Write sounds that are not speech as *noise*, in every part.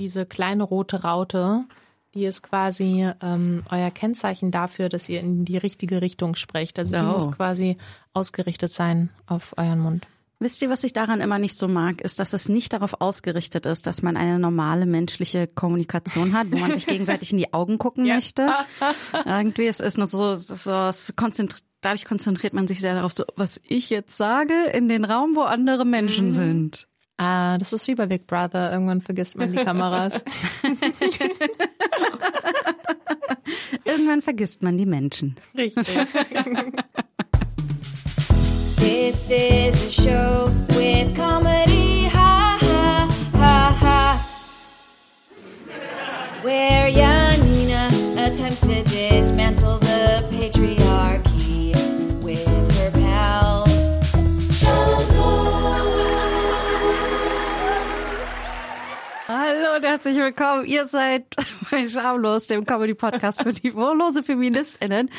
diese kleine rote Raute, die ist quasi ähm, euer Kennzeichen dafür, dass ihr in die richtige Richtung sprecht. Also die Oh. muss quasi ausgerichtet sein auf euren Mund. Wisst ihr, was ich daran immer nicht so mag, ist, dass es nicht darauf ausgerichtet ist, dass man eine normale menschliche Kommunikation hat, wo man sich *laughs* gegenseitig in die Augen gucken möchte. *laughs* Irgendwie, es ist nur so, so es konzentri dadurch konzentriert man sich sehr darauf, so, was ich jetzt sage, in den Raum, wo andere Menschen sind. Ah, das ist wie bei Big Brother. Irgendwann vergisst man die Kameras. *laughs* Irgendwann vergisst man die Menschen. Richtig. *laughs* This is a show with comedy, ha ha ha ha. Where Janina attempts to dismantle the herzlich willkommen. Ihr seid *laughs* bei Schamlos, dem Comedy-Podcast für niveaulose FeministInnen.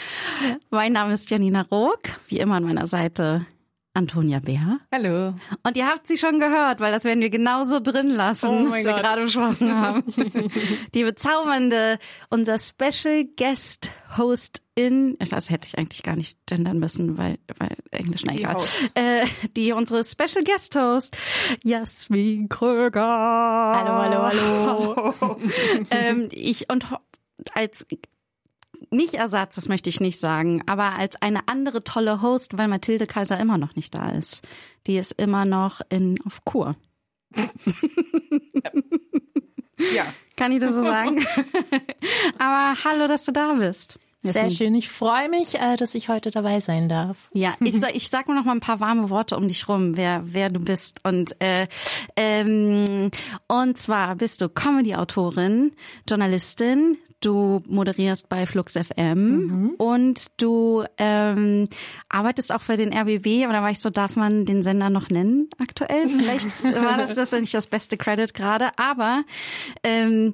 Mein Name ist Janina Rook. Wie immer an meiner Seite Antonia Bär. Hallo. Und ihr habt sie schon gehört, weil das werden wir genauso drin lassen, Oh was wir gerade besprochen haben. *laughs* Die bezaubernde, unser Special Guest Hostin, das hätte ich eigentlich gar nicht gendern müssen, weil, weil Englisch, na egal. Host. Äh, die unsere Special Guest Host, Jasmin Kröger. Hallo, hallo, hallo. *laughs* ähm, ich und als nicht Ersatz, das möchte ich nicht sagen, aber als eine andere tolle Host, weil Mathilde Kaiser immer noch nicht da ist. Die ist immer noch in auf Kur. Ja. *laughs* Kann ich das so sagen? *laughs* aber hallo, dass du da bist. Sehr schön. Ich freue mich, äh, dass ich heute dabei sein darf. Ja, *laughs* ich, sag- ich sag nur noch mal ein paar warme Worte um dich rum, wer wer du bist und äh, ähm, und zwar bist du Comedy-Autorin, Journalistin, du moderierst bei Flux FM und du ähm, arbeitest auch für den RBB. Aber da war ich so, darf man den Sender noch nennen aktuell? Vielleicht *laughs* war das das nicht das beste Credit gerade, aber ähm,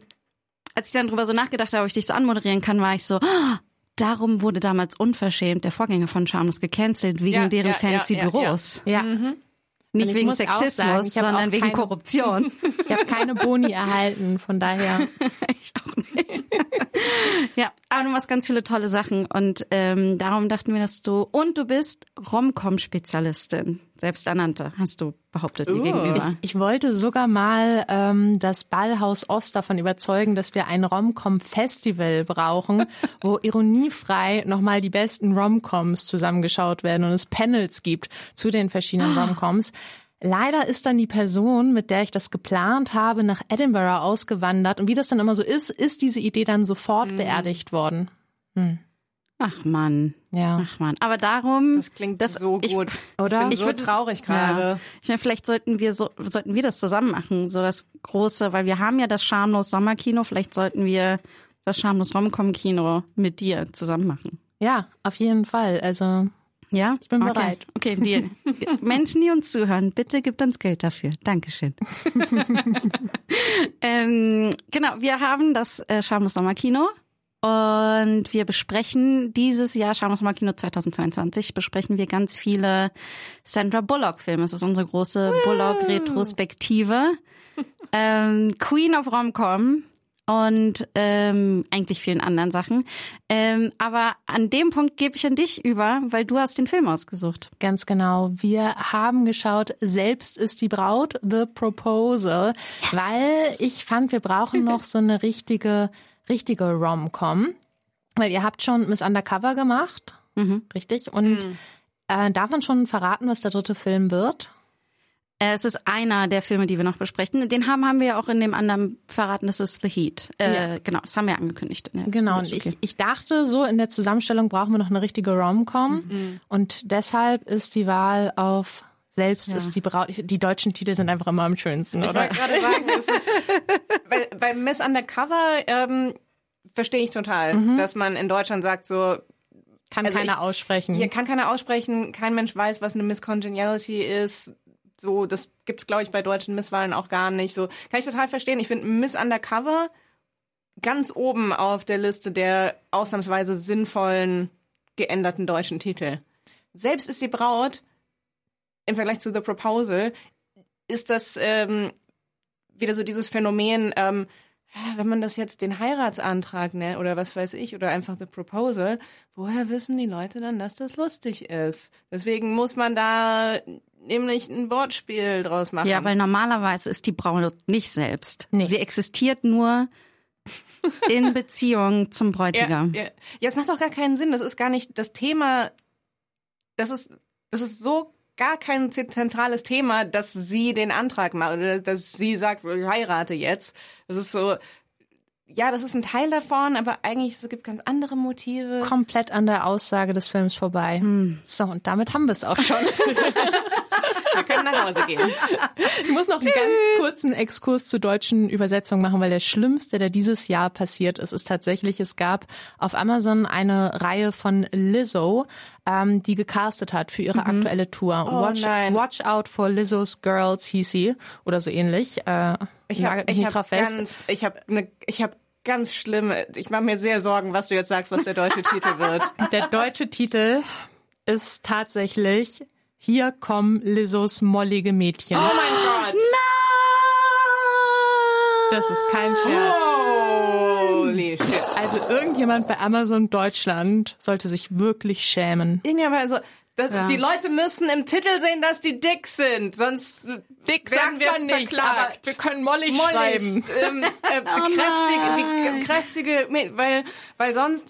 als ich dann drüber so nachgedacht habe, ob ich dich so anmoderieren kann, war ich so, oh, darum wurde damals unverschämt der Vorgänger von Schamlos gecancelt, wegen Ja, deren ja, fancy ja, Büros. Ja. Nicht Und ich wegen Sexismus, sagen, sondern wegen keine- Korruption. *laughs* *laughs* Ich habe keine Boni erhalten, von daher. ich auch nicht. *laughs* ja, aber du machst ganz viele tolle Sachen und ähm, darum dachten wir, dass du und du bist Rom-Com-Spezialistin, selbsternannte, hast du behauptet mir gegenüber. Ich wollte sogar mal ähm, das Ballhaus Ost davon überzeugen, dass wir ein Rom-Com-Festival brauchen, *laughs* wo ironiefrei nochmal die besten Rom-Coms zusammengeschaut werden und es Panels gibt zu den verschiedenen Rom-Coms. Leider ist dann die Person, mit der ich das geplant habe, nach Edinburgh ausgewandert. Und wie das dann immer so ist, ist diese Idee dann sofort beerdigt worden. Ach Mann, Ja. ach Mann. Aber darum, Das klingt das- so ich- gut. Oder? Ich so würde- traurig Ja. gerade. Ich meine, vielleicht sollten wir so, sollten wir das zusammen machen, so das große, weil wir haben ja das Schamlos Sommerkino, vielleicht sollten wir das Schamlos Romcom Kino mit dir zusammen machen. Ja, auf jeden Fall. Also Ja? Ich bin okay. bereit. Okay, Deal. *laughs* Menschen, die uns zuhören, bitte gibt uns Geld dafür. Dankeschön. *laughs* ähm, genau, wir haben das äh, Schamlos Sommerkino und wir besprechen dieses Jahr Schamlos Sommerkino 2022 besprechen wir ganz viele Sandra Bullock Filme. Es ist unsere große Bullock Retrospektive. ähm, Queen of Romcom und ähm, eigentlich vielen anderen Sachen. Ähm, aber an dem Punkt gebe ich an dich über, weil du hast den Film ausgesucht. Ganz genau. Wir haben geschaut, selbst ist die Braut, The Proposal, weil ich fand, wir brauchen noch so eine richtige, richtige Rom-Com. Weil ihr habt schon Miss Undercover gemacht, richtig? Und äh, darf man schon verraten, was der dritte Film wird? Äh, Es ist einer der Filme, die wir noch besprechen. Den haben, haben wir ja auch in dem anderen verraten, das ist The Heat. Äh, Genau, das haben wir angekündigt. Genau, und okay. ich, ich dachte so, in der Zusammenstellung brauchen wir noch eine richtige Rom-Com. Und deshalb ist die Wahl auf Selbst ist die Braut. Die deutschen Titel sind einfach immer am schönsten, Ich oder? wollte gerade sagen, *laughs* es ist, weil, bei Miss Undercover ähm, verstehe ich total, dass man in Deutschland sagt so, Kann Also keiner ich- aussprechen. hier kann keiner aussprechen, kein Mensch weiß, was eine Miss Congeniality ist. So, das gibt's glaube ich bei deutschen Misswahlen auch gar nicht. So kann ich total verstehen. Ich finde Miss Undercover ganz oben auf der Liste der ausnahmsweise sinnvollen geänderten deutschen Titel. Selbst ist die Braut im Vergleich zu The Proposal ist das ähm, wieder so dieses Phänomen, ähm, wenn man das jetzt den Heiratsantrag nennt oder was weiß ich oder einfach the proposal, woher wissen die Leute dann, dass das lustig ist? Deswegen muss man da nämlich ein Wortspiel draus machen. Ja, weil normalerweise ist die Braut nicht selbst. Nee. Sie existiert nur in *laughs* Beziehung zum ja, Bräutigam. ja. ja, es macht doch gar keinen Sinn. Das ist gar nicht das Thema. Das ist, das ist so gar kein zentrales Thema, dass sie den Antrag macht oder dass sie sagt, ich heirate jetzt. Das ist so. Ja, das ist ein Teil davon, aber eigentlich es gibt ganz andere Motive. Komplett an der Aussage des Films vorbei. So, und damit haben wir es auch schon. *laughs* Wir können nach Hause gehen. Ich muss noch einen ganz kurzen Exkurs zur deutschen Übersetzung machen, weil der schlimmste, der dieses Jahr passiert ist, ist tatsächlich, es gab auf Amazon eine Reihe von Lizzo, ähm, die gecastet hat für ihre aktuelle Tour. watch, nein. watch out for Lizzo's Girls, hieß sie, oder so ähnlich. Äh, Ich habe ich hab drauf fest. ganz, ich habe ne, ich habe ganz schlimme. Ich mache mir sehr Sorgen, was du jetzt sagst, was der deutsche Titel wird. Der deutsche Titel ist tatsächlich Hier kommen Lizzos mollige Mädchen. Oh mein Gott! Das ist kein Scherz. Holy shit. Also irgendjemand bei Amazon Deutschland sollte sich wirklich schämen. Irgendjemand, also, das, Ja. die Leute müssen im Titel sehen, dass die dick sind, sonst Dick werden wir verklagt. wir können mollig, Mollig, schreiben. ähm, äh, *laughs* kräftige, die kräftige, weil, weil sonst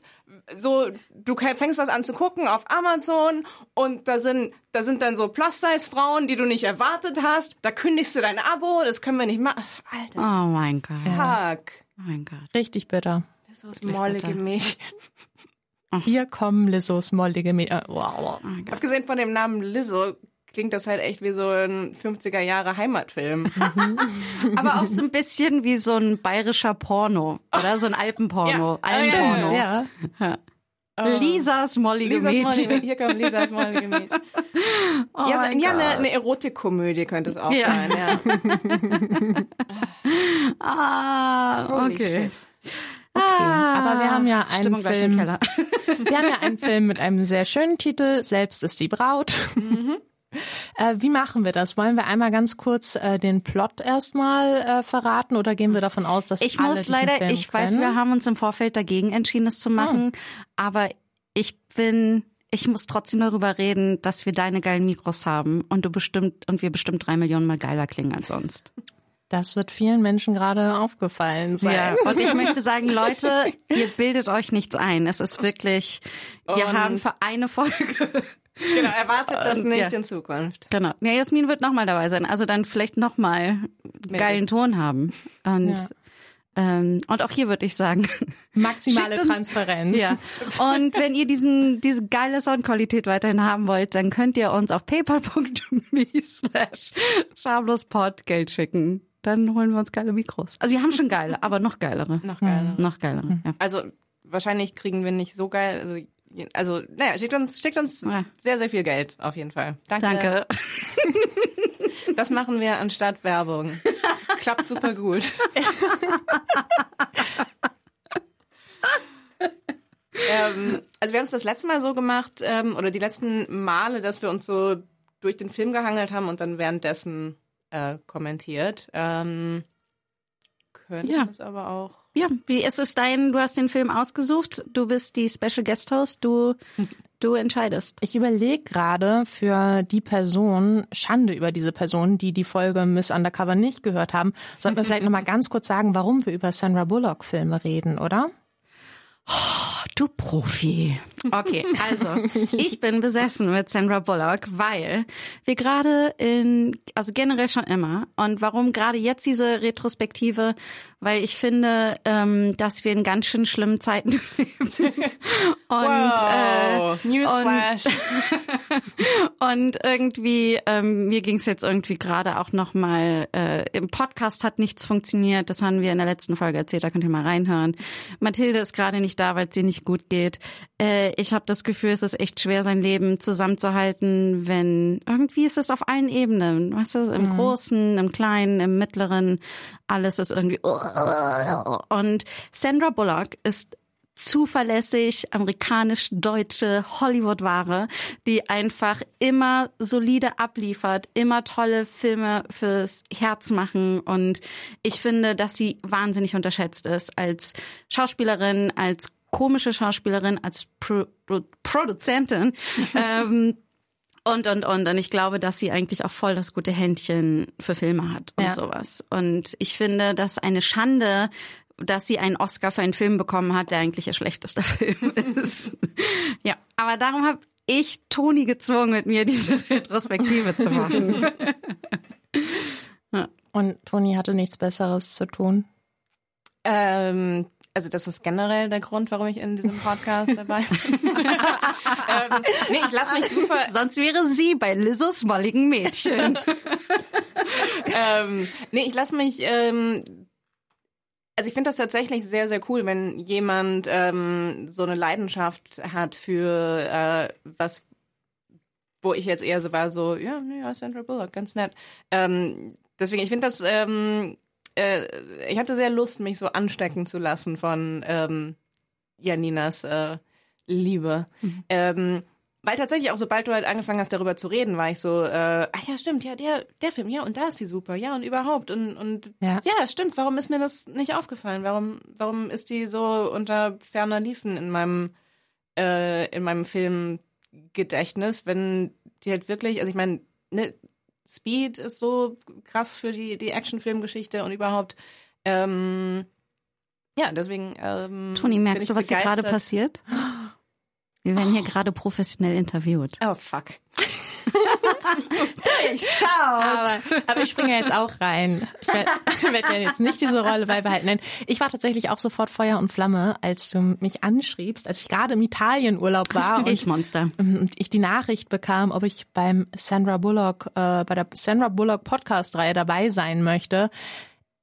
so, du fängst was an zu gucken auf Amazon und da sind, da sind dann so Plus-Size-Frauen, die du nicht erwartet hast. Da kündigst du dein Abo, das können wir nicht machen. Alter, Oh mein Gott. fuck. Oh mein Gott. Richtig bitter. Das ist mollige. Mädchen. Hier kommen Lizzos mollige Mädchen. Äh, Wow. Abgesehen von dem Namen Lizzo klingt das halt echt wie so ein 50er Jahre Heimatfilm. *laughs* Aber auch so ein bisschen wie so ein bayerischer Porno oder so ein Alpenporno. Ja. Alpenporno. Ja. Lisas mollige Lisas Mädchen. mollige, hier kommt Lisas mollige Mädchen. *laughs* Oh ja, ja eine, eine Erotikkomödie könnte es auch Ja. sein. Ja. *laughs* Ah, okay. Aber wir haben ja einen Stimmung Film. Keller. Wir haben ja einen Film mit einem sehr schönen Titel. Selbst ist die Braut. Äh, wie machen wir das? Wollen wir einmal ganz kurz äh, den Plot erstmal äh, verraten oder gehen wir davon aus, dass Ich alle muss leider, Film ich weiß, kennen? wir haben uns im Vorfeld dagegen entschieden, es zu machen, aber ich bin, ich muss trotzdem darüber reden, dass wir deine geilen Mikros haben und du bestimmt und wir bestimmt drei Millionen mal geiler klingen als sonst. Das wird vielen Menschen gerade aufgefallen sein. Ja, und ich möchte sagen, Leute, ihr bildet euch nichts ein. Es ist wirklich, wir Und- haben für eine Folge. Genau, erwartet das nicht ja. in Zukunft. Genau. Ja, Jasmin wird nochmal dabei sein. Also dann vielleicht nochmal geilen Ton haben. Und, Ja. ähm, und auch hier würde ich sagen, *laughs* Maximale uns- Transparenz. Ja. Und wenn ihr diesen, diese geile Soundqualität weiterhin haben wollt, dann könnt ihr uns auf paypal.me slash schamlospod Geld schicken. Dann holen wir uns geile Mikros. Also wir haben schon geile, aber noch geilere. Noch geiler. Noch geilere, ja. Also wahrscheinlich kriegen wir nicht so geil. Also, also naja, schickt uns, schickt uns Ja. sehr, sehr viel Geld auf jeden Fall. Danke. Danke. *laughs* *laughs* Das machen wir anstatt Werbung. *laughs* Klappt super gut. ähm, also wir haben es das letzte Mal so gemacht, ähm, oder die letzten Male, dass wir uns so durch den Film gehangelt haben und dann währenddessen äh, kommentiert. Ähm, könnte Ja. das aber auch. Ja, wie ist es dein, du hast den Film ausgesucht, du bist die Special Guest Host, du, *laughs* du entscheidest. Ich überlege gerade für die Person, Schande über diese Person, die die Folge Miss Undercover nicht gehört haben, sollten wir vielleicht nochmal *laughs* ganz kurz sagen, warum wir über Sandra Bullock Filme reden, oder? Du Profi. Okay, also *laughs* ich bin besessen mit Sandra Bullock, weil wir gerade in, also generell schon immer und warum gerade jetzt diese Retrospektive, weil ich finde, ähm, dass wir in ganz schön schlimmen Zeiten *laughs* leben. Und, äh, Newsflash. *laughs* und irgendwie, ähm, mir ging es jetzt irgendwie gerade auch nochmal, äh, im Podcast hat nichts funktioniert, das haben wir in der letzten Folge erzählt, da könnt ihr mal reinhören. Mathilde ist gerade nicht da, weil es ihr nicht gut geht. Äh, ich habe das Gefühl, es ist echt schwer, sein Leben zusammenzuhalten, wenn irgendwie ist es auf allen Ebenen, weißt du, im Großen, im Kleinen, im Mittleren, alles ist irgendwie *laughs* und Sandra Bullock ist zuverlässig amerikanisch-deutsche Hollywood-Ware, die einfach immer solide abliefert, immer tolle Filme fürs Herz machen. Und ich finde, dass sie wahnsinnig unterschätzt ist als Schauspielerin, als komische Schauspielerin, als Pro Pro Produzentin. *laughs* ähm, und, und, und. Und ich glaube, dass sie eigentlich auch voll das gute Händchen für Filme hat und Ja. sowas. Und ich finde, das eine Schande, dass sie einen Oscar für einen Film bekommen hat, der eigentlich ihr schlechtester *laughs* Film ist. ja, aber darum habe ich Toni gezwungen, mit mir diese Retrospektive zu machen. *laughs* Und Toni hatte nichts Besseres zu tun. Ähm, also das ist generell der Grund, warum ich in diesem Podcast dabei bin. *laughs* ähm, nee, ich lasse mich super. Sonst wäre sie bei Lizos molligen Mädchen. *laughs* ähm, nee, ich lasse mich. Ähm, also ich finde das tatsächlich sehr, sehr cool, wenn jemand ähm, so eine Leidenschaft hat für äh, was, wo ich jetzt eher so war, so, ja, nee, ja, Sandra Bullock, ganz nett. Ähm, deswegen, ich finde das, ähm, äh, ich hatte sehr Lust, mich so anstecken zu lassen von ähm, Janinas äh, Liebe. Ähm, weil tatsächlich auch, sobald du halt angefangen hast, darüber zu reden, war ich so, äh, ach ja, stimmt, ja, der, der Film, ja, und da ist die super, ja, und überhaupt. Und, und Ja. ja. stimmt, warum ist mir das nicht aufgefallen? Warum, warum ist die so unter ferner Liefen in meinem, äh, in meinem Filmgedächtnis, wenn die halt wirklich, also ich meine, ne, Speed ist so krass für die, die Actionfilmgeschichte und überhaupt, ähm, ja, deswegen. Ähm, Toni, merkst du, was hier gerade passiert? Wir werden hier gerade professionell interviewt. Oh, fuck. *laughs* Aber, aber ich springe jetzt auch rein. Ich werde *laughs* werd ja jetzt nicht diese Rolle beibehalten. Nein, ich war tatsächlich auch sofort Feuer und Flamme, als du mich anschriebst, als ich gerade im Italienurlaub war *laughs* und Ich Monster. und ich die Nachricht bekam, ob ich beim Sandra Bullock, äh, bei der Sandra Bullock Podcast-Reihe dabei sein möchte.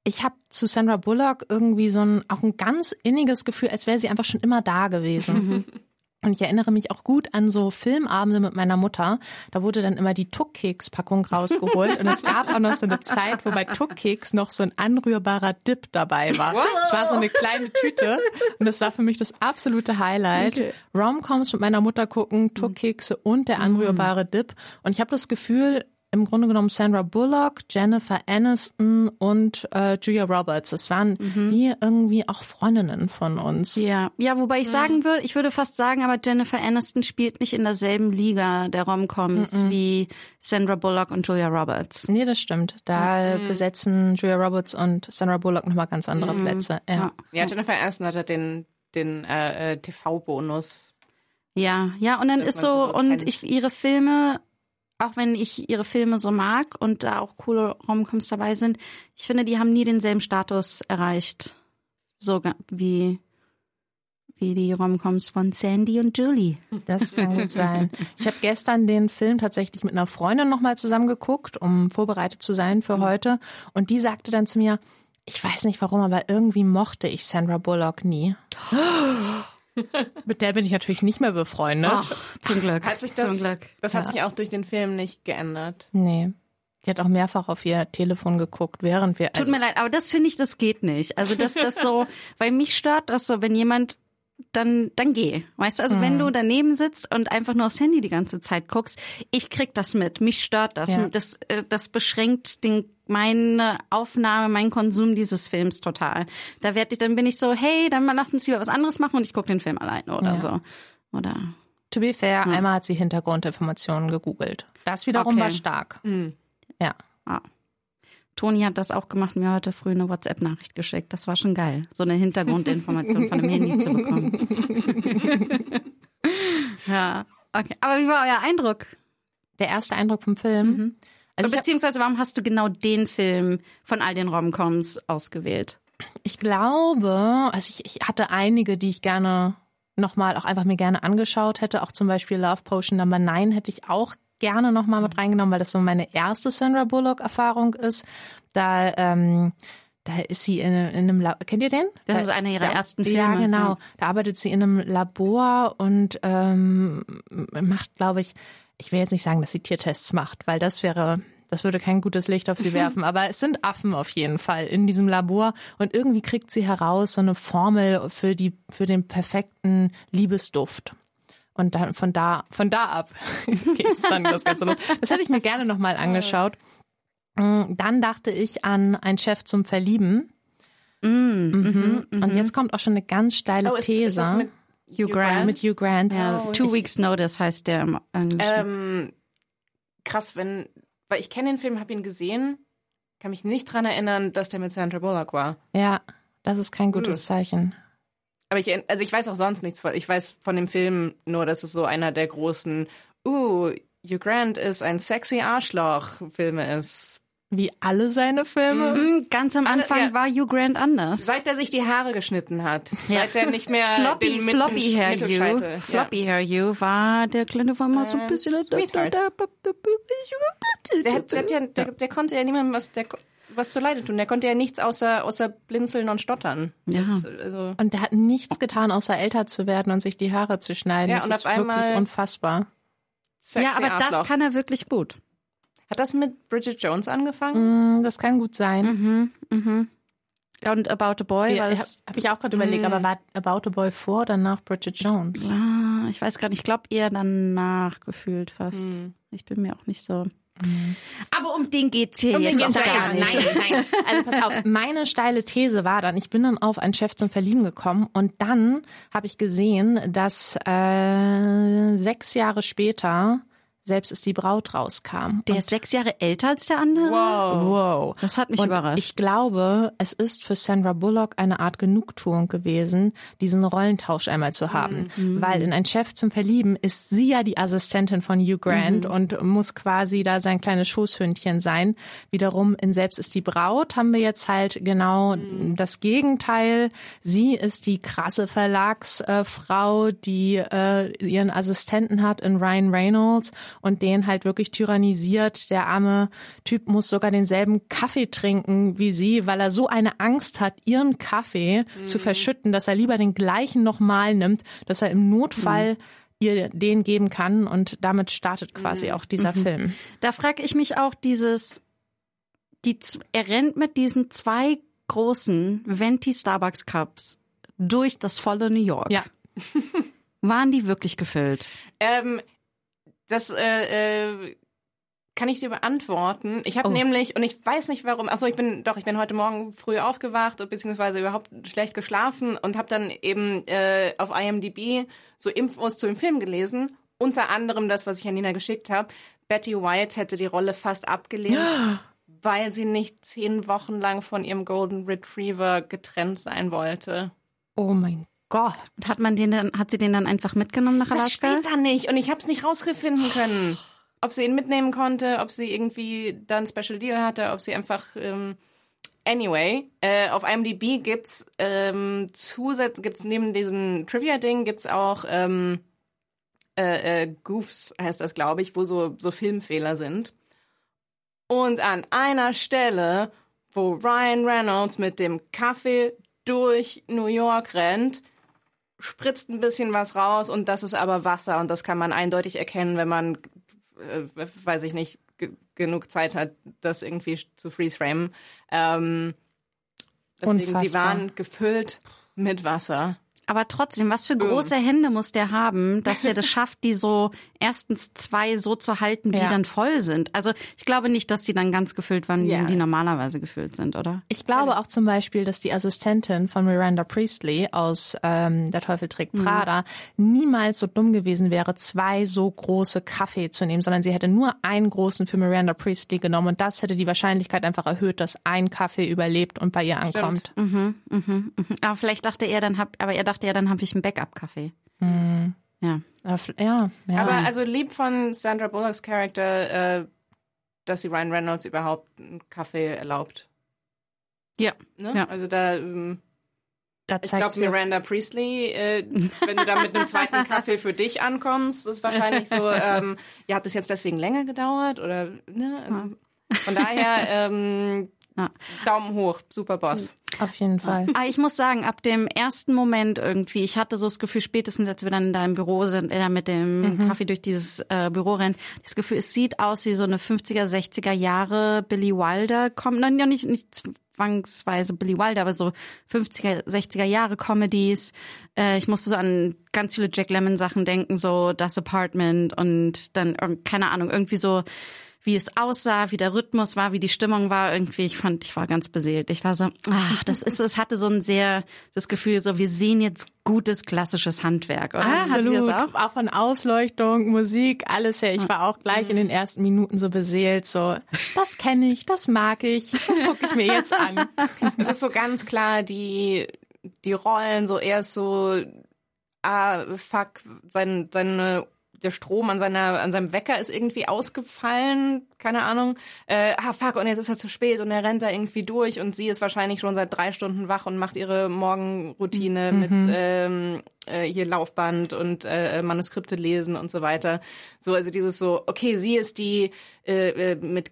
Ich habe zu Sandra Bullock irgendwie so ein auch ein ganz inniges Gefühl, als wäre sie einfach schon immer da gewesen. *laughs* Und ich erinnere mich auch gut an so Filmabende mit meiner Mutter. Da wurde dann immer die Tuckkeks-Packung rausgeholt. Und es gab auch noch so eine Zeit, wo bei Tuckkeks noch so ein anrührbarer Dip dabei war. Es war so eine kleine Tüte. Und das war für mich das absolute Highlight. Romcoms mit meiner Mutter gucken, Tuckkekse und der anrührbare Dip. Und ich habe das Gefühl, im Grunde genommen Sandra Bullock, Jennifer Aniston und äh, Julia Roberts. Das waren wie irgendwie auch Freundinnen von uns. Ja, ja, wobei ich sagen würde, ich würde fast sagen, aber Jennifer Aniston spielt nicht in derselben Liga der Romcoms wie Sandra Bullock und Julia Roberts. Nee, das stimmt. Da besetzen Julia Roberts und Sandra Bullock nochmal ganz andere Plätze. Ja. Ja, Jennifer Aniston hatte den, den äh, äh, TV-Bonus. Ja, ja, und dann ist so, so und ich ihre Filme, auch wenn ich ihre Filme so mag und da auch coole Romcoms dabei sind, ich finde, die haben nie denselben Status erreicht. So wie, wie die Romcoms von Sandy und Julie. Das kann gut sein. Ich habe gestern den Film tatsächlich mit einer Freundin nochmal zusammengeguckt, um vorbereitet zu sein für heute. Und die sagte dann zu mir, ich weiß nicht warum, aber irgendwie mochte ich Sandra Bullock nie. *gasps* *laughs* Mit der bin ich natürlich nicht mehr befreundet. Ach, zum Glück. Hat sich das, zum Glück. das hat sich auch durch den Film nicht geändert. Nee. Die hat auch mehrfach auf ihr Telefon geguckt, während wir. Tut also, mir leid, aber das finde ich, das geht nicht. Also das, das so, *laughs* weil mich stört das so, wenn jemand dann, dann geh. Weißt du, also wenn du daneben sitzt und einfach nur aufs Handy die ganze Zeit guckst, ich krieg das mit. Mich stört das. Ja. Das, äh, das beschränkt den, meine Aufnahme, meinen Konsum dieses Films total. Da werd ich, dann bin ich so, hey, dann mal lass uns lieber was anderes machen und ich gucke den Film alleine oder Ja. so. Oder, to be fair, einmal hat sie Hintergrundinformationen gegoogelt. Das wiederum Okay. war stark. Ja. ah. Toni hat das auch gemacht, mir heute früh eine WhatsApp-Nachricht geschickt. Das war schon geil, so eine Hintergrundinformation von einem Handy zu bekommen. *laughs* *laughs* ja, okay. Aber wie war euer Eindruck? Der erste Eindruck vom Film. Also hab, Beziehungsweise, warum hast du genau den Film von all den Romcoms ausgewählt? ich glaube, also ich, ich hatte einige, die ich gerne nochmal auch einfach mir gerne angeschaut hätte. Auch zum Beispiel Love Potion Number 9 hätte ich auch gerne nochmal mit reingenommen, weil das so meine erste Sandra Bullock-Erfahrung ist. Da, ähm, da ist sie in, in einem Labor. Kennt ihr den? Das Da- ist einer ihrer da- ersten Ja, Filme, genau. ja. Da arbeitet sie in einem Labor und ähm, macht, glaube ich, ich will jetzt nicht sagen, dass sie Tiertests macht, weil das wäre das würde kein gutes Licht auf sie werfen, aber es sind Affen auf jeden Fall in diesem Labor und irgendwie kriegt sie heraus so eine Formel für die für den perfekten Liebesduft. Und dann von da von da ab *laughs* geht's dann das Ganze los. Das hätte ich mir gerne noch mal angeschaut. Mm, Dann dachte ich an ein Chef zum Verlieben. Mhm. Und jetzt kommt auch schon eine ganz steile Oh, ist, These ist das mit Hugh Grant. mit Hugh Grant. Ja, Oh, Two ich- Weeks Notice heißt der im Englischen. Ähm, krass, wenn, weil ich kenne den Film, habe ihn gesehen, kann mich nicht dran erinnern, dass der mit Sandra Bullock war. Ja, das ist kein gutes Hm. Zeichen. Aber ich, also ich weiß auch sonst nichts von, ich weiß von dem Film nur, dass es so einer der großen, uh, Hugh Grant ist ein sexy Arschloch Filme ist. Wie alle seine Filme. Mm, Ganz am Alle- Anfang ja. war Hugh Grant anders. Seit er sich die Haare geschnitten hat. Ja. Seit er nicht mehr *laughs* Floppy, den Floppy Hair Hugh. Floppy Hair Hugh war der kleine war mal so ein Äh, bisschen. Sweetheart. Der, hat, der, hat ja, der, der konnte ja niemandem was, der, was zuleide tun. Der konnte ja nichts außer, außer blinzeln und stottern. Ja. Das, also, Und der hat nichts getan, außer älter zu werden und sich die Haare zu schneiden. Ja, das und ist auf einmal- wirklich unfassbar. sexy Ja, aber Arschloch. das kann er wirklich gut. Hat das mit Bridget Jones angefangen? Mm, Das kann gut sein. Mhm, mhm. Und About a Boy, Ja, habe hab ich auch gerade überlegt, aber war About a Boy vor oder nach Bridget Jones? ah, ich weiß gar nicht, ich glaube eher danach gefühlt fast. Ich bin mir auch nicht so. Aber um den geht's hier jetzt auch gar nicht. Nein, nein. Also pass auf, *laughs* meine steile These war dann, ich bin dann auf einen Chef zum Verlieben gekommen und dann habe ich gesehen, dass äh, sechs Jahre später selbst ist die Braut rauskam. Der ist sechs Jahre älter als der andere. Wow. Wow. Das hat mich und überrascht. Ich glaube, es ist für Sandra Bullock eine Art Genugtuung gewesen, diesen Rollentausch einmal zu haben. Mhm. Weil in ein Chef zum Verlieben ist sie ja die Assistentin von Hugh Grant Mhm. und muss quasi da sein kleines Schoßhündchen sein. Wiederum in Selbst ist die Braut haben wir jetzt halt genau Mhm. das Gegenteil. Sie ist die krasse Verlagsfrau, die äh, ihren Assistenten hat in Ryan Reynolds und den halt wirklich tyrannisiert. Der arme Typ muss sogar denselben Kaffee trinken wie sie, weil er so eine Angst hat, ihren Kaffee zu verschütten, dass er lieber den gleichen nochmal nimmt, dass er im Notfall ihr den geben kann und damit startet quasi auch dieser Film. Da frage ich mich auch dieses, die, er rennt mit diesen zwei großen Venti Starbucks Cups durch das volle New York. Ja. *laughs* Waren die wirklich gefüllt? Ähm, das äh, äh, kann ich dir beantworten. Ich habe Oh. nämlich, und ich weiß nicht warum, achso, ich bin, doch, ich bin heute Morgen früh aufgewacht, beziehungsweise überhaupt schlecht geschlafen und habe dann eben äh, auf IMDb so Infos zu dem Film gelesen. Unter anderem das, was ich an Nina geschickt habe. Betty White hätte die Rolle fast abgelehnt, *gasps* weil sie nicht zehn Wochen lang von ihrem Golden Retriever getrennt sein wollte. Oh mein Gott. Und hat man den dann, hat sie den dann einfach mitgenommen nach Das Alaska? steht da nicht und ich habe es nicht rausgefunden können. Ob sie ihn mitnehmen konnte, ob sie irgendwie dann Special Deal hatte, ob sie einfach ähm, Anyway, äh, auf IMDb gibt's ähm, zusatz gibt's neben diesen Trivia Ding gibt's auch ähm, äh, äh, Goofs heißt das, glaube ich, wo so so Filmfehler sind. Und an einer Stelle, wo Ryan Reynolds mit dem Kaffee durch New York rennt, spritzt ein bisschen was raus und das ist aber Wasser und das kann man eindeutig erkennen, wenn man, äh, weiß ich nicht, ge genug Zeit hat, das irgendwie zu freeze-framen. Ähm, deswegen, die Unfassbar. waren gefüllt mit Wasser. Aber trotzdem, was für große Hände muss der haben, dass er das schafft, die so erstens zwei so zu halten, die Ja. dann voll sind. Also ich glaube nicht, dass die dann ganz gefüllt waren, wie Ja. die normalerweise gefüllt sind, oder? Ich glaube auch zum Beispiel, dass die Assistentin von Miranda Priestley aus ähm, Der Teufel trägt Prada niemals so dumm gewesen wäre, zwei so große Kaffee zu nehmen, sondern sie hätte nur einen großen für Miranda Priestley genommen und das hätte die Wahrscheinlichkeit einfach erhöht, dass ein Kaffee überlebt und bei ihr ankommt. Aber vielleicht dachte er dann hab, aber er dachte ja, dann habe ich einen Backup-Kaffee. Ja. Aber f- Ja, ja. Aber also lieb von Sandra Bullocks Charakter, äh, dass sie Ryan Reynolds überhaupt einen Kaffee erlaubt. Ja. Ne? Ja. Also da, ähm, da ich glaube, Miranda Priestley, äh, wenn du da mit einem zweiten *laughs* Kaffee für dich ankommst, ist wahrscheinlich so, ähm, ja, hat das jetzt deswegen länger gedauert oder, ne? Also, von daher, ähm, Ja. Daumen hoch, super Boss. Auf jeden Fall. Aber ich muss sagen, ab dem ersten Moment irgendwie, ich hatte so das Gefühl, spätestens als wir dann da im Büro sind, er mit dem Kaffee durch dieses äh, Büro rennt, das Gefühl, es sieht aus wie so eine 50er, 60er Jahre Billy Wilder, kommt dann ja nicht, nicht zwangsweise Billy Wilder, aber so 50er, 60er Jahre Comedies. Äh, ich musste so an ganz viele Jack Lemmon Sachen denken, so Das Apartment und dann, keine Ahnung, irgendwie so wie es aussah, wie der Rhythmus war, wie die Stimmung war, irgendwie, ich fand, ich war ganz beseelt. Ich war so, ach, das ist, es hatte so ein sehr, das Gefühl, so, wir sehen jetzt gutes klassisches Handwerk, oder? Absolut. das auch? Auch von Ausleuchtung, Musik, alles ja. Ich war auch gleich in den ersten Minuten so beseelt, so, das kenne ich, das mag ich, das gucke ich mir jetzt an. *laughs* Es ist so ganz klar, die, die Rollen, so er ist so, ah, fuck, sein, seine, der Strom an seiner, an seinem Wecker ist irgendwie ausgefallen, keine Ahnung. Äh, ah, fuck, und jetzt ist er zu spät und er rennt da irgendwie durch und sie ist wahrscheinlich schon seit drei Stunden wach und macht ihre Morgenroutine mit ähm, äh, hier Laufband und äh, Manuskripte lesen und so weiter. So, also dieses so, okay, sie ist die äh, äh, mit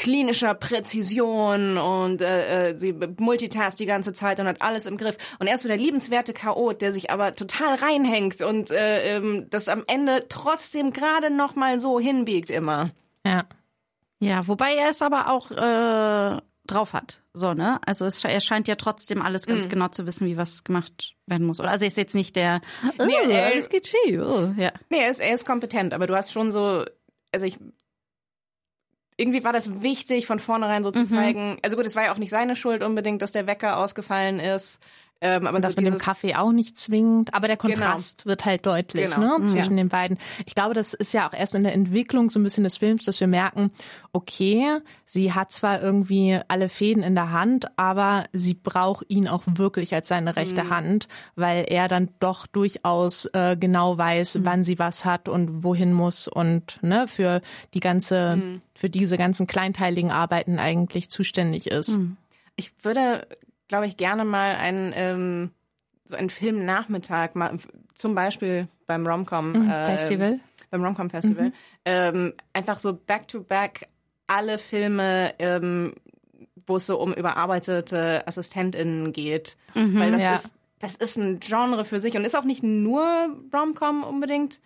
klinischer Präzision und äh, äh, sie multitask die ganze Zeit und hat alles im Griff. Und er ist so der liebenswerte Chaot, der sich aber total reinhängt und äh, ähm, das am Ende trotzdem gerade noch mal so hinbiegt immer. Ja. Ja, wobei er es aber auch äh, drauf hat. So, ne? Also es, er scheint ja trotzdem alles ganz genau zu wissen, wie was gemacht werden muss. Oder also er ist jetzt nicht der oh, Nee, er- alles geht schief. Oh, ja. Nee, er ist, er ist kompetent, aber du hast schon so, also ich, irgendwie war das wichtig, von vornherein so zu zeigen. Also gut, es war ja auch nicht seine Schuld unbedingt, dass der Wecker ausgefallen ist. Ähm, aber Das so mit dem Kaffee auch nicht zwingend, aber der Kontrast wird halt deutlich Genau. ne, zwischen den beiden. Ich glaube, das ist ja auch erst in der Entwicklung so ein bisschen des Films, dass wir merken, okay, sie hat zwar irgendwie alle Fäden in der Hand, aber sie braucht ihn auch wirklich als seine rechte Hand, weil er dann doch durchaus äh, genau weiß, wann sie was hat und wohin muss und ne, für die ganze, für diese ganzen kleinteiligen Arbeiten eigentlich zuständig ist. Ich würde, glaube ich, gerne mal einen ähm, so einen Filmnachmittag mal zum Beispiel beim Romcom äh, Festival. beim Romcom Festival ähm, einfach so back to back alle Filme ähm, wo es so um überarbeitete AssistentInnen geht, weil das ja. ist das ist ein Genre für sich und ist auch nicht nur Romcom unbedingt,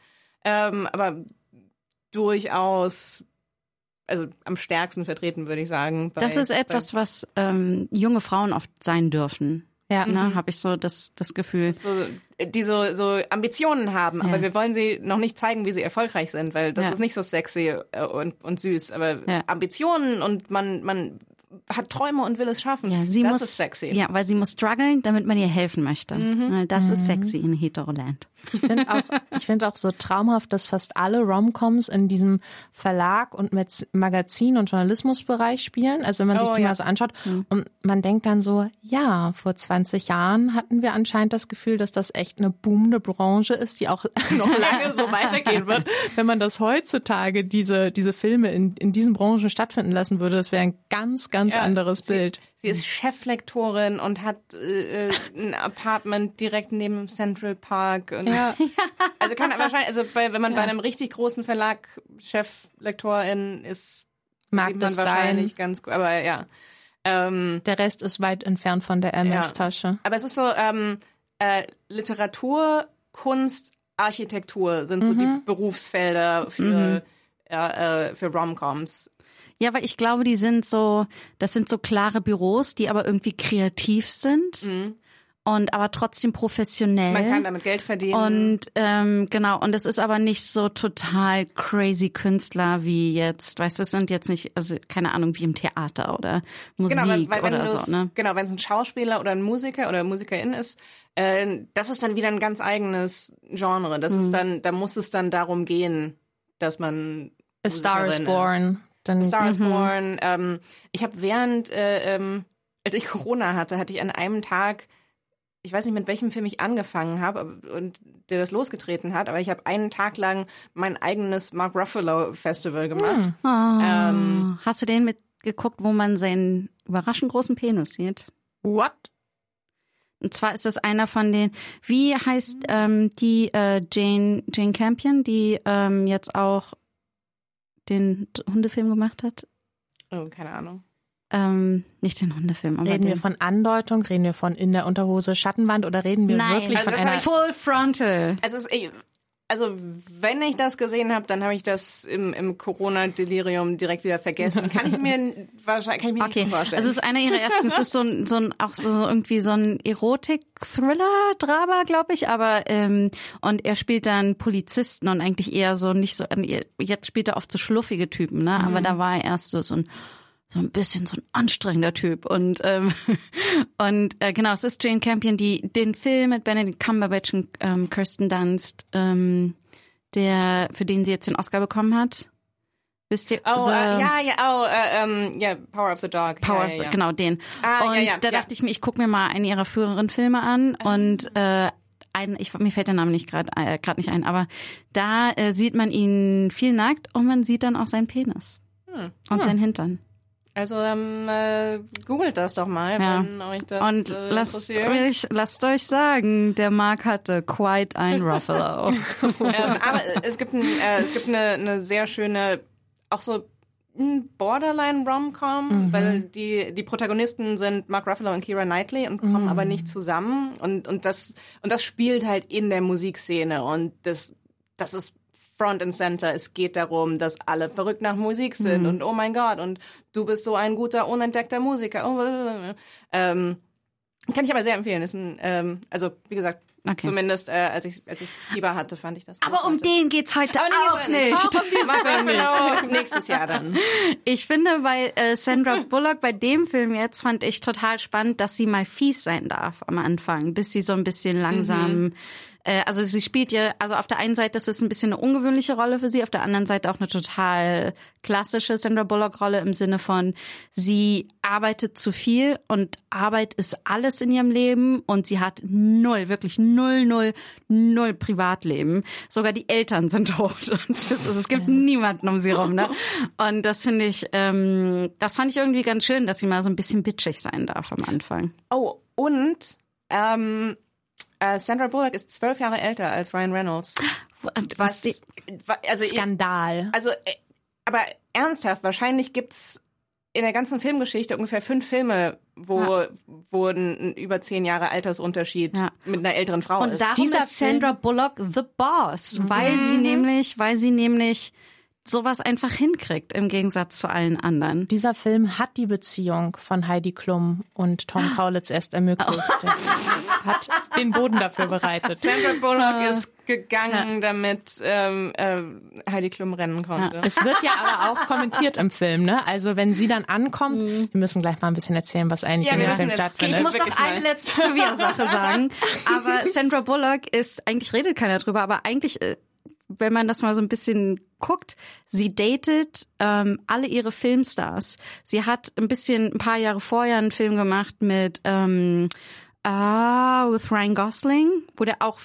ähm, aber durchaus also am stärksten vertreten würde ich sagen. Bei, Das ist etwas, was ähm, junge Frauen oft sein dürfen. Ja. Ne, habe ich so das, das Gefühl. so, die so, so Ambitionen haben, aber Ja. wir wollen sie noch nicht zeigen, wie sie erfolgreich sind, weil das Ja. ist nicht so sexy äh, und, und süß. Aber Ja. Ambitionen und man, man hat Träume und will es schaffen. Ja, sie das muss, ist sexy. Mhm. Ja, weil sie muss strugglen, damit man ihr helfen möchte. Weil Das ist sexy in Heteroland. Ich finde auch, *laughs* ich finde auch so traumhaft, dass fast alle Romcoms in diesem Verlag und Mez- Magazin- und Journalismusbereich spielen. Also wenn man sich Oh, die ja. mal so anschaut und man denkt dann so, ja, vor 20 Jahren hatten wir anscheinend das Gefühl, dass das echt eine boomende Branche ist, die auch *laughs* noch lange so weitergehen wird. Wenn man das heutzutage, diese, diese Filme in, in diesen Branchen stattfinden lassen würde, das wäre ein ganz, ganz Ja, anderes Bild. Sie ist Cheflektorin und hat äh, äh, *laughs* ein Apartment direkt neben Central Park. Und Ja. *laughs* Also kann wahrscheinlich, also bei, wenn man bei einem richtig großen Verlag Cheflektorin ist, Mag sieht man das sein. wahrscheinlich ganz gut. Aber ja. Ähm, Der Rest ist weit entfernt von der MS-Tasche. Aber es ist so, ähm, äh, Literatur, Kunst, Architektur sind so die Berufsfelder für, äh, äh, für Romcoms. Ja, weil ich glaube, die sind so, das sind so klare Büros, die aber irgendwie kreativ sind und aber trotzdem professionell. Man kann damit Geld verdienen. und ähm, genau, und es ist aber nicht so total crazy Künstler wie jetzt, weißt du, es sind jetzt nicht, also keine Ahnung, wie im Theater oder Musik Genau, weil, weil wenn oder so, ne? Genau, wenn es ein Schauspieler oder ein Musiker oder Musikerin ist, äh, das ist dann wieder ein ganz eigenes Genre. Das Mhm. ist dann, da muss es dann darum gehen, dass man A Star is Born. Dann, Star is Mhm. Born. Ähm, ich habe während, äh, ähm, als ich Corona hatte, hatte ich an einem Tag, ich weiß nicht, mit welchem Film ich angefangen habe und der das losgetreten hat, aber ich habe einen Tag lang mein eigenes Mark Ruffalo Festival gemacht. Oh, Ähm, hast du den mitgeguckt, wo man seinen überraschend großen Penis sieht? What? Und zwar ist das einer von den, wie heißt ähm, die äh, Jane, Jane Campion, die ähm, jetzt auch den Hundefilm gemacht hat? Oh, keine Ahnung. Ähm, nicht den Hundefilm, aber Reden den. wir von Andeutung, reden wir von in der Unterhose Schattenwand oder reden wir Nein, wirklich also von einer Full Frontal. Also, es, also wenn ich das gesehen habe, dann habe ich das im, im Corona-Delirium direkt wieder vergessen. Kann ich mir wahrscheinlich kann ich mir Okay, nicht so vorstellen. also es ist einer ihrer ersten, es ist so ein, so ein auch so so irgendwie so ein Erotik-Thriller-Drama, glaube ich, aber ähm, und er spielt dann Polizisten und eigentlich eher so nicht so, jetzt spielt er oft so schluffige Typen, ne, aber da war er erst so, so ein so ein bisschen so ein anstrengender Typ und ähm, *laughs* und äh, genau es ist Jane Campion die den Film mit Benedict Cumberbatch und ähm, Kirsten Dunst ähm, der für den sie jetzt den Oscar bekommen hat wisst ihr oh, äh, ja, ja, oh, äh, ähm, ja, Power of the Dog. Power, ja, ja, ja. genau den. Ah, und da dachte ich mir, ich gucke mir mal einen ihrer früheren Filme an und äh, ein, ich, mir fällt der Name nicht gerade äh, grad nicht ein, aber da äh, sieht man ihn viel nackt und man sieht dann auch seinen Penis Hm. und seinen Hintern. Also ähm, äh, googelt das doch mal, Ja. wenn euch das Und äh, lasst interessiert. euch, lasst euch sagen, der Mark hatte quite ein Ruffalo. *laughs* ähm, aber es gibt, ein, äh, es gibt eine, eine sehr schöne, auch so ein Borderline Rom-Com, weil die, die Protagonisten sind Mark Ruffalo und Kira Knightley und kommen aber nicht zusammen und, und das, und das spielt halt in der Musikszene und das, das ist Front and Center. Es geht darum, dass alle verrückt nach Musik sind und oh mein Gott und du bist so ein guter, unentdeckter Musiker. Oh, ähm, kann ich aber sehr empfehlen. Ist ein, ähm, also wie gesagt, Okay. zumindest äh, als ich als ich Fieber hatte, fand ich das. Aber um den geht's heute Aber auch nee, nicht. Auch um nicht. Nächstes Jahr dann. *laughs* Ich finde bei äh, Sandra Bullock bei dem Film jetzt fand ich total spannend, dass sie mal fies sein darf am Anfang, bis sie so ein bisschen langsam äh, also sie spielt ja, also auf der einen Seite ist es ein bisschen eine ungewöhnliche Rolle für sie, auf der anderen Seite auch eine total klassische Sandra Bullock-Rolle im Sinne von, sie arbeitet zu viel und Arbeit ist alles in ihrem Leben und sie hat null, wirklich null, null, null Privatleben. Sogar die Eltern sind *laughs* tot. Und es, ist- es gibt niemanden um sie rum. Ne? *laughs* Und das finde ich, ähm, das fand ich irgendwie ganz schön, dass sie mal so ein bisschen bitchig sein darf am Anfang. Oh, und ähm, äh, Sandra Bullock ist zwölf Jahre älter als Ryan Reynolds. *gasps* Was? die, Also, ich- Skandal. also äh, aber ernsthaft, wahrscheinlich gibt's in der ganzen Filmgeschichte ungefähr fünf Filme, wo, wo ein, ein über zehn Jahre Altersunterschied Ja. mit einer älteren Frau Und ist. darum Dieser ist Sandra Bullock the Boss, weil sie nämlich, weil sie nämlich sowas einfach hinkriegt im Gegensatz zu allen anderen. Dieser Film hat die Beziehung von Heidi Klum und Tom Kaulitz erst ermöglicht. hat den Boden dafür bereitet. Sandra Bullock ist gegangen, damit ähm, äh, Heidi Klum rennen konnte. Es wird ja aber auch kommentiert im Film, ne? Also wenn sie dann ankommt, wir müssen gleich mal ein bisschen erzählen, was eigentlich Ja, in dem Film stattfindet. Ich muss noch eine letzte Trivia-Sache sagen. *laughs* Aber Sandra Bullock ist, eigentlich redet keiner drüber, aber eigentlich, äh, wenn man das mal so ein bisschen guckt, sie datet ähm, alle ihre Filmstars. Sie hat ein bisschen, ein paar Jahre vorher einen Film gemacht mit ähm, Ah, with Ryan Gosling, wo der auch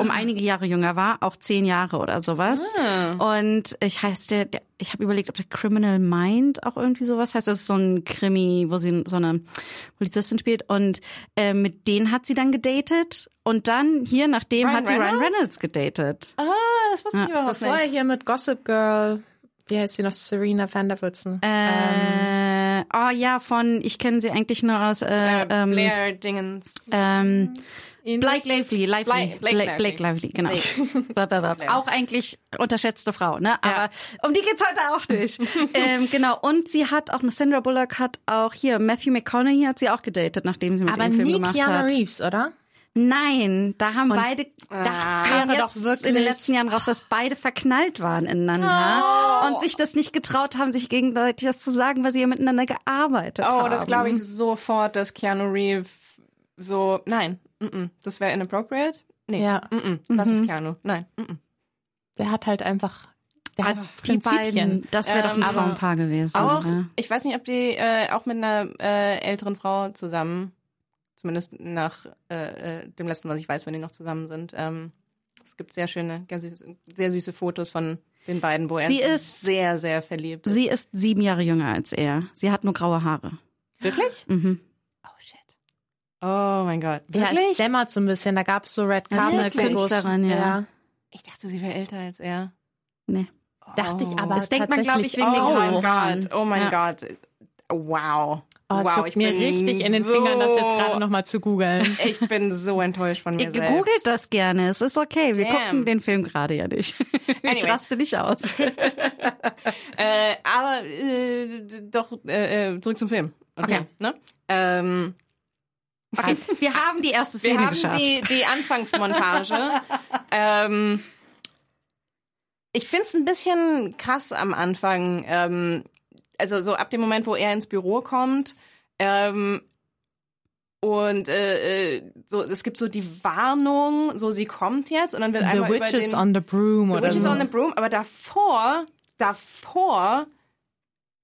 um einige Jahre jünger war, auch zehn Jahre oder sowas. Und ich heißt der, der ich habe überlegt, ob der Criminal Mind auch irgendwie sowas heißt. Das ist so ein Krimi, wo sie so eine Polizistin spielt. Und äh, mit denen hat sie dann gedatet. Und dann hier, nachdem Ryan hat sie Ryan Reynolds? Reynolds gedatet. Ah, das wusste ich überhaupt Bevor er nicht. hier mit Gossip Girl, wie heißt sie noch, Serena Van der Woodson. Oh ja, von, ich kenne sie eigentlich nur aus äh, Äh, ähm, Blair Dingens. ähm, Blake Lively, Lively, Blake- Blake Blake, Blake Lively. *laughs* Lively, genau. Blablabla. Auch eigentlich unterschätzte Frau, ne? Aber um die geht's heute auch nicht. *laughs* ähm, genau. Und sie hat auch, eine Sandra Bullock hat auch hier, Matthew McConaughey hat sie auch gedatet, nachdem sie mit aber dem Film nie gemacht Keanu hat. Reeves, oder? Nein, da haben beide, das wäre wäre doch wirklich- in den letzten Jahren raus, dass beide verknallt waren ineinander und sich das nicht getraut haben, sich gegenseitig das zu sagen, weil sie ja miteinander gearbeitet haben. Oh, das glaube ich sofort, dass Keanu Reeves so, nein, mm -mm, das wäre inappropriate. Nee, Ja. mm -mm, das ist Keanu. Nein, mm -mm. Der hat halt einfach, der hat Die Prinzipien. beiden, das wäre doch ein Ähm, Traumpaar gewesen. Auch, ne? ich weiß nicht, ob die äh, auch mit einer äh, älteren Frau zusammen, zumindest nach äh, äh, dem letzten, was ich weiß, wenn die noch zusammen sind. Ähm, es gibt sehr schöne, sehr süße, sehr süße Fotos von den beiden, wo er Sie ist- sehr, sehr verliebt ist. Sie ist sieben Jahre jünger als er. Sie hat nur graue Haare. Wirklich? Mhm. Oh shit. Oh mein Gott. Ja, es Wirklich? dämmert so ein bisschen. Da gab es so Red Carpet. Künstlerin, ja. ich dachte, sie wäre älter als er. Nee. Dachte ich Oh. aber Das denkt man, glaub ich, tatsächlich wegen den auch. grauen Oh Haaren. Gott, oh mein Ja. Gott. Wow. Oh, es wow, juckt ich mir bin richtig in den so, Fingern, das jetzt gerade nochmal zu googeln. *laughs* Ich bin so enttäuscht von mir Ihr selbst. googelt das gerne. Es ist okay. Wir Damn. gucken den Film gerade ja nicht. *laughs* Ich Anyway. raste nicht aus. *laughs* Äh, aber äh, doch äh, äh, zurück zum Film. Okay. Okay. Ne? Ähm, Okay, wir haben die erste wir Szene haben geschafft. die, die Anfangsmontage. ähm, ich find's ein bisschen krass am Anfang. Ähm, also so ab dem Moment, wo er ins Büro kommt. Ähm, und äh, äh, so, es gibt so die Warnung, so sie kommt jetzt und dann wird The einmal Witch über is den, on the broom The oder Witch is so. on the Broom, aber davor, davor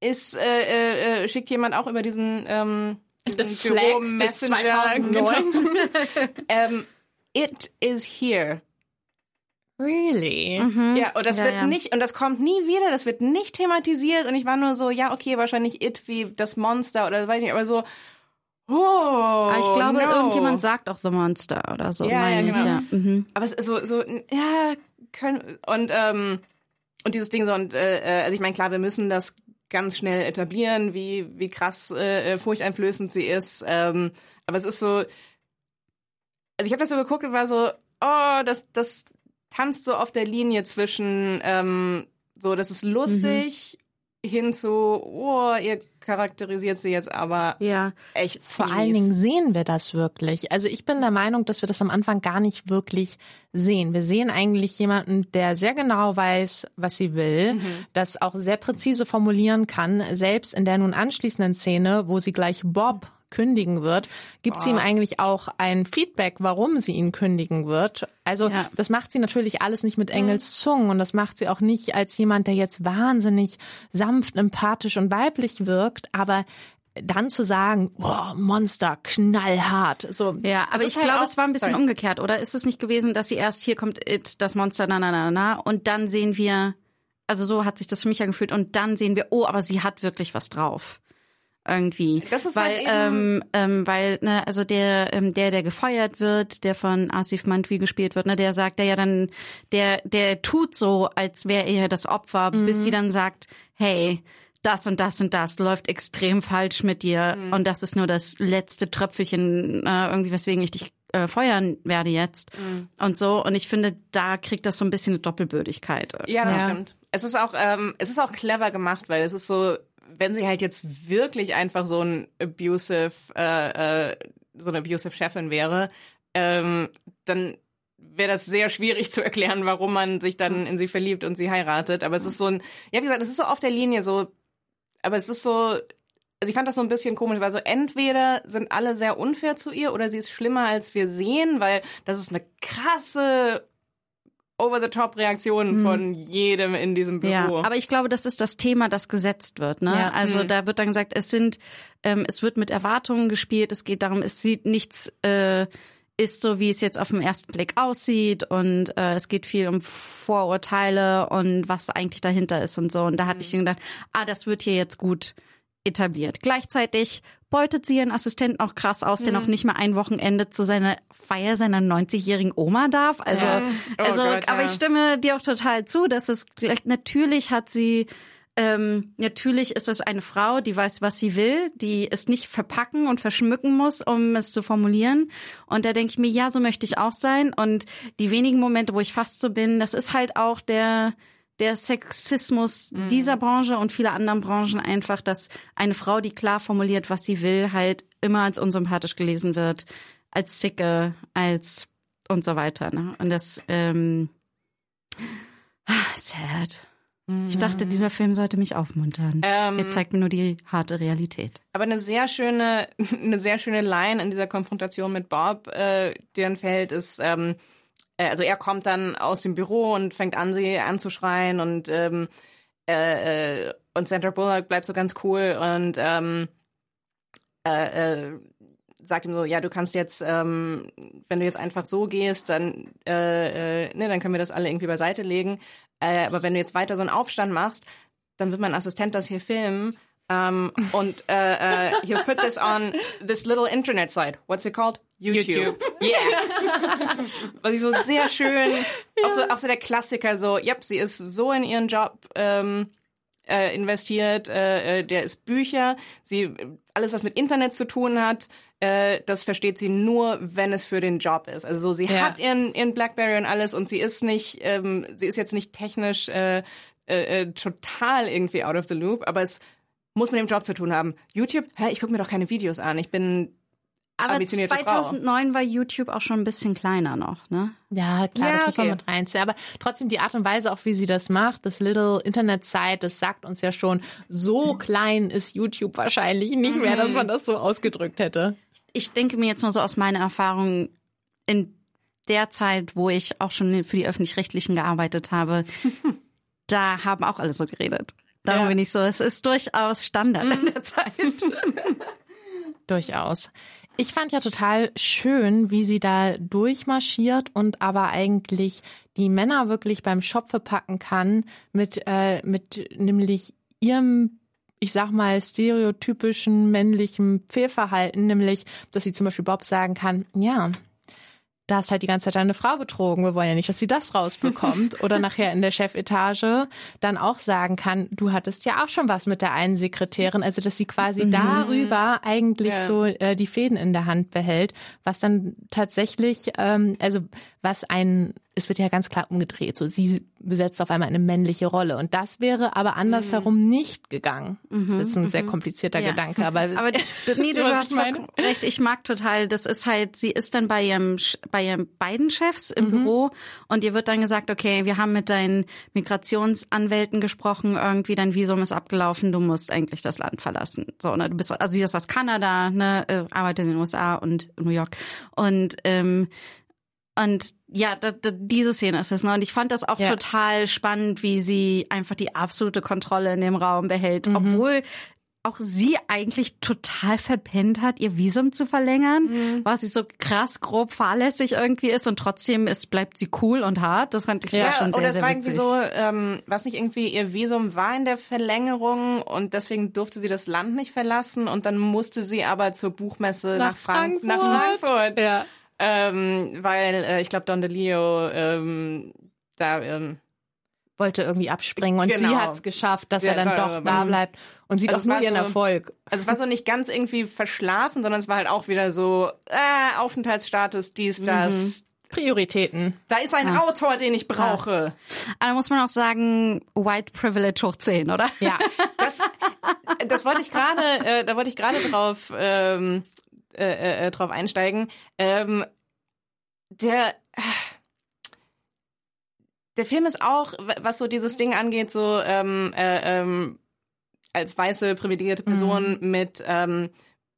ist, äh, äh, äh, schickt jemand auch über diesen, ähm, diesen Slack Büro Messenger. 2009. Genau. *laughs* ähm, it is here. Really? Ja, und das Ja, wird ja. nicht, und das kommt nie wieder, das wird nicht thematisiert und ich war nur so, ja, okay, wahrscheinlich it wie das Monster oder weiß ich nicht, aber so, oh, Aber ich glaube, no. irgendjemand sagt auch The Monster oder so, Ja, meine ja, ich, genau. ja. Mhm. Aber es ist so, so, ja, können, und, ähm, und dieses Ding so, und, äh, äh, also ich meine, klar, wir müssen das ganz schnell etablieren, wie, wie krass äh, äh, furchteinflößend sie ist. Ähm, aber es ist so, also ich habe das so geguckt und war so, oh, das, das tanzt so auf der Linie zwischen, ähm, so, das ist lustig, hin zu, oh, ihr charakterisiert sie jetzt aber Ja. echt Vor fies. allen Dingen sehen wir das wirklich. Also ich bin der Meinung, dass wir das am Anfang gar nicht wirklich sehen. Wir sehen eigentlich jemanden, der sehr genau weiß, was sie will, das auch sehr präzise formulieren kann. Selbst in der nun anschließenden Szene, wo sie gleich Bob kündigen wird, gibt sie ihm eigentlich auch ein Feedback, warum sie ihn kündigen wird. Also Ja. das macht sie natürlich alles nicht mit Engels Zungen und das macht sie auch nicht als jemand, der jetzt wahnsinnig sanft, empathisch und weiblich wirkt, aber dann zu sagen, boah, Monster, knallhart, so. Ja, aber ich halt glaube, es war ein bisschen sorry. umgekehrt, oder? Ist es nicht gewesen, dass sie erst hier kommt It, das Monster, na, na, na, na, und dann sehen wir, also so hat sich das für mich angefühlt, und dann sehen wir, oh, aber sie hat wirklich was drauf. Irgendwie. Das ist weil, halt eben- ähm, ähm, weil, ne, also der, ähm, der, der gefeuert wird, der von Asif Mantwi gespielt wird, ne, der sagt, der ja dann, der, der tut so, als wäre er das Opfer, bis sie dann sagt, hey, das und das und das läuft extrem falsch mit dir und das ist nur das letzte Tröpfelchen, äh, irgendwie, weswegen ich dich äh, feuern werde jetzt und so. Und ich finde, da kriegt das so ein bisschen eine Doppelbödigkeit. Ja, das Ja. stimmt. Es ist auch, ähm, es ist auch clever gemacht, weil es ist so, wenn sie halt jetzt wirklich einfach so ein abusive, äh, äh, so eine abusive Chefin wäre, ähm, dann wäre das sehr schwierig zu erklären, warum man sich dann in sie verliebt und sie heiratet. Aber es ist so ein, ja, wie gesagt, es ist so auf der Linie so, aber es ist so, also ich fand das so ein bisschen komisch, weil so entweder sind alle sehr unfair zu ihr oder sie ist schlimmer als wir sehen, weil das ist eine krasse Over-the-Top-Reaktion von jedem in diesem Büro. Ja, aber ich glaube, das ist das Thema, das gesetzt wird. Ne? Ja. Also da wird dann gesagt, es sind, ähm, es wird mit Erwartungen gespielt. Es geht darum, es sieht nichts, äh, ist so, wie es jetzt auf den ersten Blick aussieht und äh, es geht viel um Vorurteile und was eigentlich dahinter ist und so. Und da hatte ich dann gedacht, ah, das wird hier jetzt gut etabliert. Gleichzeitig beutet sie ihren Assistenten auch krass aus, der noch nicht mal ein Wochenende zu seiner Feier seiner 90-jährigen Oma darf. Also, Ja. Oh also, Gott, aber ja. ich stimme dir auch total zu, dass es natürlich hat sie ähm, natürlich ist es eine Frau, die weiß, was sie will, die es nicht verpacken und verschmücken muss, um es zu formulieren. Und da denke ich mir, ja, so möchte ich auch sein. Und die wenigen Momente, wo ich fast so bin, das ist halt auch der der Sexismus dieser Branche und vieler anderen Branchen einfach, dass eine Frau, die klar formuliert, was sie will, halt immer als unsympathisch gelesen wird, als Sicke, als und so weiter. Ne? Und das ähm, ah, sad. Ich dachte, dieser Film sollte mich aufmuntern. Ähm, Er zeigt mir nur die harte Realität. Aber eine sehr schöne, *laughs* eine sehr schöne Line in dieser Konfrontation mit Bob, äh, die dann fällt, ist, ähm, äh, also er kommt dann aus dem Büro und fängt an, sie anzuschreien und ähm, äh, äh, und Sandra Bullock bleibt so ganz cool und ähm, äh, äh, sagt ihm so, ja, du kannst jetzt, ähm, wenn du jetzt einfach so gehst, dann, äh, äh, ne, dann können wir das alle irgendwie beiseite legen. Äh, aber wenn du jetzt weiter so einen Aufstand machst, dann wird mein Assistent das hier filmen. Um, und äh, äh, he'll put this on this little internet site. What's it called? YouTube. Yeah. *laughs* Was ich so sehr schön, auch, so, auch so der Klassiker, so, yep, sie ist so in ihren Job ähm, äh, investiert, äh, äh, der ist Bücher. Sie alles, was mit Internet zu tun hat, äh, das versteht sie nur, wenn es für den Job ist. Also so, sie Ja. hat ihren, ihren BlackBerry und alles und sie ist nicht, ähm, sie ist jetzt nicht technisch äh, äh, äh, total irgendwie out of the loop, aber es muss mit dem Job zu tun haben. YouTube, hä, ich gucke mir doch keine Videos an. Ich bin Aber ambitionierte Frau. 2009 war YouTube auch schon ein bisschen kleiner noch, ne? Ja, klar, Ja, das muss man okay. mit reinziehen. Aber trotzdem die Art und Weise, auch wie sie das macht, das Little Internet Site, das sagt uns ja schon, so klein ist YouTube wahrscheinlich nicht mehr, dass man das so ausgedrückt hätte. Ich denke mir jetzt mal so aus meiner Erfahrung in der Zeit, wo ich auch schon für die öffentlich-rechtlichen gearbeitet habe, *laughs* da haben auch alle so geredet. Darum Ja. bin ich so, es ist durchaus Standard in der Zeit. *laughs* *laughs* Durchaus. Ich fand ja total schön, wie sie da durchmarschiert und aber eigentlich die Männer wirklich beim Schopfe packen kann mit, äh, mit nämlich ihrem, ich sag mal, stereotypischen männlichen Fehlverhalten, nämlich, dass sie zum Beispiel Bob sagen kann, ja, da hast halt die ganze Zeit deine Frau betrogen. Wir wollen ja nicht, dass sie das rausbekommt. *laughs* Oder nachher in der Chefetage dann auch sagen kann, du hattest ja auch schon was mit der einen Sekretärin. Also, dass sie quasi darüber eigentlich Ja. so äh, die Fäden in der Hand behält, was dann tatsächlich, ähm, also was ein, es wird ja ganz klar umgedreht. So, sie besetzt auf einmal eine männliche Rolle. Und das wäre aber andersherum nicht gegangen. Das ist ein sehr komplizierter Ja. Gedanke, aber, *laughs* Aber du, nee, du hast ich recht. Ich mag total, das ist halt, sie ist dann bei ihrem, bei ihren beiden Chefs im Büro und ihr wird dann gesagt, okay, wir haben mit deinen Migrationsanwälten gesprochen, irgendwie dein Visum ist abgelaufen, du musst eigentlich das Land verlassen. So, ne, du bist, also sie ist aus Kanada, ne, äh, arbeitet in den USA und New York und ähm, und ja, da, da, diese Szene ist es. Ne? Und ich fand das auch Ja. total spannend, wie sie einfach die absolute Kontrolle in dem Raum behält, Mhm. obwohl auch sie eigentlich total verpennt hat, ihr Visum zu verlängern, Mhm. was sie so krass grob fahrlässig irgendwie ist und trotzdem ist, bleibt sie cool und hart. Das fand ich Ja, schon oder sehr, es sehr war irgendwie witzig. so, ähm, was nicht irgendwie ihr Visum war in der Verlängerung und deswegen durfte sie das Land nicht verlassen und dann musste sie aber zur Buchmesse nach, Nach Frank nach Frankfurt. Frankfurt. ja. Ähm, weil äh, ich glaube, Don DeLeo ähm, da ähm, wollte irgendwie abspringen und Genau. sie hat es geschafft, dass Ja, er dann doch da war- bleibt und sieht Also auch nur ihren so- Erfolg. Also es war so nicht ganz irgendwie verschlafen, sondern es war halt auch wieder so äh, Aufenthaltsstatus, dies, das. Prioritäten. Da ist ein Autor, den ich brauche. Aber da muss man auch sagen, White Privilege hoch 10, oder? Ja. Das, das wollte ich gerade, äh, da wollte ich gerade drauf, ähm, äh, äh, drauf einsteigen. Ähm, der der Film ist auch, was so dieses Ding angeht, so ähm, äh, ähm, als weiße privilegierte Person mit ähm,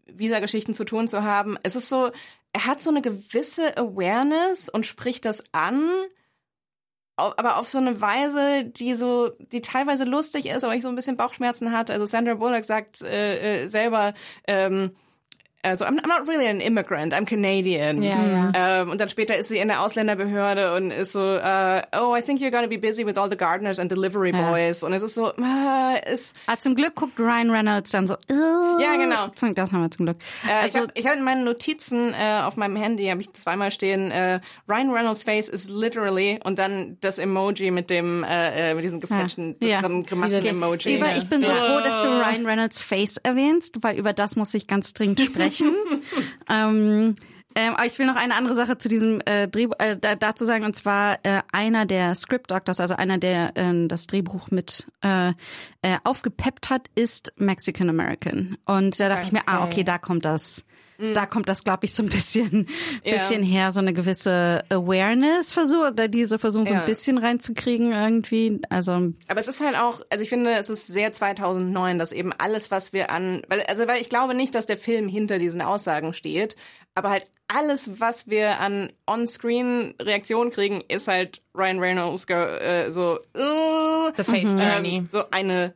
Visa-Geschichten zu tun zu haben. Es ist so, er hat so eine gewisse Awareness und spricht das an, aber auf so eine Weise, die so, die teilweise lustig ist, aber ich so ein bisschen Bauchschmerzen hat. Also Sandra Bullock sagt äh, äh, selber, ähm, also I'm, I'm not really an immigrant, I'm Canadian. Ja, ja. Ähm, und dann später ist sie in der Ausländerbehörde und ist so, äh, oh, I think you're gonna be busy with all the gardeners and delivery Ja. boys. Und es ist so, äh, ist, Aber zum Glück guckt Ryan Reynolds dann so, Ja, genau. Zum, das haben wir zum Glück. Äh, also, ich habe hab in meinen Notizen äh, auf meinem Handy habe ich zweimal stehen äh, Ryan Reynolds Face is literally und dann das Emoji mit dem äh, äh, mit diesen gefletschten das Ja. Grimassen-Emoji. Ich bin so froh, dass du Ryan Reynolds Face erwähnst, weil über das muss ich ganz dringend *laughs* sprechen. *laughs* ähm, ähm, aber ich will noch eine andere Sache zu diesem äh, Drehbuch äh, da, dazu sagen und zwar äh, einer der Script Doctors, also einer der äh, das Drehbuch mit äh, äh, aufgepeppt hat, ist Mexican American und da dachte ich mir, ah Okay. okay, da kommt das. Da kommt das, glaube ich, so ein bisschen, Ja. bisschen her, so eine gewisse Awareness versucht, oder diese versuchen so Ja. ein bisschen reinzukriegen irgendwie. Also Aber es ist halt auch, also ich finde, es ist sehr 2009, dass eben alles, was wir an, weil, also weil ich glaube nicht, dass der Film hinter diesen Aussagen steht, aber halt alles, was wir an On-Screen-Reaktionen kriegen, ist halt Ryan Reynolds äh, so, äh, The Face Journey. ähm, so eine,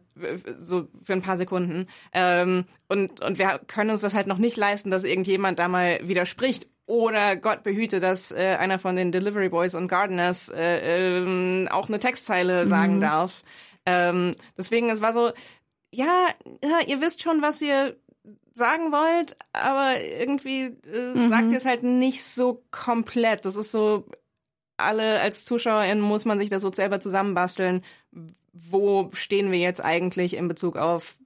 so für ein paar Sekunden. Ähm, und, und wir können uns das halt noch nicht leisten, dass irgendjemand da mal widerspricht. Oder Gott behüte, dass äh, einer von den Delivery Boys und Gardeners äh, ähm, auch eine Textzeile sagen darf. Ähm, deswegen, es war so, ja, ja, ihr wisst schon, was ihr sagen wollt, aber irgendwie äh, sagt ihr es halt nicht so komplett. Das ist so, alle als ZuschauerInnen muss man sich das so selber zusammenbasteln. Wo stehen wir jetzt eigentlich in Bezug auf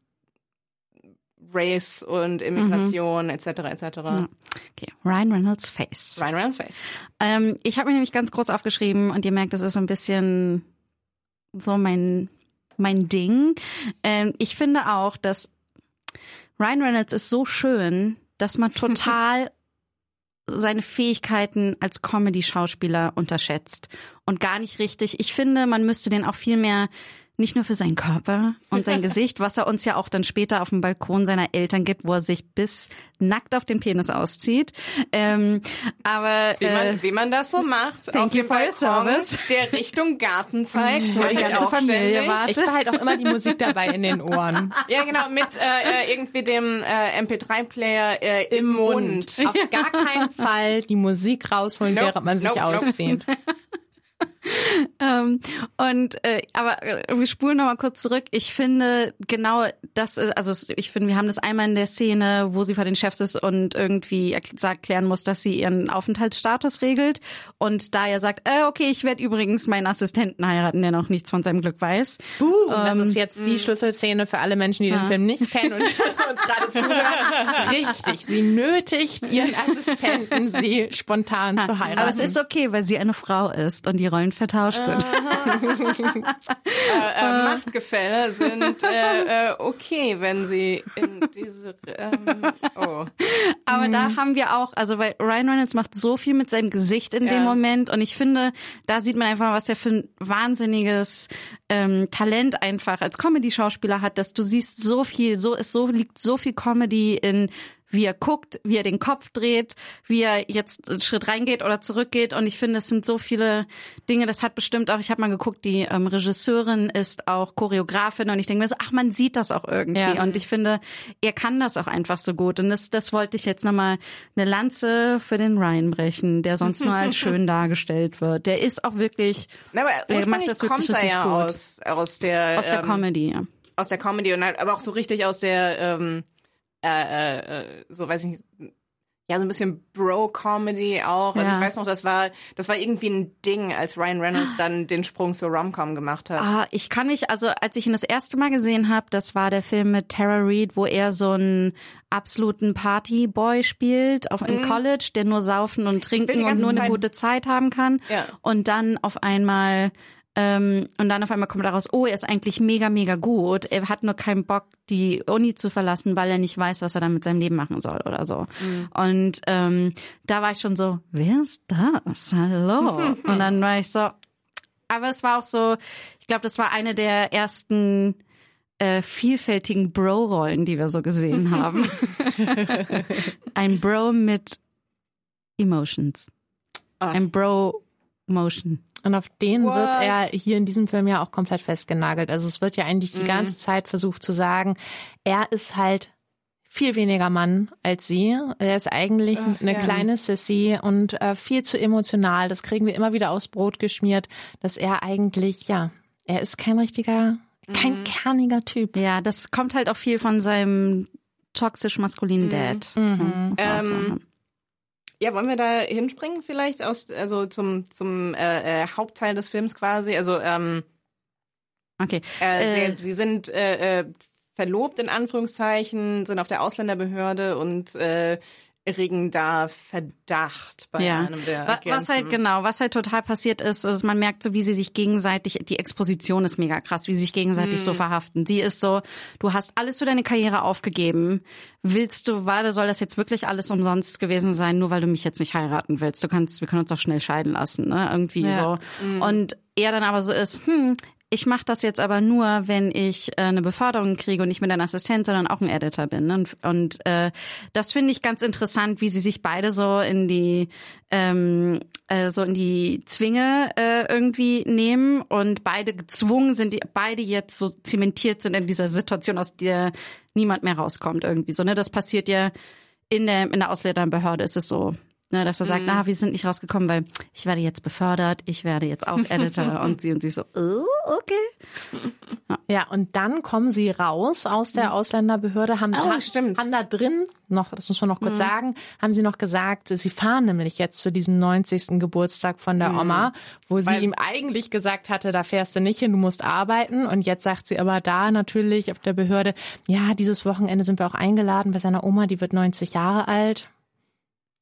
Race und Immigration etc. etc. Okay, Ryan Reynolds Face. Ryan Reynolds Face. Ähm, ich habe mir nämlich ganz groß aufgeschrieben und ihr merkt, das ist so ein bisschen so mein mein Ding. Ähm, ich finde auch, dass Ryan Reynolds ist so schön, dass man *laughs* total seine Fähigkeiten als Comedy-Schauspieler unterschätzt und gar nicht richtig. Ich finde, man müsste den auch viel mehr nicht nur für seinen Körper und sein *laughs* Gesicht, was er uns ja auch dann später auf dem Balkon seiner Eltern gibt, wo er sich bis nackt auf den Penis auszieht. Ähm, aber Wie man, äh, wie man das so macht, thank auf you dem for your Balkon, service. der Richtung Garten *laughs* zeigt, wo die ich ganze Familie wartet. Ich behalte auch immer die Musik dabei in den Ohren. Ja, genau, mit äh, äh, irgendwie dem äh, MP3-Player äh, im Mund. Auf gar keinen Fall die Musik rausholen, Nope, während man sich nope, nope. *laughs* *laughs* Ähm, und äh, aber äh, wir spulen noch mal kurz zurück. Ich finde genau das, ist- also ich finde, wir haben das einmal in der Szene, wo sie vor den Chefs ist und irgendwie erkl- erklären muss, dass sie ihren Aufenthaltsstatus regelt und da er sagt, äh, okay, ich werde übrigens meinen Assistenten heiraten, der noch nichts von seinem Glück weiß. das ist jetzt die Schlüsselszene für alle Menschen, die den Film nicht kennen und *laughs* uns gerade zuhören. *laughs* Richtig, sie nötigt ihren Assistenten, sie spontan zu heiraten. Aber es ist okay, weil sie eine Frau ist und die Rollen vertauscht sind. *laughs* äh, Machtgefälle sind äh, äh, okay, wenn sie in diese ähm, oh. Aber da haben wir auch, also weil Ryan Reynolds macht so viel mit seinem Gesicht in dem Ja. Moment und ich finde, da sieht man einfach, was er für ein wahnsinniges ähm, Talent einfach als Comedy-Schauspieler hat, dass du siehst so viel, so ist so liegt so viel Comedy in wie er guckt, wie er den Kopf dreht, wie er jetzt einen Schritt reingeht oder zurückgeht. Und ich finde, es sind so viele Dinge, das hat bestimmt auch, ich habe mal geguckt, die ähm, Regisseurin ist auch Choreografin und ich denke mir so, ach, man sieht das auch irgendwie. Ja. Und ich finde, er kann das auch einfach so gut. Und das, das wollte ich jetzt nochmal eine Lanze für den Ryan brechen, der sonst nur als *laughs* schön dargestellt wird. Der ist auch wirklich Na, aber Er macht das wirklich richtig ja gut. aus aus der aus der ähm, Comedy. Ja. aus der Comedy und halt, aber auch so richtig aus der ähm, äh, äh, äh, so weiß ich nicht ja so ein bisschen Bro-Comedy auch. Also Ja. ich weiß noch, das war das war irgendwie ein Ding, als Ryan Reynolds dann den Sprung zur Rom-Com gemacht hat. Ah, ich kann mich, also als ich ihn das erste Mal gesehen habe, das war der Film mit Tara Reid, wo er so einen absoluten Partyboy spielt auf, im College, der nur saufen und trinken und nur eine Zeit- gute Zeit haben kann. Ja. Und dann auf einmal ähm, und dann auf einmal kommt daraus, oh, er ist eigentlich mega, mega gut. Er hat nur keinen Bock, die Uni zu verlassen, weil er nicht weiß, was er dann mit seinem Leben machen soll oder so. Und ähm, da war ich schon so, wer ist das? Hallo. *laughs* und dann war ich so, aber es war auch so, ich glaube, das war eine der ersten äh, vielfältigen Bro-Rollen, die wir so gesehen *laughs* haben. Ein Bro mit Emotions. Ah. Ein Bro-Motion. Und auf den What? wird er hier in diesem Film ja auch komplett festgenagelt. Also es wird ja eigentlich die ganze Zeit versucht zu sagen, er ist halt viel weniger Mann als sie. Er ist eigentlich Ach, eine ja. kleine Sissy und äh, viel zu emotional. Das kriegen wir immer wieder aufs Brot geschmiert, dass er eigentlich, ja, er ist kein richtiger, kein kerniger Typ. Ja, das kommt halt auch viel von seinem toxisch maskulinen Dad. Mhm. Ähm, Ja, wollen wir da hinspringen vielleicht aus, also zum zum äh, äh, Hauptteil des Films quasi. Also ähm, okay. äh, Äh, sie, sie sind äh, äh, verlobt in Anführungszeichen, sind auf der Ausländerbehörde und erregen da Verdacht bei ja. einem der Wa- Was halt Agenten. genau, was halt total passiert ist, ist, man merkt so, wie sie sich gegenseitig, die Exposition ist mega krass, wie sie sich gegenseitig Mhm. so verhaften. Sie ist so, du hast alles für deine Karriere aufgegeben. Willst du, warte, soll das jetzt wirklich alles umsonst gewesen sein, nur weil du mich jetzt nicht heiraten willst? Du kannst, wir können uns doch schnell scheiden lassen, ne? Irgendwie Ja. so. Und er dann aber so ist, hm, ich mache das jetzt aber nur, wenn ich äh, eine Beförderung kriege und nicht mit ein Assistent, sondern auch ein Editor bin. Und, und äh, das finde ich ganz interessant, wie sie sich beide so in die ähm, äh, so in die Zwinge äh, irgendwie nehmen und beide gezwungen sind, die beide jetzt so zementiert sind in dieser Situation, aus der niemand mehr rauskommt irgendwie. So ne, das passiert ja in der in der Ausländerbehörde ist es so ne, dass er sagt, ah, wir sind nicht rausgekommen, weil ich werde jetzt befördert, ich werde jetzt auch Editor *laughs* und sie und sie so, oh, okay. Ja, und dann kommen sie raus aus der Ausländerbehörde, haben, Oh, stimmt. haben da drin noch, das muss man noch kurz sagen, haben sie noch gesagt, sie fahren nämlich jetzt zu diesem 90. Geburtstag von der Oma, wo sie Weil- ihm eigentlich gesagt hatte, da fährst du nicht hin, du musst arbeiten. Und jetzt sagt sie aber da natürlich auf der Behörde, ja, dieses Wochenende sind wir auch eingeladen bei seiner Oma, die wird 90 Jahre alt.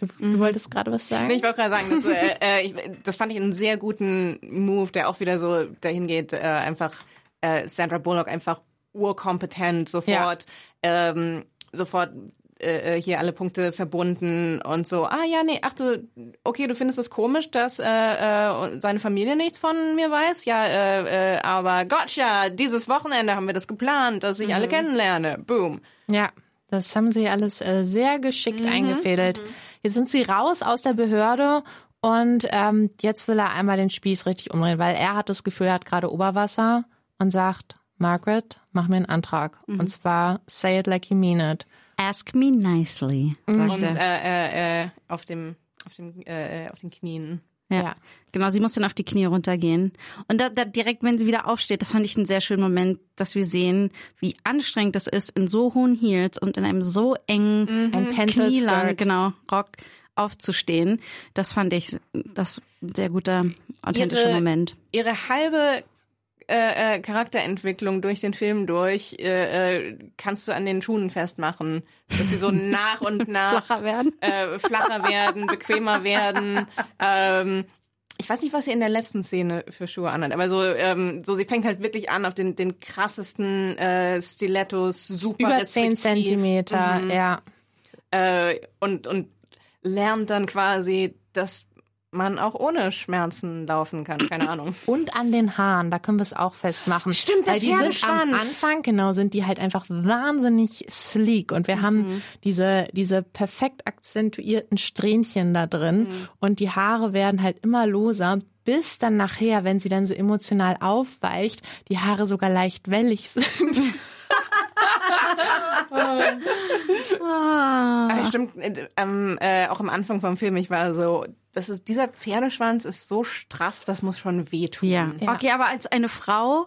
Du, du wolltest gerade was sagen? Nee, ich wollte gerade sagen, das, äh, äh, ich, das fand ich einen sehr guten Move, der auch wieder so dahin geht, äh, einfach äh, Sandra Bullock einfach urkompetent, sofort, ähm, sofort äh, äh, hier alle Punkte verbunden und so, ah ja, nee, ach du, okay, du findest es komisch, dass äh, äh, seine Familie nichts von mir weiß? Ja, äh, äh, aber gotcha, dieses Wochenende haben wir das geplant, dass ich alle kennenlerne. Boom. Ja, das haben sie alles äh, sehr geschickt eingefädelt. Jetzt sind sie raus aus der Behörde und ähm, jetzt will er einmal den Spieß richtig umdrehen, weil er hat das Gefühl, er hat gerade Oberwasser und sagt, Margaret, mach mir einen Antrag. Und zwar, say it like you mean it. Ask me nicely, sagt Und er. äh, äh, äh, auf dem, auf dem, äh, äh, auf den Knien. Ja. Ja. Genau, sie muss dann auf die Knie runtergehen. Und da, da direkt, wenn sie wieder aufsteht, das fand ich einen sehr schönen Moment, dass wir sehen, wie anstrengend es ist, in so hohen Heels und in einem so engen, Ein Pencil knielang, genau, Rock aufzustehen. Das fand ich das ein sehr guter, authentischer Ihre- Moment. ihre halbe äh, äh, Charakterentwicklung durch den Film durch äh, äh, kannst du an den Schuhen festmachen, dass sie so *laughs* nach und nach Flacher werden. äh, flacher werden, bequemer werden. Ähm, ich weiß nicht, was sie in der letzten Szene für Schuhe anhat, aber so, ähm, so sie fängt halt wirklich an auf den, den krassesten äh, Stilettos, super Über 10 restriktiv. Zentimeter, ja. äh, und, und lernt dann quasi, dass man auch ohne Schmerzen laufen kann. Keine Ahnung. *clears throat* Und an den Haaren, da können wir es auch festmachen. Stimmt, der Weil die sind am. Anfang, genau, sind die halt einfach wahnsinnig sleek. Und wir haben diese, diese perfekt akzentuierten Strähnchen da drin. Und die Haare werden halt immer loser, bis dann nachher, wenn sie dann so emotional aufweicht, die Haare sogar leicht wellig sind. *laughs* *laughs* Ah, stimmt, äh, ähm, äh, auch am Anfang vom Film, ich war so, das ist, dieser Pferdeschwanz ist so straff, das muss schon wehtun. Ja. Ja. Okay, aber als eine Frau,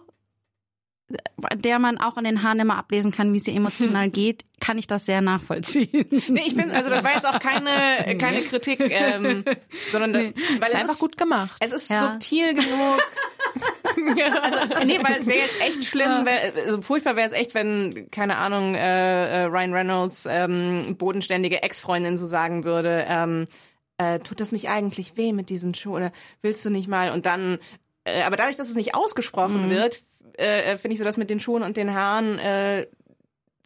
der man auch an den Haaren immer ablesen kann, wie sie emotional *laughs* geht, kann ich das sehr nachvollziehen. Nee, ich bin, also das war jetzt auch keine, keine Kritik, ähm, sondern da, weil ist es einfach ist, gut gemacht. Es ist Ja. subtil genug. *laughs* also, nee, weil es wäre jetzt echt schlimm, wär, also furchtbar wäre es echt, wenn, keine Ahnung, äh, äh, Ryan Reynolds ähm, bodenständige Ex-Freundin so sagen würde, ähm, äh, tut das nicht eigentlich weh mit diesen Schuhen oder willst du nicht mal? Und dann, äh, aber dadurch, dass es nicht ausgesprochen wird, äh, finde ich so das mit den Schuhen und den Haaren äh,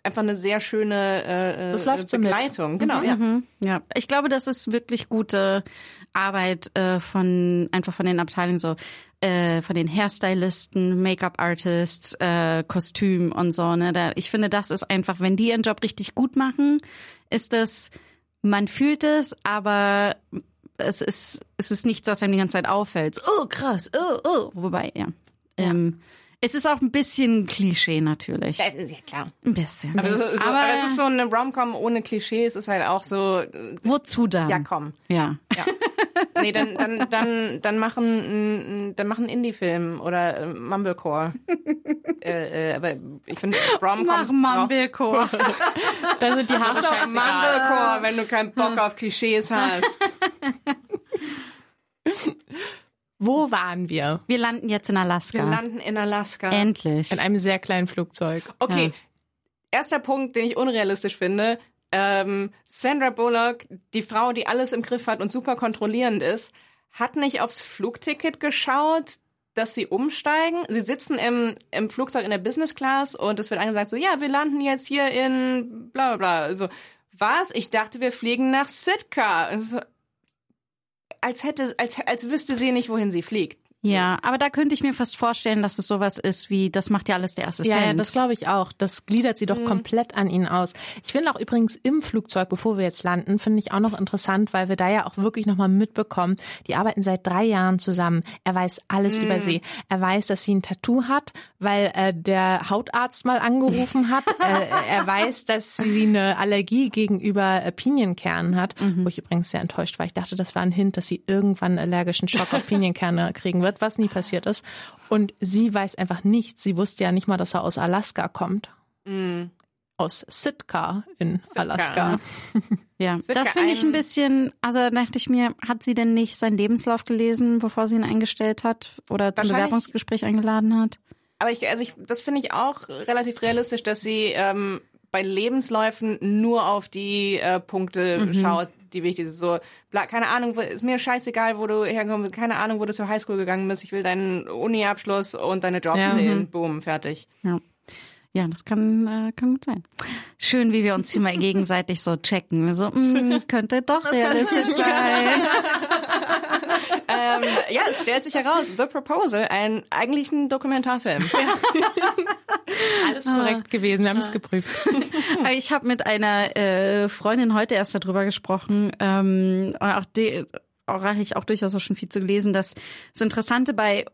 einfach eine sehr schöne äh, Das läuft so. Begleitung. Genau, ja. Mhm. Ja, ich glaube, das ist wirklich gute Arbeit äh, von einfach von den Abteilungen so äh, von den Hairstylisten, Make-up-Artists, äh, Kostüm und so. Ne, da, ich finde, das ist einfach, wenn die ihren Job richtig gut machen, ist das man fühlt es, aber es ist es ist nicht so, dass einem die ganze Zeit auffällt. So, Oh krass, oh oh. Wobei ja. Ähm, es ist auch ein bisschen Klischee natürlich. Ja, klar. Ein bisschen. Aber, es ist so, aber aber es ist so eine Rom-Com ohne Klischees, ist halt auch so, äh, wozu dann? ja komm. Ja. Ja. Nee, dann, dann, dann, dann machen, dann machen Indie-Film oder äh, Mumblecore. *laughs* äh, äh, aber ich finde, Rom-Coms Mumblecore. *laughs* Da sind die Haare Mach scheißegal. Mumblecore, wenn du keinen Bock auf Klischees hast. *laughs* Wo waren wir? Wir landen jetzt in Alaska. Wir landen in Alaska. Endlich. In einem sehr kleinen Flugzeug. Okay, erster Punkt, den ich unrealistisch finde. Ähm, Sandra Bullock, die Frau, die alles im Griff hat und super kontrollierend ist, hat nicht aufs Flugticket geschaut, dass sie umsteigen. Sie sitzen im, im Flugzeug in der Business Class und es wird angesagt so, ja, wir landen jetzt hier in bla bla bla. Also, was? Ich dachte, wir fliegen nach Sitka. Also, als hätte, als, als wüsste sie nicht, wohin sie fliegt. Ja, aber da könnte ich mir fast vorstellen, dass es sowas ist wie, das macht ja alles der Assistent. Ja, ja das glaube ich auch. Das gliedert sie doch komplett an ihn aus. Ich finde auch übrigens im Flugzeug, bevor wir jetzt landen, finde ich auch noch interessant, weil wir da ja auch wirklich nochmal mitbekommen, die arbeiten seit drei Jahren zusammen. Er weiß alles über sie. Er weiß, dass sie ein Tattoo hat, weil äh, der Hautarzt mal angerufen hat. *laughs* äh, er weiß, dass sie eine Allergie gegenüber äh, Pinienkernen hat, wo ich übrigens sehr enttäuscht war. Ich dachte, das war ein Hint, dass sie irgendwann einen allergischen Schock auf *laughs* Pinienkerne kriegen wird, was nie passiert ist. Und sie weiß einfach nichts. Sie wusste ja nicht mal, dass er aus Alaska kommt. Aus Sitka in Alaska. *laughs* Ja, Circa das finde ich ein bisschen, also da dachte ich mir, hat sie denn nicht seinen Lebenslauf gelesen, bevor sie ihn eingestellt hat oder zum Bewerbungsgespräch eingeladen hat? Aber ich, also ich, das finde ich auch relativ realistisch, dass sie ähm, bei Lebensläufen nur auf die äh, Punkte schaut, die wichtig sind. So, bla, keine Ahnung, ist mir scheißegal, wo du hergekommen bist, keine Ahnung, wo du zur Highschool gegangen bist. Ich will deinen Uni-Abschluss und deine Jobs Ja. sehen. Boom, fertig. Ja. Ja, das kann, äh, kann gut sein. Schön, wie wir uns hier mal *laughs* gegenseitig so checken. So, mh, könnte doch realistisch sein. *laughs* ähm, ja, es stellt sich heraus, The Proposal, ein eigentlich ein Dokumentarfilm. *laughs* Alles korrekt gewesen. Wir haben es geprüft. Ich habe mit einer äh, Freundin heute erst darüber gesprochen ähm, und auch die auch habe ich auch durchaus auch schon viel zu gelesen, dass das Interessante bei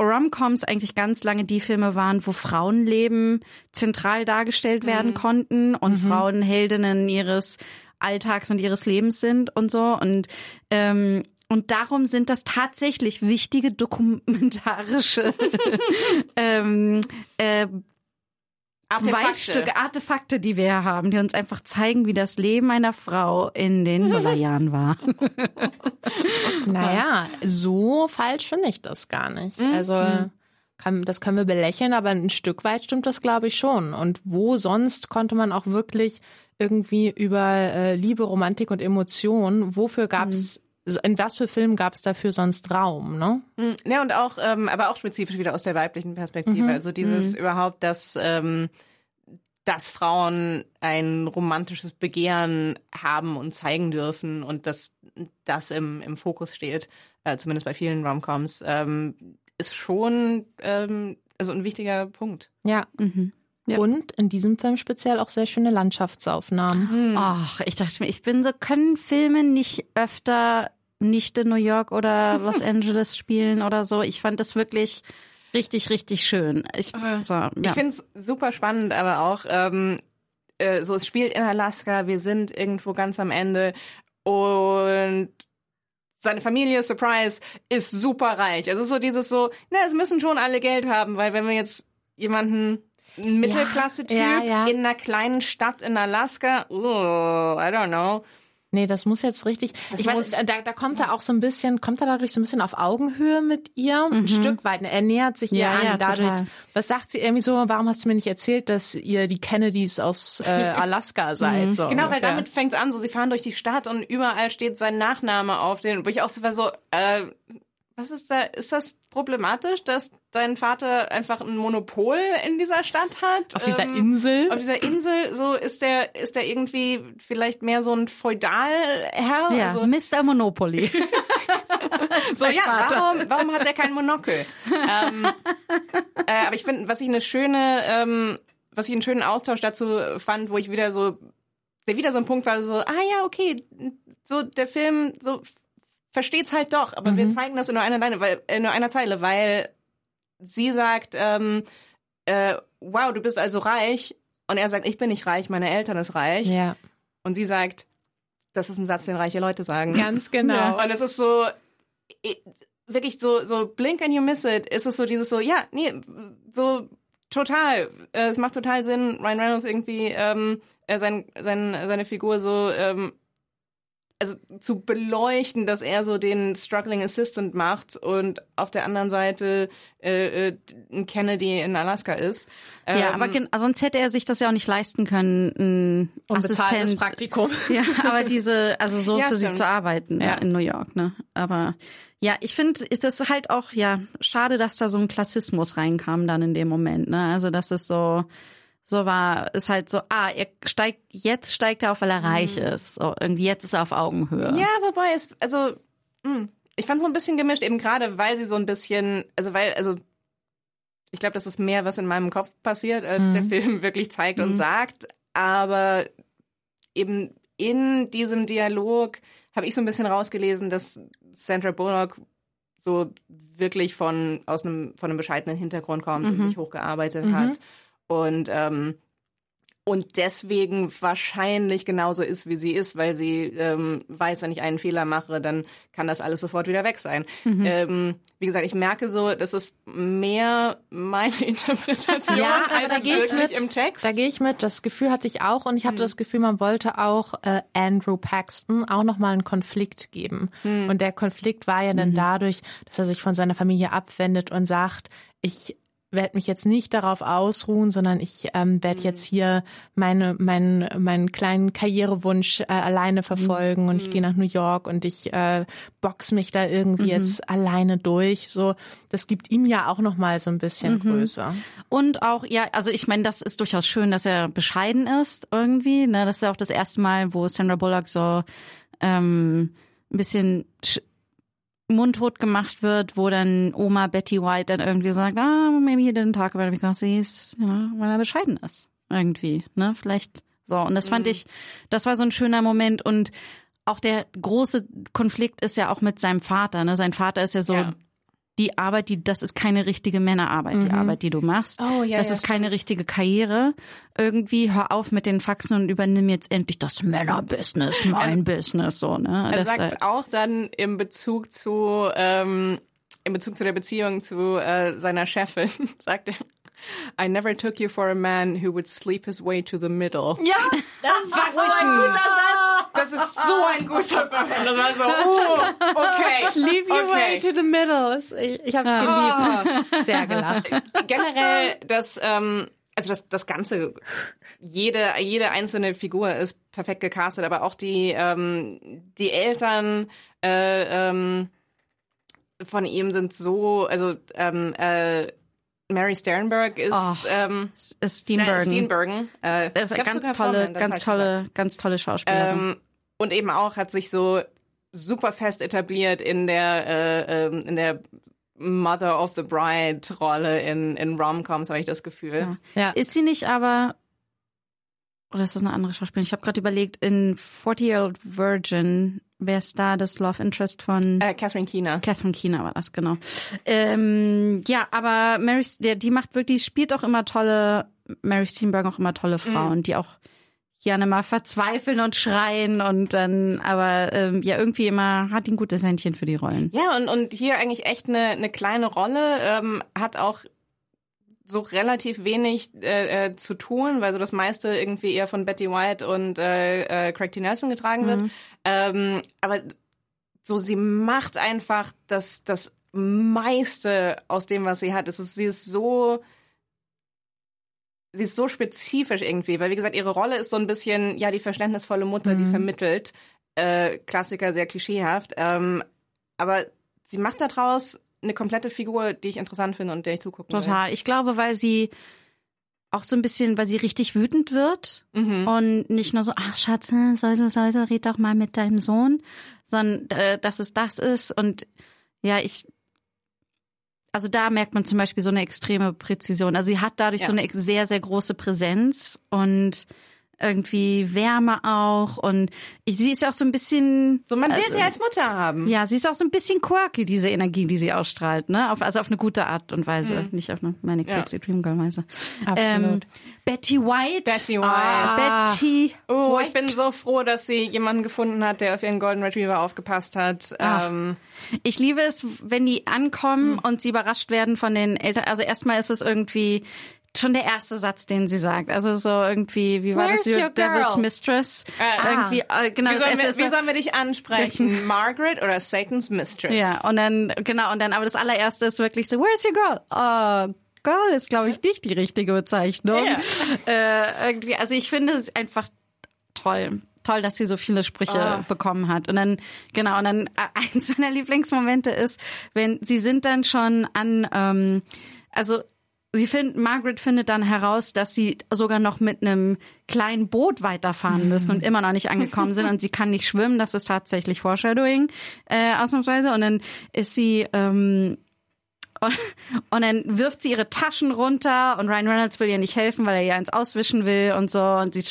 Romcoms eigentlich ganz lange die Filme waren, wo Frauenleben zentral dargestellt werden konnten und Frauen Heldinnen ihres Alltags und ihres Lebens sind und so. Und ähm, und darum sind das tatsächlich wichtige dokumentarische *laughs* ähm, äh, Beweisstücke, Artefakte, die wir hier haben, die uns einfach zeigen, wie das Leben einer Frau in den Nullerjahren war. *laughs* Naja, so falsch finde ich das gar nicht. Also kann, das können wir belächeln, aber ein Stück weit stimmt das, glaube ich, schon. Und wo sonst konnte man auch wirklich irgendwie über äh, Liebe, Romantik und Emotionen, wofür gab's, so in was für Filmen gab es dafür sonst Raum, ne? Ja, und auch, ähm, aber auch spezifisch wieder aus der weiblichen Perspektive. Also dieses überhaupt, dass, ähm, dass Frauen ein romantisches Begehren haben und zeigen dürfen und dass das im, im Fokus steht, äh, zumindest bei vielen Romcoms, ähm, ist schon ähm, also ein wichtiger Punkt. Ja. Ja. Und in diesem Film speziell auch sehr schöne Landschaftsaufnahmen. Ach, ich dachte mir, ich bin so, können Filme nicht öfter nicht in New York oder *laughs* Los Angeles spielen oder so? Ich fand das wirklich richtig, richtig schön. Ich, so, ja. Ich finde es super spannend, aber auch ähm, äh, so, es spielt in Alaska, wir sind irgendwo ganz am Ende und seine Familie, Surprise, ist super reich. Also so dieses so, na, es müssen schon alle Geld haben, weil wenn wir jetzt jemanden einen Mittelklasse-Typ ja, ja. in einer kleinen Stadt in Alaska, oh, I don't know. Nee, das muss jetzt richtig. ich muss- weiß, da, da kommt er auch so ein bisschen, kommt er dadurch so ein bisschen auf Augenhöhe mit ihr, ein Stück weit. Er nähert sich ihr Ja, an. ja, dadurch, total. was sagt sie irgendwie so? Warum hast du mir nicht erzählt, dass ihr die Kennedys aus äh, *laughs* Alaska seid? So Genau, weil ungefähr. damit fängt's an. So, sie fahren durch die Stadt und überall steht sein Nachname auf den, wo ich auch so war so, äh, was ist da, ist das problematisch, dass dein Vater einfach ein Monopol in dieser Stadt hat? auf dieser Ähm, Insel. Auf dieser Insel, so ist der, ist der irgendwie vielleicht mehr so ein Feudalherr? ja, Also, Mr. Monopoly. *laughs* *laughs* so, ja, warum, warum hat er kein Monokel? ähm, *laughs* äh, aber ich finde, was ich eine schöne, ähm, was ich einen schönen Austausch dazu fand, wo ich wieder so, der wieder so ein Punkt war, so, ah ja, okay, so der Film, so versteht's halt doch, aber wir zeigen das in nur einer Leine, weil, in nur einer Zeile, weil sie sagt, ähm, äh, wow, du bist also reich. Und er sagt, ich bin nicht reich, meine Eltern ist reich. Ja, Und sie sagt, das ist ein Satz, den reiche Leute sagen. ganz genau. Und es ist so, wirklich so, so blink and you miss it. Ist es so dieses so, ja, nee, so total. Äh, Es macht total Sinn, Ryan Reynolds irgendwie, ähm, äh, sein, sein, seine Figur so, ähm, also zu beleuchten, dass er so den Struggling Assistant macht und auf der anderen Seite äh, äh, ein Kennedy in Alaska ist. ja, Ähm, aber gen- sonst hätte er sich das ja auch nicht leisten können, ein Assistent. Praktikum. *laughs* Ja, aber diese, also so *laughs* Ja, für sie stimmt. zu arbeiten ja. Ja. in New York, ne? Aber ja, ich finde, ist das halt auch, ja, schade, dass da so ein Klassismus reinkam dann in dem Moment, ne? Also, dass es so, so war, ist halt so, ah, er steigt, jetzt steigt er auf, weil er reich ist. So, irgendwie jetzt ist er auf Augenhöhe. Ja, wobei es, also, mh, ich fand so ein bisschen gemischt, eben gerade weil sie so ein bisschen, also weil, also ich glaube, das ist mehr, was in meinem Kopf passiert, als Mhm. der Film wirklich zeigt und sagt. Aber eben in diesem Dialog habe ich so ein bisschen rausgelesen, dass Sandra Bullock so wirklich von aus einem von einem bescheidenen Hintergrund kommt und sich hochgearbeitet hat und ähm, und deswegen wahrscheinlich genauso ist, wie sie ist, weil sie ähm, weiß, wenn ich einen Fehler mache, dann kann das alles sofort wieder weg sein. Ähm, wie gesagt, ich merke so, das ist mehr meine *laughs* Interpretation Ja, als da gehe ich wirklich mit. im Text. Da gehe ich mit. Das Gefühl hatte ich auch und ich hatte das Gefühl, man wollte auch äh, Andrew Paxton auch noch mal einen Konflikt geben. Und der Konflikt war ja dann dadurch, dass er sich von seiner Familie abwendet und sagt, ich werde mich jetzt nicht darauf ausruhen, sondern ich ähm, werde jetzt hier meine meinen meinen kleinen Karrierewunsch äh, alleine verfolgen und ich gehe nach New York und ich äh, box mich da irgendwie jetzt alleine durch. So, das gibt ihm ja auch noch mal so ein bisschen Größe. Und auch, ja, also ich meine, das ist durchaus schön, dass er bescheiden ist irgendwie. Ne? Das ist ja auch das erste Mal, wo Sandra Bullock so ähm, ein bisschen sch- mundtot gemacht wird, wo dann Oma Betty White dann irgendwie sagt, ah, maybe he didn't talk about it because he's, ja, weil er bescheiden ist. Irgendwie, ne? Vielleicht so. Und das fand ich, das war so ein schöner Moment und auch der große Konflikt ist ja auch mit seinem Vater, ne? Sein Vater ist ja so, Ja. Die Arbeit, die, das ist keine richtige Männerarbeit, die Arbeit, die du machst. Oh, ja, das ja, ist keine richtige Karriere. Irgendwie hör auf mit den Faxen und übernimm jetzt endlich das Männerbusiness, mein Business, so, ne? Er Das, sagt äh, auch dann im Bezug zu ähm, in Bezug zu der Beziehung zu äh, seiner Chefin, *laughs* sagt er, I never took you for a man who would sleep his way to the middle. Ja, Das war so ein guter Satz. Das ist so ein *laughs* guter Moment. Das war so, uh, okay. Leave your way okay. to the middle. Ich, ich habe es geliebt. Sehr gelacht. *laughs* Generell, das, ähm, also das, das Ganze, jede, jede einzelne Figur ist perfekt gecastet, aber auch die, ähm, die Eltern äh, ähm, von ihm sind so, also ähm, äh, Mary Sternberg ist Oh, ähm, Steenbergen. Steenbergen. Äh, Das ist eine ganz tolle, ganz tolle, ganz tolle Schauspielerin. ähm, und eben auch hat sich so super fest etabliert in der äh, ähm, in der Mother of the Bride Rolle in in Romcoms habe ich das Gefühl. Ja. Ist sie nicht aber, oder ist das eine andere Schauspielerin? Ich habe gerade überlegt, in 40 Year Old Virgin, wer ist da das Love Interest von Äh, Catherine Keener. Catherine Keener war das, genau. Ähm, ja, aber Mary, der, die macht wirklich, die spielt auch immer tolle, Mary Steenburgen auch immer tolle Frauen, die auch gerne mal verzweifeln und schreien und dann, aber ähm, ja, irgendwie immer hat die ein gutes Händchen für die Rollen. Ja, und, und hier eigentlich echt eine, eine kleine Rolle, ähm, hat auch so relativ wenig äh, äh, zu tun, weil so das meiste irgendwie eher von Betty White und äh, äh, Craig T. Nelson getragen wird. Ähm, aber so sie macht einfach das, das meiste aus dem, was sie hat. Es ist, sie ist so sie ist so spezifisch irgendwie, weil wie gesagt, ihre Rolle ist so ein bisschen, ja, die verständnisvolle Mutter, die vermittelt. Äh, Klassiker, sehr klischeehaft. Ähm, aber sie macht daraus eine komplette Figur, die ich interessant finde und der ich zugucken will. Total. Ich glaube, weil sie auch so ein bisschen, weil sie richtig wütend wird Mhm. und nicht nur so, ach Schatz, ne, Säusel, Säusel, red doch mal mit deinem Sohn, sondern äh, dass es das ist und ja, ich also da merkt man zum Beispiel so eine extreme Präzision. Also sie hat dadurch Ja. so eine sehr, sehr große Präsenz und irgendwie Wärme auch und ich, sie ist ja auch so ein bisschen So, man will also, sie als Mutter haben. ja, sie ist auch so ein bisschen quirky, diese Energie, die sie ausstrahlt, ne? Auf, also auf eine gute Art und Weise, nicht auf eine Manic Mhm. Ja. Pixie Dream Girl Weise. Absolut. Ähm, Betty White. Betty White. Ah, Betty. Oh, ich White. bin so froh, dass sie jemanden gefunden hat, der auf ihren Golden Retriever aufgepasst hat. Ach. Ähm, Ich liebe es, wenn die ankommen Mhm. und sie überrascht werden von den Eltern. Also erstmal ist es irgendwie schon der erste Satz, den sie sagt. Also so irgendwie, wie war Where's das? your Devil's? Mistress. Ah. irgendwie, äh, genau, wie, sollen wir, wie so, sollen wir dich ansprechen? *laughs* Margaret oder Satan's Mistress? Ja, und dann, genau, und dann, aber das allererste ist wirklich so, where's your girl? Oh, Girl ist, glaube ich, nicht die richtige Bezeichnung. Ja. Äh, irgendwie, also ich finde es einfach toll. Toll, dass sie so viele Sprüche Ah. bekommen hat. Und dann, genau, und dann äh, *laughs* eins meiner Lieblingsmomente ist, wenn sie sind dann schon an, ähm, also sie findet, Margaret findet dann heraus, dass sie sogar noch mit einem kleinen Boot weiterfahren müssen und immer noch nicht angekommen sind und sie kann nicht schwimmen. Das ist tatsächlich Foreshadowing äh, ausnahmsweise. Und dann ist sie ähm, und, und dann wirft sie ihre Taschen runter und Ryan Reynolds will ihr nicht helfen, weil er ihr eins auswischen will und so und sie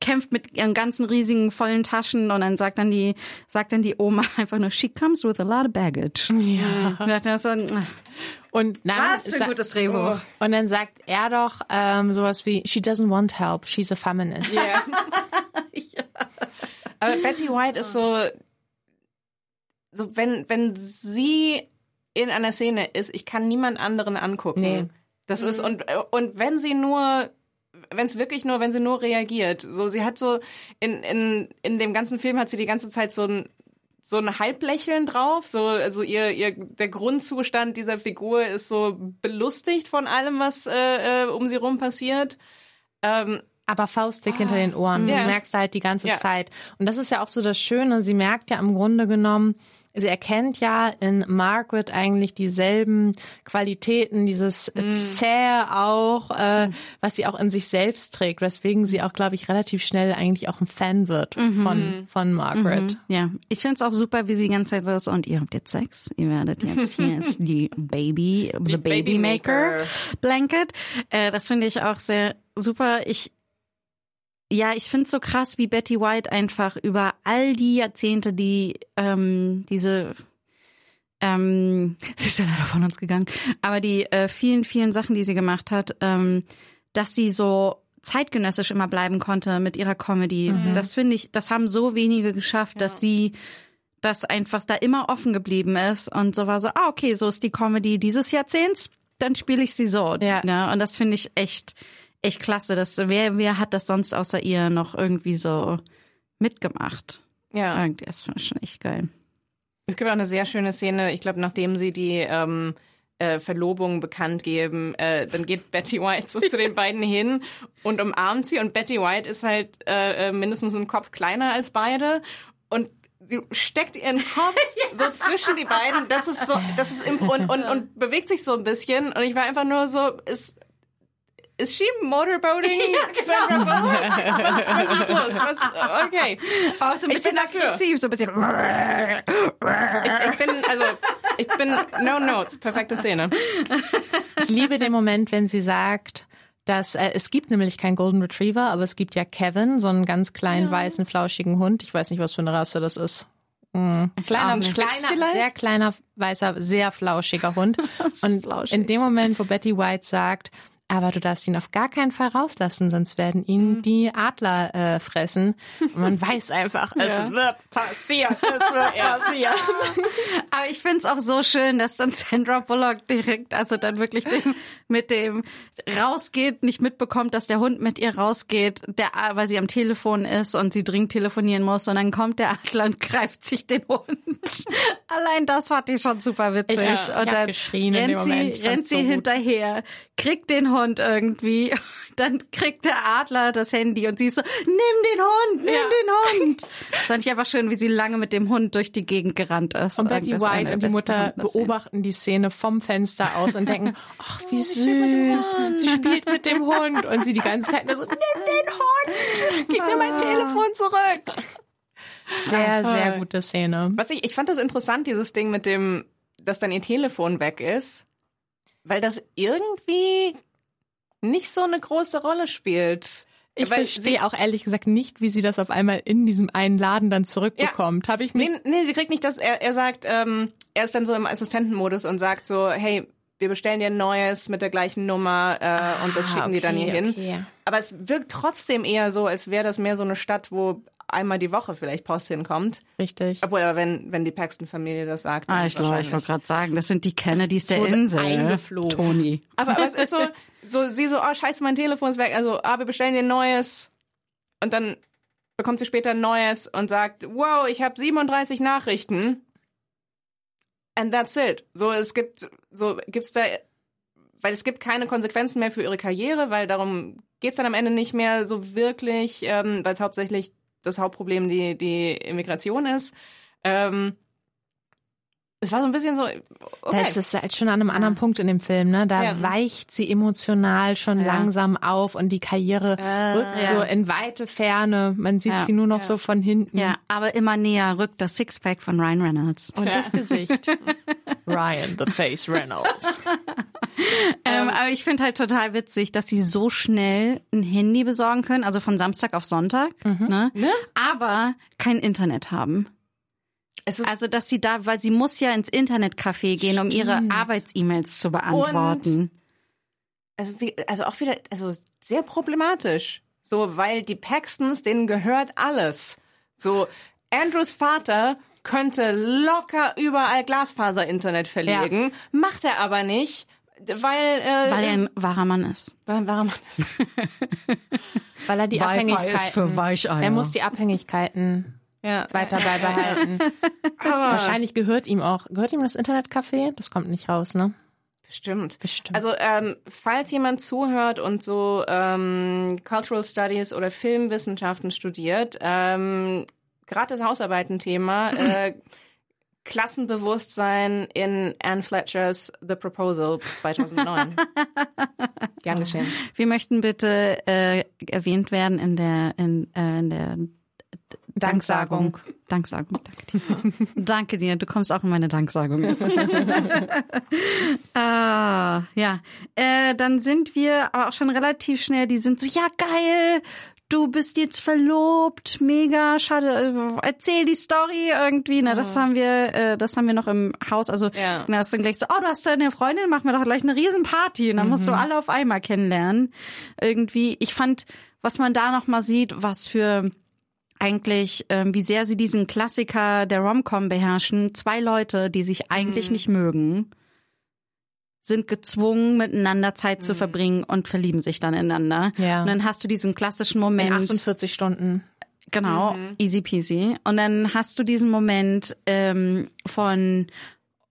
kämpft mit ihren ganzen riesigen vollen Taschen und dann sagt dann die sagt dann die Oma *laughs* einfach nur she comes with a lot of baggage. Ja. Und so, ah, Und na, Was für ein gutes Drehbuch. Und dann sagt er doch ähm, sowas wie, she doesn't want help, she's a feminist. *laughs* Ja. Aber Betty White ist so, so wenn, wenn sie in einer Szene ist, ich kann niemand anderen angucken. Nee. Das ist, und, und wenn sie nur, wenn es wirklich nur, wenn sie nur reagiert, so, sie hat so, in, in, in dem ganzen Film hat sie die ganze Zeit so ein, so ein Halblächeln drauf, so, also ihr, ihr, der Grundzustand dieser Figur ist so belustigt von allem, was äh, äh, um sie rum passiert. Ähm, Aber faustdick hinter den Ohren. Das Ja. merkst du halt die ganze Ja. Zeit. Und das ist ja auch so das Schöne. Sie merkt ja im Grunde genommen, sie erkennt ja in Margaret eigentlich dieselben Qualitäten, dieses Zähe auch, äh, was sie auch in sich selbst trägt, weswegen sie auch, glaube ich, relativ schnell eigentlich auch ein Fan wird von, von Margaret. Ja, ich find's auch super, wie sie die ganze Zeit so ist, und ihr habt jetzt Sex, ihr werdet jetzt, hier *laughs* ist die Baby, the Baby Maker. Blanket. Äh, das finde ich auch sehr super. Ich, ja, ich find's so krass, wie Betty White einfach über all die Jahrzehnte, die ähm, diese ähm, *laughs* sie ist ja leider von uns gegangen, aber die äh, vielen, vielen Sachen, die sie gemacht hat, ähm, dass sie so zeitgenössisch immer bleiben konnte mit ihrer Comedy. Das finde ich, das haben so wenige geschafft, dass sie das einfach da immer offen geblieben ist und so war so, ah, okay, so ist die Comedy dieses Jahrzehnts, dann spiele ich sie so. Ja. Ne? Und das finde ich echt, echt klasse. Das, wer, wer hat das sonst außer ihr noch irgendwie so mitgemacht? ja. Irgendwie, das schon echt geil. Es gibt auch eine sehr schöne Szene, ich glaube, nachdem sie die ähm, äh, Verlobung bekannt geben, äh, dann geht Betty White so zu den *laughs* beiden hin und umarmt sie und Betty White ist halt äh, äh, mindestens einen Kopf kleiner als beide und sie steckt ihren Kopf *laughs* so zwischen die beiden, das ist so, das ist im, und, und, und bewegt sich so ein bisschen und ich war einfach nur so, ist ist she motorboating? *laughs* Sandra Bullock? was, *laughs* was ist los? Was, okay. Oh, so ein Ich bisschen aggressiv, so ein bisschen. Ich, ich bin, also, ich bin, no notes, perfekte Szene. Ich liebe den Moment, wenn sie sagt, dass äh, es gibt nämlich keinen Golden Retriever, aber es gibt ja Kevin, so einen ganz kleinen weißen flauschigen Hund. Ich weiß nicht, was für eine Rasse das ist. Mhm. Kleiner, auch kleiner, vielleicht? sehr kleiner weißer, sehr flauschiger Hund. *laughs* Und flauschig. in dem Moment, wo Betty White sagt, aber du darfst ihn auf gar keinen Fall rauslassen, sonst werden ihn die Adler äh, fressen. Und man *laughs* weiß einfach, es wird passieren, es wird *laughs* passieren. Aber ich find's auch so schön, dass dann Sandra Bullock direkt, also dann wirklich dem, mit dem rausgeht, nicht mitbekommt, dass der Hund mit ihr rausgeht, der, weil sie am Telefon ist und sie dringend telefonieren muss und dann kommt der Adler und greift sich den Hund. *laughs* Allein das fand ich schon super witzig. Ich- ja, und dann geschrien rennt sie, rennt sie so hinterher, kriegt den Hund irgendwie, *laughs* dann kriegt der Adler das Handy und sie ist so, nimm den Hund, nimm den Hund. Das *laughs* fand ich einfach schön, wie sie lange mit dem Hund durch die Gegend gerannt ist. Und Betty White und die Mutter beobachten die Szene vom Fenster aus und denken, *laughs* ach, wie süß. Sie spielt mit dem Hund. Und sie die ganze Zeit nur so, nimm den Hund, gib mir mein Telefon zurück. Sehr, sehr gute Szene. Was ich, ich fand das interessant, dieses Ding mit dem, dass dann ihr Telefon weg ist, weil das irgendwie nicht so eine große Rolle spielt. Ich weil verstehe auch ehrlich gesagt nicht, wie sie das auf einmal in diesem einen Laden dann zurückbekommt. Habe ich mich Nee, nee, sie kriegt nicht das, er, er sagt, ähm, er ist dann so im Assistentenmodus und sagt so, hey, wir bestellen dir ein neues mit der gleichen Nummer äh, und das schicken die dann hier hin. Ah, okay. Aber es wirkt trotzdem eher so, als wäre das mehr so eine Stadt, wo einmal die Woche vielleicht Post hinkommt. Richtig. Obwohl, aber wenn, wenn die Paxton-Familie das sagt, Ah, ich glaube, ich wollte gerade sagen, das sind die Kennedys der Insel. eingeflogen. Toni. Aber, aber es ist so, so, sie so, oh scheiße, mein Telefon ist weg. Also, ah, wir bestellen dir ein neues. Und dann bekommt sie später ein neues und sagt, wow, ich habe 37 Nachrichten. And that's it. So, es gibt, so gibt's da, weil es gibt keine Konsequenzen mehr für ihre Karriere, weil darum geht's dann am Ende nicht mehr so wirklich, ähm, weil es hauptsächlich das Hauptproblem die, die Immigration ist. Ähm, es war so ein bisschen so, Da okay. ist es halt schon an einem anderen Punkt in dem Film, ne? Da Ja. weicht sie emotional schon langsam auf und die Karriere rückt so in weite Ferne. Man sieht Ja. sie nur noch so von hinten. Ja, aber immer näher rückt das Sixpack von Ryan Reynolds. Und das Gesicht. *laughs* Ryan, the face Reynolds. *laughs* Ähm, aber ich finde halt total witzig, dass sie so schnell ein Handy besorgen können, also von Samstag auf Sonntag, ne? aber kein Internet haben. Es ist Also, dass sie da, weil sie muss ja ins Internetcafé gehen, um ihre Arbeits-E-Mails zu beantworten. also, wie, also auch wieder, also sehr problematisch. So, weil die Paxtons, denen gehört alles. So, Andrews Vater könnte locker überall Glasfaser-Internet verlegen, macht er aber nicht, weil, äh, Weil er ein wahrer Mann ist. weil, warum *laughs* Weil er die Abhängigkeiten. Weicheier. er muss die Abhängigkeiten ja. weiter beibehalten. *laughs* Wahrscheinlich gehört ihm auch. Gehört ihm das Internetcafé? Das kommt nicht raus, ne? Bestimmt. Bestimmt. Also ähm, falls jemand zuhört und so ähm, Cultural Studies oder Filmwissenschaften studiert, ähm, gratis Hausarbeiten-Thema, *laughs* äh, Klassenbewusstsein in Anne Fletchers The Proposal 2009. Gern geschehen. Wir möchten bitte äh, erwähnt werden in der in, äh, in der Danksagung. Danksagung. Danke dir. *laughs* Danke dir. Du kommst auch in meine Danksagung jetzt. *laughs* ah, ja. Äh, dann sind wir aber auch schon relativ schnell, die sind so, ja, geil. Du bist jetzt verlobt, mega, schade, äh, erzähl die Story irgendwie. Na, das haben wir, äh, das haben wir noch im Haus. Also, Ja. na, das dann gleich so, oh, du hast deine Freundin, machen wir doch gleich eine Riesenparty. Und dann musst du alle auf einmal kennenlernen. Irgendwie, ich fand, was man da noch mal sieht, was für eigentlich, ähm, wie sehr sie diesen Klassiker der Romcom beherrschen. Zwei Leute, die sich eigentlich nicht mögen, sind gezwungen, miteinander Zeit zu verbringen und verlieben sich dann ineinander. Ja. Und dann hast du diesen klassischen In Moment. 48 Stunden. Genau, easy peasy. Und dann hast du diesen Moment ähm, von,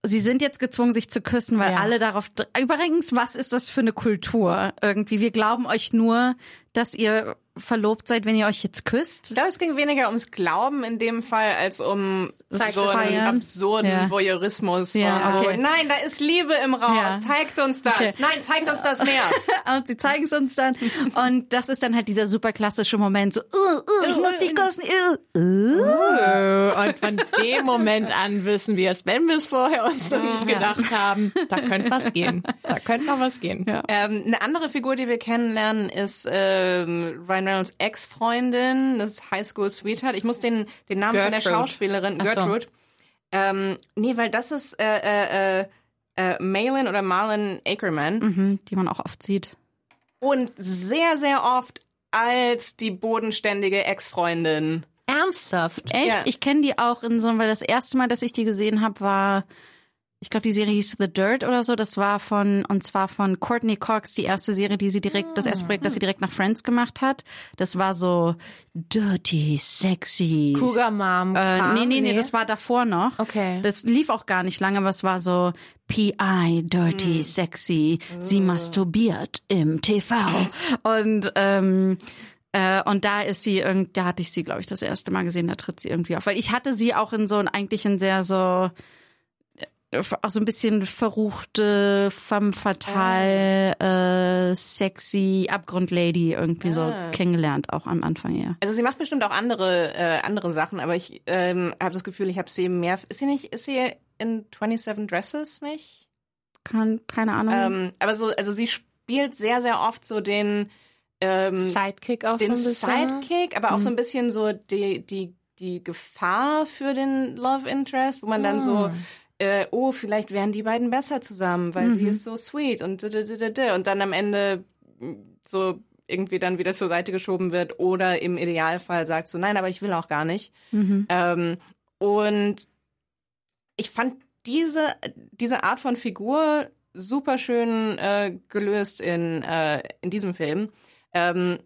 sie sind jetzt gezwungen, sich zu küssen, weil Ja. alle darauf. Übrigens, was ist das für eine Kultur? Irgendwie, wir glauben euch nur, dass ihr verlobt seid, wenn ihr euch jetzt küsst. Ich glaube, es ging weniger ums Glauben in dem Fall, als um Zeigt so einen feiern. absurden Ja. Voyeurismus. Ja, von so, okay. Nein, da ist Liebe im Raum. Ja. Zeigt uns das. Okay. Nein, zeigt uns das mehr. *laughs* Und sie zeigen es uns dann. Und das ist dann halt dieser super klassische Moment, so, uh, uh, ich muss dich küssen. Uh, uh. Und von dem Moment an wissen wir es, wenn wir es vorher uns noch nicht gedacht haben, da könnte was gehen. Da könnte noch was gehen. Ja. Ähm, eine andere Figur, die wir kennenlernen, ist ähm, Ryan Reynolds Ex-Freundin, das ist High School Sweetheart. Ich muss den, den Namen von der Gertrude. Schauspielerin, Ach so. Gertrude. Ähm, nee, weil das ist äh, äh, äh, äh, Malin oder Marlon Ackerman. Mhm, die man auch oft sieht. Und sehr, sehr oft als die bodenständige Ex-Freundin. Ernsthaft. Echt? Ja. Ich kenne die auch in so, weil das erste Mal, dass ich die gesehen habe, war, ich glaube, die Serie hieß The Dirt oder so. Das war von, und zwar von Courtney Cox, die erste Serie, die sie direkt, das erste Projekt, das sie direkt nach Friends gemacht hat. Das war so dirty, sexy. Cougar Mom. Äh, nee, nee, nee, das war davor noch. Okay. Das lief auch gar nicht lange, aber es war so PI, dirty, sexy, sie masturbiert im TV. Und ähm, äh, und da ist sie irgend, da hatte ich sie, glaube ich, das erste Mal gesehen, da tritt sie irgendwie auf. Weil ich hatte sie auch in so ein eigentlich in sehr so auch so ein bisschen verruchte, femme fatale, äh, sexy Abgrundlady irgendwie so kennengelernt, auch am Anfang, ja. Also sie macht bestimmt auch andere äh, andere Sachen, aber ich ähm, habe das Gefühl, ich habe sie mehr. Ist sie nicht? Ist sie in 27 Dresses nicht? Kann, keine Ahnung. Ähm, aber so, also sie spielt sehr, sehr oft so den ähm, Sidekick auch den so ein bisschen. Sidekick, aber auch so ein bisschen so die die die Gefahr für den Love Interest, wo man dann so äh, oh, vielleicht wären die beiden besser zusammen, weil sie ist so sweet und und dann am Ende mh, so irgendwie dann wieder zur Seite geschoben wird oder im Idealfall sagt so, nein, aber ich will auch gar nicht. Ähm, und ich fand diese, diese Art von Figur super schön äh, gelöst in, äh, in diesem Film. Ähm,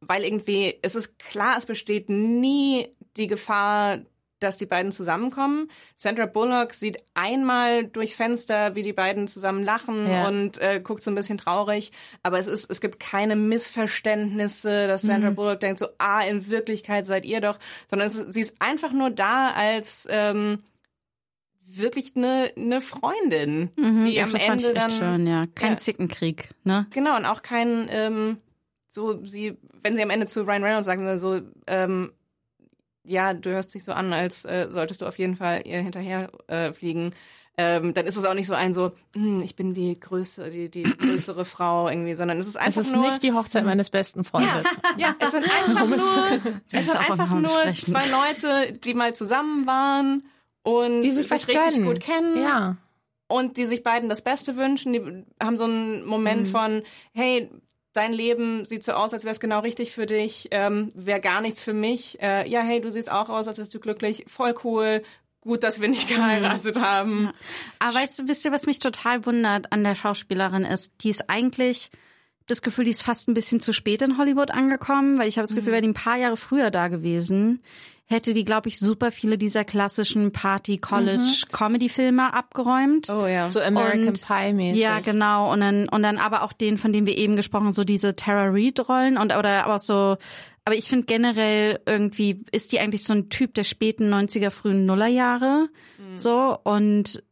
weil irgendwie, es ist klar, es besteht nie die Gefahr, dass die beiden zusammenkommen. Sandra Bullock sieht einmal durchs Fenster, wie die beiden zusammen lachen Ja. und äh, guckt so ein bisschen traurig. Aber es ist, es gibt keine Missverständnisse, dass Sandra Bullock denkt so, ah, in Wirklichkeit seid ihr doch, sondern es sie ist einfach nur da als ähm, wirklich eine, eine Freundin, die Mhm. ja, am das fand Ende ich echt dann schön, ja. Kein Ja. Zickenkrieg, ne? Genau, und auch kein, ähm, so, sie, wenn sie am Ende zu Ryan Reynolds sagen, so, ähm, ja, du hörst dich so an, als äh, solltest du auf jeden Fall ihr hinterher äh, fliegen. Ähm, dann ist es auch nicht so ein so, hm, ich bin die größere, die, die *clears throat* größere Frau irgendwie, sondern es ist Es einfach ist nur. nicht die Hochzeit meines besten Freundes. ja, es sind *laughs* einfach nur, es sind einfach nur zwei Leute, die mal zusammen waren und Die sich was richtig gönnen. gut kennen Ja. und die sich beiden das Beste wünschen. Die haben so einen Moment von, hey, dein Leben sieht so aus, als wäre es genau richtig für dich, ähm, wäre gar nichts für mich. Äh, ja, hey, du siehst auch aus, als wärst du glücklich, voll cool. Gut, dass wir nicht geheiratet haben. Aber weißt du, wisst ihr, was mich total wundert an der Schauspielerin ist? Die ist eigentlich das Gefühl, die ist fast ein bisschen zu spät in Hollywood angekommen, weil ich habe das Gefühl, wäre die ein paar Jahre früher da gewesen, hätte die, glaube ich, super viele dieser klassischen Party-College-Comedy-Filme abgeräumt. Oh ja. So American Und- Pie mäßig. Ja, genau. Und dann, und dann aber auch den, von dem wir eben gesprochen haben, so diese Tara Reid-Rollen und oder aber auch so. Aber ich finde generell irgendwie ist die eigentlich so ein Typ der späten 90er, frühen Nullerjahre. So und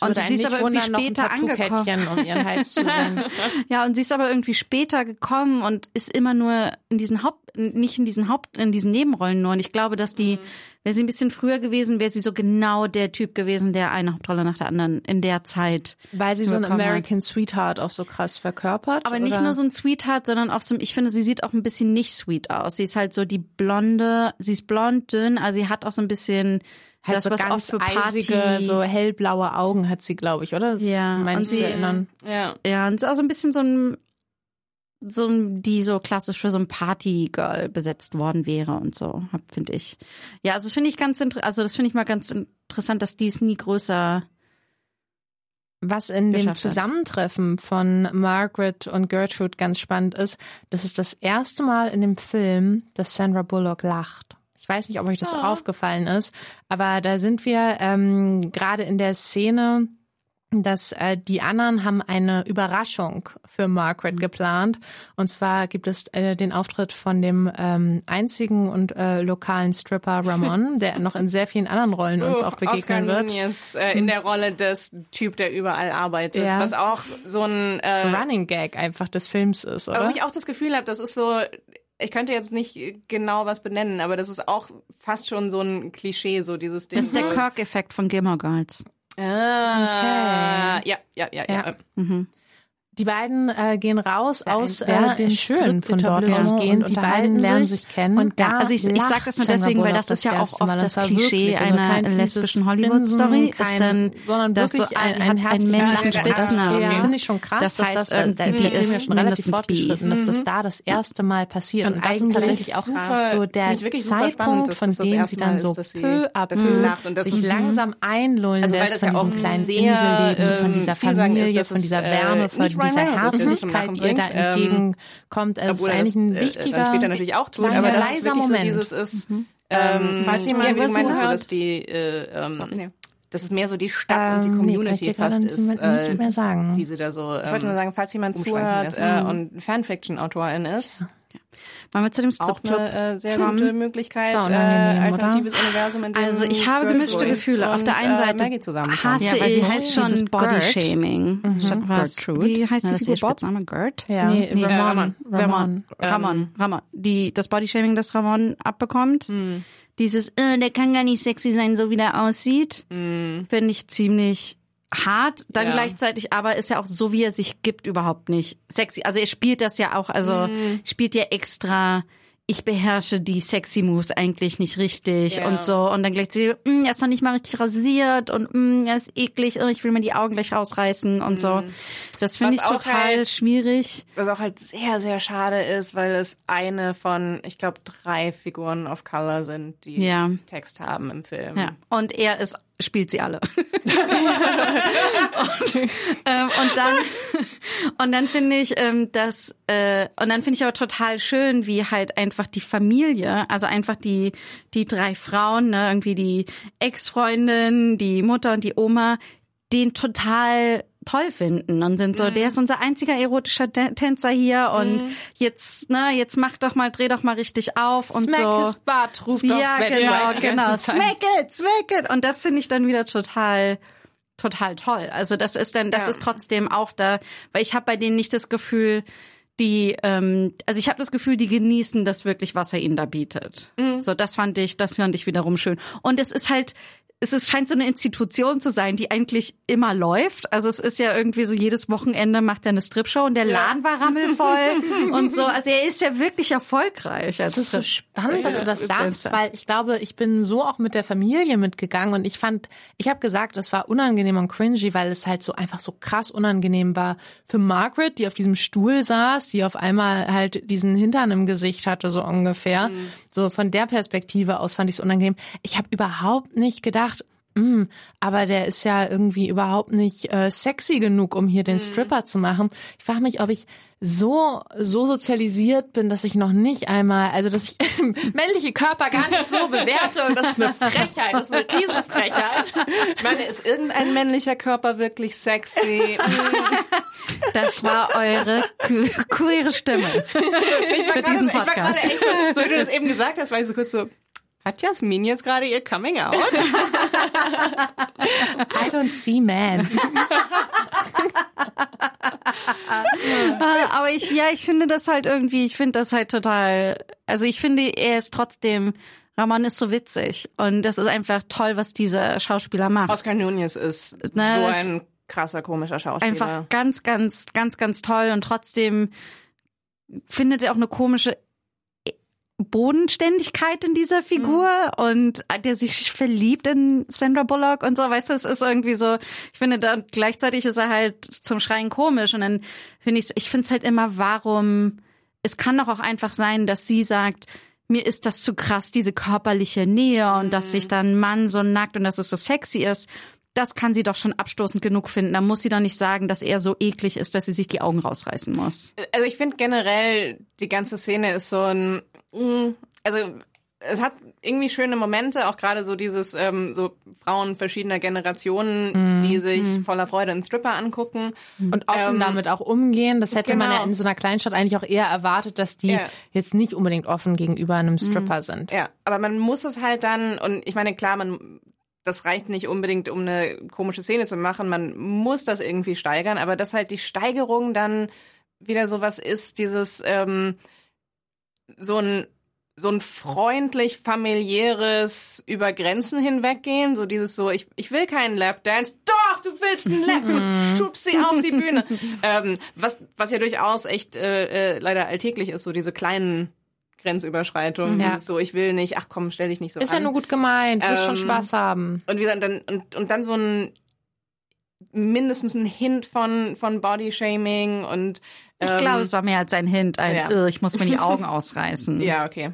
Und sie ist aber irgendwie später angekommen. Um ihren Hals zu *laughs* ja, und sie ist aber irgendwie später gekommen und ist immer nur in diesen Haupt, nicht in diesen Haupt, in diesen Nebenrollen nur. Und ich glaube, dass die, wäre sie ein bisschen früher gewesen, wäre sie so genau der Typ gewesen, der eine Hauptrolle nach der anderen in der Zeit. Weil sie so ein bekommen hat. American Sweetheart auch so krass verkörpert. Aber nicht oder? nur so ein Sweetheart, sondern auch so, ich finde, sie sieht auch ein bisschen nicht sweet aus. Sie ist halt so die blonde, sie ist blond, dünn, also sie hat auch so ein bisschen halt das, so was ganz oft für Party, eisige, so hellblaue Augen hat sie, glaube ich, oder? Das Ja, meine und ich sie- zu erinnern. Ja. Ja, und ist auch so ein bisschen so ein, so die so klassisch für so ein Partygirl besetzt worden wäre und so, finde ich. Ja, also das finde ich ganz also das finde ich mal ganz interessant, dass die es nie größer, Was in dem geschafft hat. Zusammentreffen von Margaret und Gertrude ganz spannend ist, das ist das erste Mal in dem Film, dass Sandra Bullock lacht. Ich weiß nicht, ob euch das aufgefallen ist, aber da sind wir ähm, gerade in der Szene, dass äh, die anderen haben eine Überraschung für Margaret geplant. Und zwar gibt es äh, den Auftritt von dem ähm, einzigen und äh, lokalen Stripper Ramon, *laughs* der noch in sehr vielen anderen Rollen uns auch begegnen Oscar wird. Nunez äh, in der Rolle des Typ, der überall arbeitet. Ja. Was auch so ein äh, Running Gag einfach des Films ist, Aber oder? wo ich auch das Gefühl habe, das ist so, ich könnte jetzt nicht genau was benennen, aber das ist auch fast schon so ein Klischee, so dieses Ding. das ist der so, Kirk-Effekt von Gilmore Girls. Ah, ja, ja, ja, ja. Ja. Die beiden äh, gehen raus aus wäre äh, dem schön Strip Etablissement gehen. und die beiden lernen sich kennen. Und ja, da also ich, ich lacht sag das nur deswegen, weil das ist ja auch oft Mal. das Klischee also einer lesbischen Hollywood-Story, ist dann, sondern dass wirklich so, ein, ein herzliches männlichen. Spitznamen. Ja, finde ich schon krass, Das dass heißt, das, äh, äh, da ist die ist ja schon relativ fortgeschritten, dass das da das erste Mal passiert. Und, das eigentlich tatsächlich auch so der Zeitpunkt, dass von das das dem sie dann so dass peu à dass sie peu das sich langsam einlullen Also lässt das von ja auch diesem kleinen Inselleben, von ähm, dieser Familie, dass von es, dieser Wärme, von dieser ist, sie zum Herzlichkeit, die ihr da ähm, entgegenkommt. Es ist eigentlich das, ein äh, wichtiger, dann später natürlich auch kleiner, aber das ist leiser wirklich Moment. so dieses ist, ähm, falls ja, jemand wie was du meintest, so, dass die, äh, ähm, nee. dass es mehr so die Stadt und die Ähm, nee, kann ich Community gerade fast ist, nicht äh, mehr sagen. die sie da so, ähm, Ich wollte nur sagen, falls jemand zuhört lässt. äh, und Fanfiction-Autorin ist, Wollen wir zu dem auch Stripclub eine äh, sehr kommen? gute Möglichkeit, doch äh, unangenehm, oder? alternatives Universum, in dem Also ich habe Gertrude gemischte Gefühle. Auf der einen äh, Seite hasse Ja, weil sie ich heißt schon dieses Gert. Bodyshaming. Statt was? Gertrude. Wie heißt Ja, die das ist Figur? Spitzname? Gert? Ja, Nee, nee, Ramon. Ramon. Ramon. Ramon. Ramon. Die, das Bodyshaming, das Ramon abbekommt. Dieses, äh, der kann gar nicht sexy sein, so wie der aussieht, finde ich ziemlich hart. Dann Ja. gleichzeitig aber ist ja auch so, wie er sich gibt, überhaupt nicht sexy. Also er spielt das ja auch, also spielt ja extra ich beherrsche die sexy Moves eigentlich nicht richtig Ja. und so. Und dann gleich sie, "Mm, er ist noch nicht mal richtig rasiert und mm, er ist eklig, oh, ich will mir die Augen gleich rausreißen und so. Das finde ich total halt- schwierig. Was auch halt sehr, sehr schade ist, weil es eine von, ich glaube, drei Figuren of Color sind, die Ja. Text haben im Film. Ja. Und er ist, spielt sie alle. *laughs* und, ähm, und dann, und dann finde ich, ähm, dass, äh, und dann finde ich aber total schön, wie halt einfach die Familie, also einfach die, die drei Frauen, ne, irgendwie die Ex-Freundin, die Mutter und die Oma, den total toll finden und sind so, der ist unser einziger erotischer Tän- Tänzer hier und jetzt, ne, jetzt mach doch mal, dreh doch mal richtig auf und Smack so. his butt, ruft ja, genau, genau. Smack it, smack it. Und das finde ich dann wieder total, total toll. Also das ist dann, das Ja. ist trotzdem auch da, weil ich habe bei denen nicht das Gefühl, die, ähm, also ich habe das Gefühl, die genießen das wirklich, was er ihnen da bietet. So, das fand ich, das fand ich wiederum schön. Und es ist halt, es ist, scheint so eine Institution zu sein, die eigentlich immer läuft. Also es ist ja irgendwie so, jedes Wochenende macht er eine Stripshow und der Laden war rammelvoll *laughs* und so. Also er ist ja wirklich erfolgreich. Also Das ist so spannend, dass du das sagst, weil ich glaube, ich bin so auch mit der Familie mitgegangen und ich fand, ich habe gesagt, es war unangenehm und cringy, weil es halt so einfach so krass unangenehm war für Margaret, die auf diesem Stuhl saß, die auf einmal halt diesen Hintern im Gesicht hatte, so ungefähr. So von der Perspektive aus fand ich es unangenehm. Ich habe überhaupt nicht gedacht, "Mm, aber der ist ja irgendwie überhaupt nicht äh, sexy genug, um hier den Stripper zu machen. Ich frage mich, ob ich so so sozialisiert bin, dass ich noch nicht einmal, also dass ich *laughs* männliche Körper gar nicht so bewerte und das ist eine Frechheit, das ist eine Riesenfrechheit. Ich meine, ist irgendein männlicher Körper wirklich sexy? *laughs* Das war eure que- queere Stimme Ich war gerade- echt so, so wie du das eben gesagt hast, war ich so kurz so, hat Jasmin jetzt gerade ihr Coming Out? *laughs* I don't see man. Ah, Aber ich, ja, ich finde das halt irgendwie, ich finde das halt total, also ich finde, er ist trotzdem, Ramon ist so witzig und das ist einfach toll, was dieser Schauspieler macht. Oscar Nunez ist Na, so das- ein krasser, komischer Schauspieler. Einfach ganz, ganz, ganz, ganz toll und trotzdem findet er auch eine komische Bodenständigkeit in dieser Figur und der sich verliebt in Sandra Bullock und so, weißt du, es ist irgendwie so, ich finde da gleichzeitig ist er halt zum Schreien komisch und dann finde ich ich finde es halt immer, warum, es kann doch auch einfach sein, dass sie sagt, mir ist das zu krass, diese körperliche Nähe und dass sich dann ein Mann so nackt und dass es so sexy ist. Das kann sie doch schon abstoßend genug finden. Da muss sie doch nicht sagen, dass er so eklig ist, dass sie sich die Augen rausreißen muss. Also ich finde generell, die ganze Szene ist so ein, also es hat irgendwie schöne Momente, auch gerade so dieses, ähm, so Frauen verschiedener Generationen, die sich voller Freude einen Stripper angucken. Und offen Ähm, damit auch umgehen. Das hätte man genau. ja in so einer Kleinstadt eigentlich auch eher erwartet, dass die Ja. jetzt nicht unbedingt offen gegenüber einem Stripper sind. Ja, aber man muss es halt dann, und ich meine, klar, man, das reicht nicht unbedingt, um eine komische Szene zu machen. Man muss das irgendwie steigern, aber dass halt die Steigerung dann wieder sowas ist, dieses, ähm, so ein, so ein freundlich familiäres über Grenzen hinweggehen, so dieses so, ich, ich will keinen Lapdance, doch, du willst einen Lap, du schubst sie auf die Bühne. *laughs* ähm, was, was ja durchaus echt äh, äh, leider alltäglich ist, so diese kleinen Grenzüberschreitungen, Ja. so, ich will nicht, ach komm, stell dich nicht so Ist an. ja nur gut gemeint, du wirst schon Ähm, Spaß haben. Und wie gesagt, dann, und, und dann so ein mindestens ein Hint von, von Bodyshaming und Ich ähm, glaube, es war mehr als ein Hint. Ein, ja. "Ugh, ich muss mir die *laughs* Augen ausreißen. Ja, okay.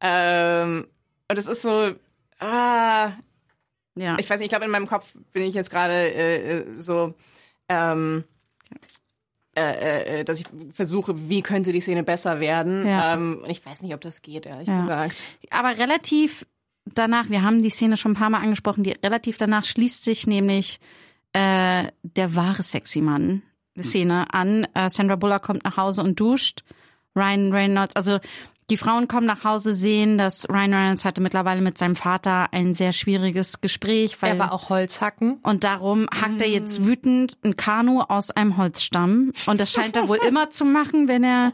Ähm, und es ist so, ah, ja. ich weiß nicht, ich glaube, in meinem Kopf bin ich jetzt gerade äh, äh, so, ähm, äh, äh, dass ich versuche, wie könnte die Szene besser werden. Ja. Ähm, ich weiß nicht, ob das geht, ehrlich Ja. gesagt. Aber relativ danach, wir haben die Szene schon ein paar Mal angesprochen, die relativ danach schließt sich nämlich äh, der wahre sexy Mann Szene an. Äh, Sandra Bullock kommt nach Hause und duscht. Ryan Reynolds, also die Frauen kommen nach Hause, sehen, dass Ryan Reynolds hatte mittlerweile mit seinem Vater ein sehr schwieriges Gespräch, weil Er war auch Holzhacken. und darum hackt er jetzt wütend ein Kanu aus einem Holzstamm. Und das scheint er wohl immer zu machen, wenn er,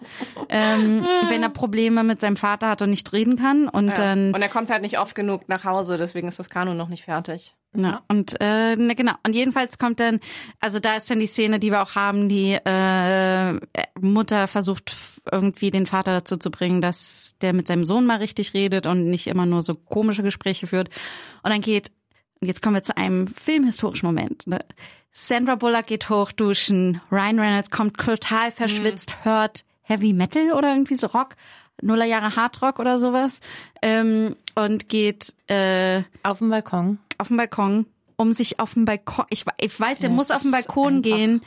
ähm, wenn er Probleme mit seinem Vater hat und nicht reden kann. Und Ja. dann, Und er kommt halt nicht oft genug nach Hause, deswegen ist das Kanu noch nicht fertig. ja, und äh, ne, genau. Und jedenfalls kommt dann, also da ist dann die Szene, die wir auch haben, die äh, Mutter versucht irgendwie den Vater dazu zu bringen, dass der mit seinem Sohn mal richtig redet und nicht immer nur so komische Gespräche führt. Und dann geht, und jetzt kommen wir zu einem filmhistorischen Moment. Ne? Sandra Bullock geht hochduschen, Ryan Reynolds kommt total verschwitzt, hört Heavy Metal oder irgendwie so Rock, Nuller Jahre Hardrock oder sowas ähm, und geht äh, Auf dem Balkon. auf den Balkon, um sich auf den Balkon, ich, ich weiß, er Ja, muss auf den Balkon gehen,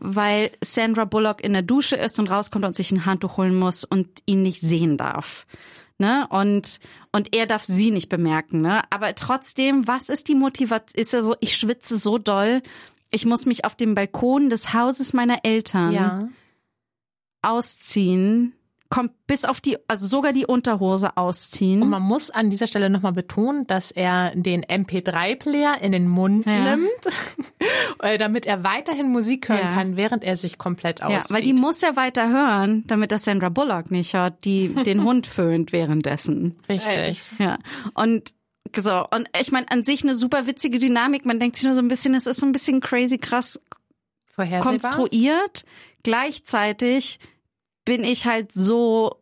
weil Sandra Bullock in der Dusche ist und rauskommt und sich ein Handtuch holen muss und ihn nicht sehen darf. Ne? Und, und er darf sie nicht bemerken, ne? Aber trotzdem, was ist die Motivation? Ist er so, ich schwitze so doll, ich muss mich auf dem Balkon des Hauses meiner Eltern Ja. ausziehen, kommt bis auf die, also sogar die Unterhose ausziehen. Und man muss an dieser Stelle nochmal betonen, dass er den MP3-Player in den Mund Ja. nimmt, *laughs* äh, damit er weiterhin Musik hören Ja. kann, während er sich komplett ja, auszieht. weil die muss ja weiter hören, damit das Sandra Bullock nicht hört, die *laughs* den Hund föhnt währenddessen. Richtig. Ja. Und so, und ich meine, an sich eine super witzige Dynamik. Man denkt sich nur so ein bisschen, es ist so ein bisschen crazy krass konstruiert. Gleichzeitig bin ich halt so,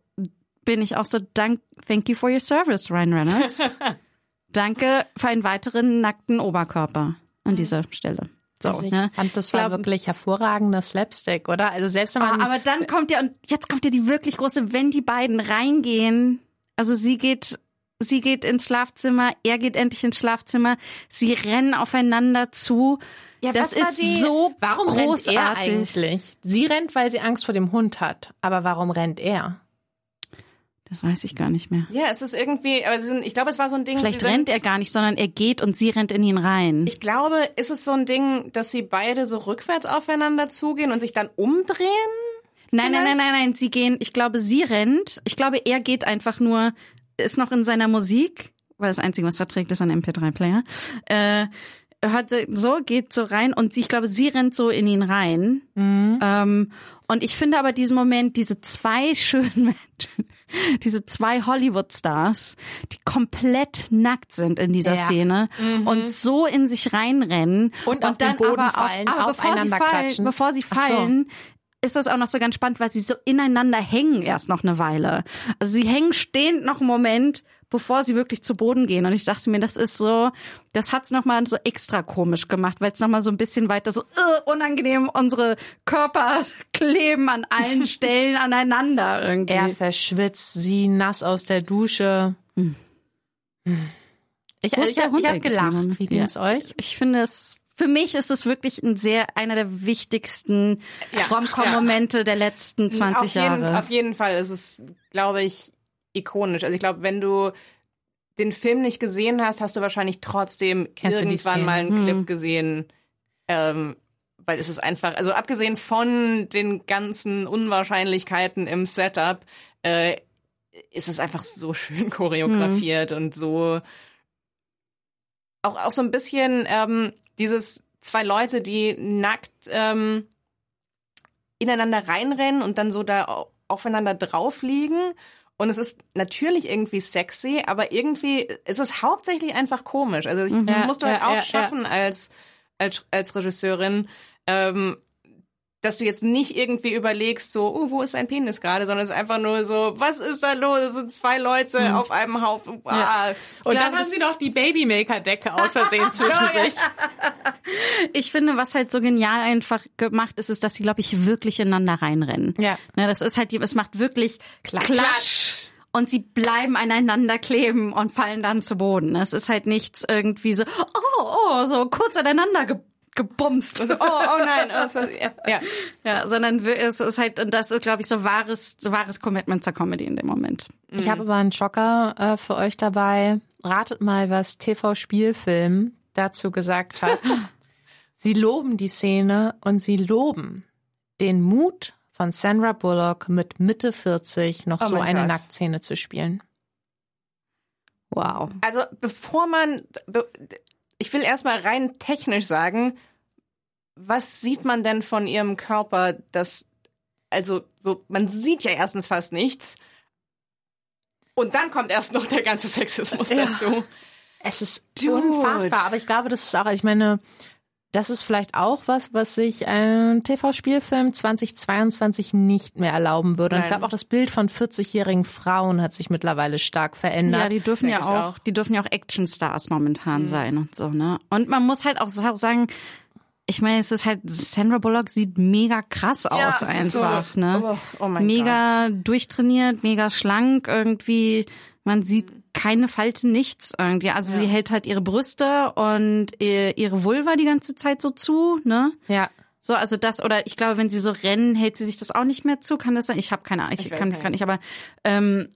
bin ich auch so, dank, thank you for your service, Ryan Reynolds. *laughs* Danke für einen weiteren nackten Oberkörper an dieser Stelle. So, Also ich ne? fand, das war glaub- wirklich hervorragender Slapstick, oder? Also selbst wenn man Ah, aber dann kommt ja, und jetzt kommt ja die wirklich große, wenn die beiden reingehen, also sie geht, sie geht ins Schlafzimmer, er geht endlich ins Schlafzimmer, sie rennen aufeinander zu. Ja, das ist die- so warum rennt er großartig. eigentlich? Sie rennt, weil sie Angst vor dem Hund hat. Aber warum rennt er? Das weiß ich gar nicht mehr. Ja, es ist irgendwie, aber sind, ich glaube, es war so ein Ding. Vielleicht rennt er gar nicht, sondern er geht und sie rennt in ihn rein. Ich glaube, ist es so ein Ding, dass sie beide so rückwärts aufeinander zugehen und sich dann umdrehen? nein, nein, nein, nein, nein, sie gehen, ich glaube, sie rennt. Ich glaube, er geht einfach nur, ist noch in seiner Musik, weil das Einzige, was er trägt, ist ein MP3-Player. Äh, hört so, geht so rein und ich glaube, sie rennt so in ihn rein. Ähm, und ich finde aber diesen Moment, diese zwei *laughs* schönen Menschen, diese zwei Hollywood-Stars, die komplett nackt sind in dieser Ja. Szene und so in sich reinrennen Und auf den dann Boden aber fallen, auch, aber bevor sie aufeinander fallen, klatschen. bevor sie Ach so. fallen, ist das auch noch so ganz spannend, weil sie so ineinander hängen erst noch eine Weile. Also sie hängen stehend noch einen Moment, bevor sie wirklich zu Boden gehen. Und ich dachte mir, das ist so, das hat's noch mal so extra komisch gemacht, weil es noch mal so ein bisschen weiter so uh, unangenehm unsere Körper *laughs* kleben an allen *laughs* Stellen aneinander irgendwie. Er verschwitzt, sie nass aus der Dusche. Ich, Wo ich, hab- ich habe eigentlich gelacht. Wie ging Ja. es euch? ich finde es für mich ist es wirklich ein sehr einer der wichtigsten Ja. Rom-Com-Momente der letzten 20 auf jeden, Jahre. Auf jeden Fall ist es, glaube ich, ikonisch. Also ich glaube, wenn du den Film nicht gesehen hast, hast du wahrscheinlich trotzdem Kennst irgendwann mal einen Hm. Clip gesehen. Ähm, weil es ist einfach, also abgesehen von den ganzen Unwahrscheinlichkeiten im Setup, äh, ist es einfach so schön *laughs* choreografiert und so auch, auch so ein bisschen ähm, dieses zwei Leute, die nackt ähm, ineinander reinrennen und dann so da au- aufeinander drauf liegen. Und es ist natürlich irgendwie sexy, aber irgendwie ist es hauptsächlich einfach komisch. Also ich, das Ja, musst du halt ja, auch schaffen als, als, als Regisseurin, ähm, dass du jetzt nicht irgendwie überlegst, so, oh, wo ist sein Penis gerade, sondern es ist einfach nur so, was ist da los? Es sind zwei Leute auf einem Haufen. Ah. Und glaube, dann haben sie noch die Babymaker-Decke aus Versehen *laughs* zwischen sich. Ich finde, was halt so genial einfach gemacht ist, ist, dass sie, glaube ich, wirklich ineinander reinrennen. Ja. Ne, das ist halt, die- es macht wirklich Klatsch. Und sie bleiben aneinander kleben und fallen dann zu Boden. Es ist halt nichts irgendwie so, oh, oh, so kurz aneinander ge gebumst. Oh, oh nein. Oh, das war, ja, ja. Ja, sondern es ist halt, und das ist, glaube ich, so wahres, so wahres Commitment zur Comedy in dem Moment. Ich habe aber einen Schocker äh, für euch dabei. Ratet mal, was TV-Spielfilm dazu gesagt hat. *laughs* sie loben die Szene und sie loben den Mut von Sandra Bullock mit Mitte 40 noch Oh so eine Gott. Nacktszene zu spielen. Wow. Also bevor man, be- ich will erstmal rein technisch sagen, was sieht man denn von ihrem Körper, das, also so, man sieht ja erstens fast nichts. Und dann kommt erst noch der ganze Sexismus Ja. dazu. Es ist Dude. unfassbar, aber ich glaube, das ist auch, ich meine, das ist vielleicht auch was, was sich ein TV-Spielfilm 2022 nicht mehr erlauben würde. Und ich glaube auch das Bild von 40-jährigen Frauen hat sich mittlerweile stark verändert. Ja, die dürfen ja Denke ich auch, auch. die dürfen ja auch Actionstars momentan sein und so, ne? Und man muss halt auch sa- sagen, ich meine, es ist halt, Sandra Bullock sieht mega krass aus es ist so- einfach, ne? Oh, oh mein mega durchtrainiert, mega schlank irgendwie. Man sieht keine Falte, nichts irgendwie. Also sie hält halt ihre Brüste und ihr- ihre Vulva die ganze Zeit so zu, ne? ja. So, also das, oder ich glaube, wenn sie so rennen, hält sie sich das auch nicht mehr zu. Kann das sein? Ich habe keine Ahnung, ich, Ich kann, nicht. kann nicht, aber ähm,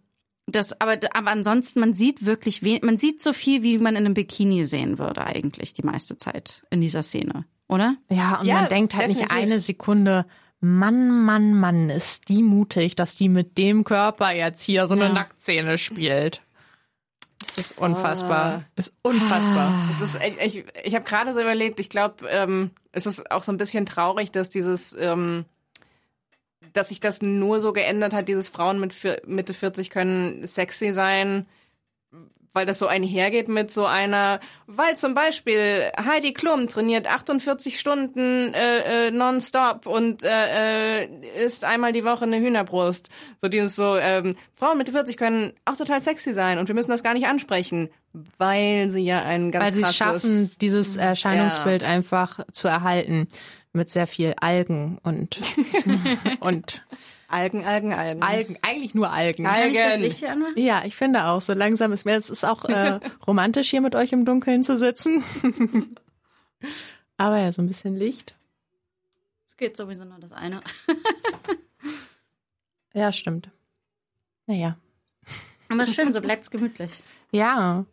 das, aber, aber ansonsten, man sieht wirklich, we man sieht so viel, wie man in einem Bikini sehen würde eigentlich die meiste Zeit in dieser Szene. oder? Ja, und Ja, man denkt halt nicht definitiv. eine Sekunde, Mann, Mann, Mann, ist die mutig, dass die mit dem Körper jetzt hier so eine Ja. Nacktszene spielt. Das ist unfassbar. Ist unfassbar. Es ist, ich ich, ich habe gerade so überlegt, ich glaube, ähm, es ist auch so ein bisschen traurig, dass dieses, ähm, dass sich das nur so geändert hat, dieses Frauen mit vier, Mitte 40 können sexy sein, weil das so einhergeht mit so einer, weil zum Beispiel Heidi Klum trainiert 48 Stunden äh, äh, nonstop und äh, äh, isst einmal die Woche eine Hühnerbrust. So dieses so, ähm, Frauen Mitte 40 können auch total sexy sein und wir müssen das gar nicht ansprechen, weil sie ja ein ganz Weil sie es schaffen, dieses Erscheinungsbild einfach zu erhalten. Mit sehr viel Algen und, *laughs* und Algen, Algen, Algen. Algen, eigentlich nur Algen. Algen. Kann ich das Licht hier anmachen? Ja, ich finde auch, so langsam ist mir, es ist auch äh, *laughs* romantisch hier mit euch im Dunkeln zu sitzen. Aber ja, so ein bisschen Licht. Es geht sowieso nur das eine. Ja, stimmt. Naja. Aber schön, so bleibt's gemütlich. Ja,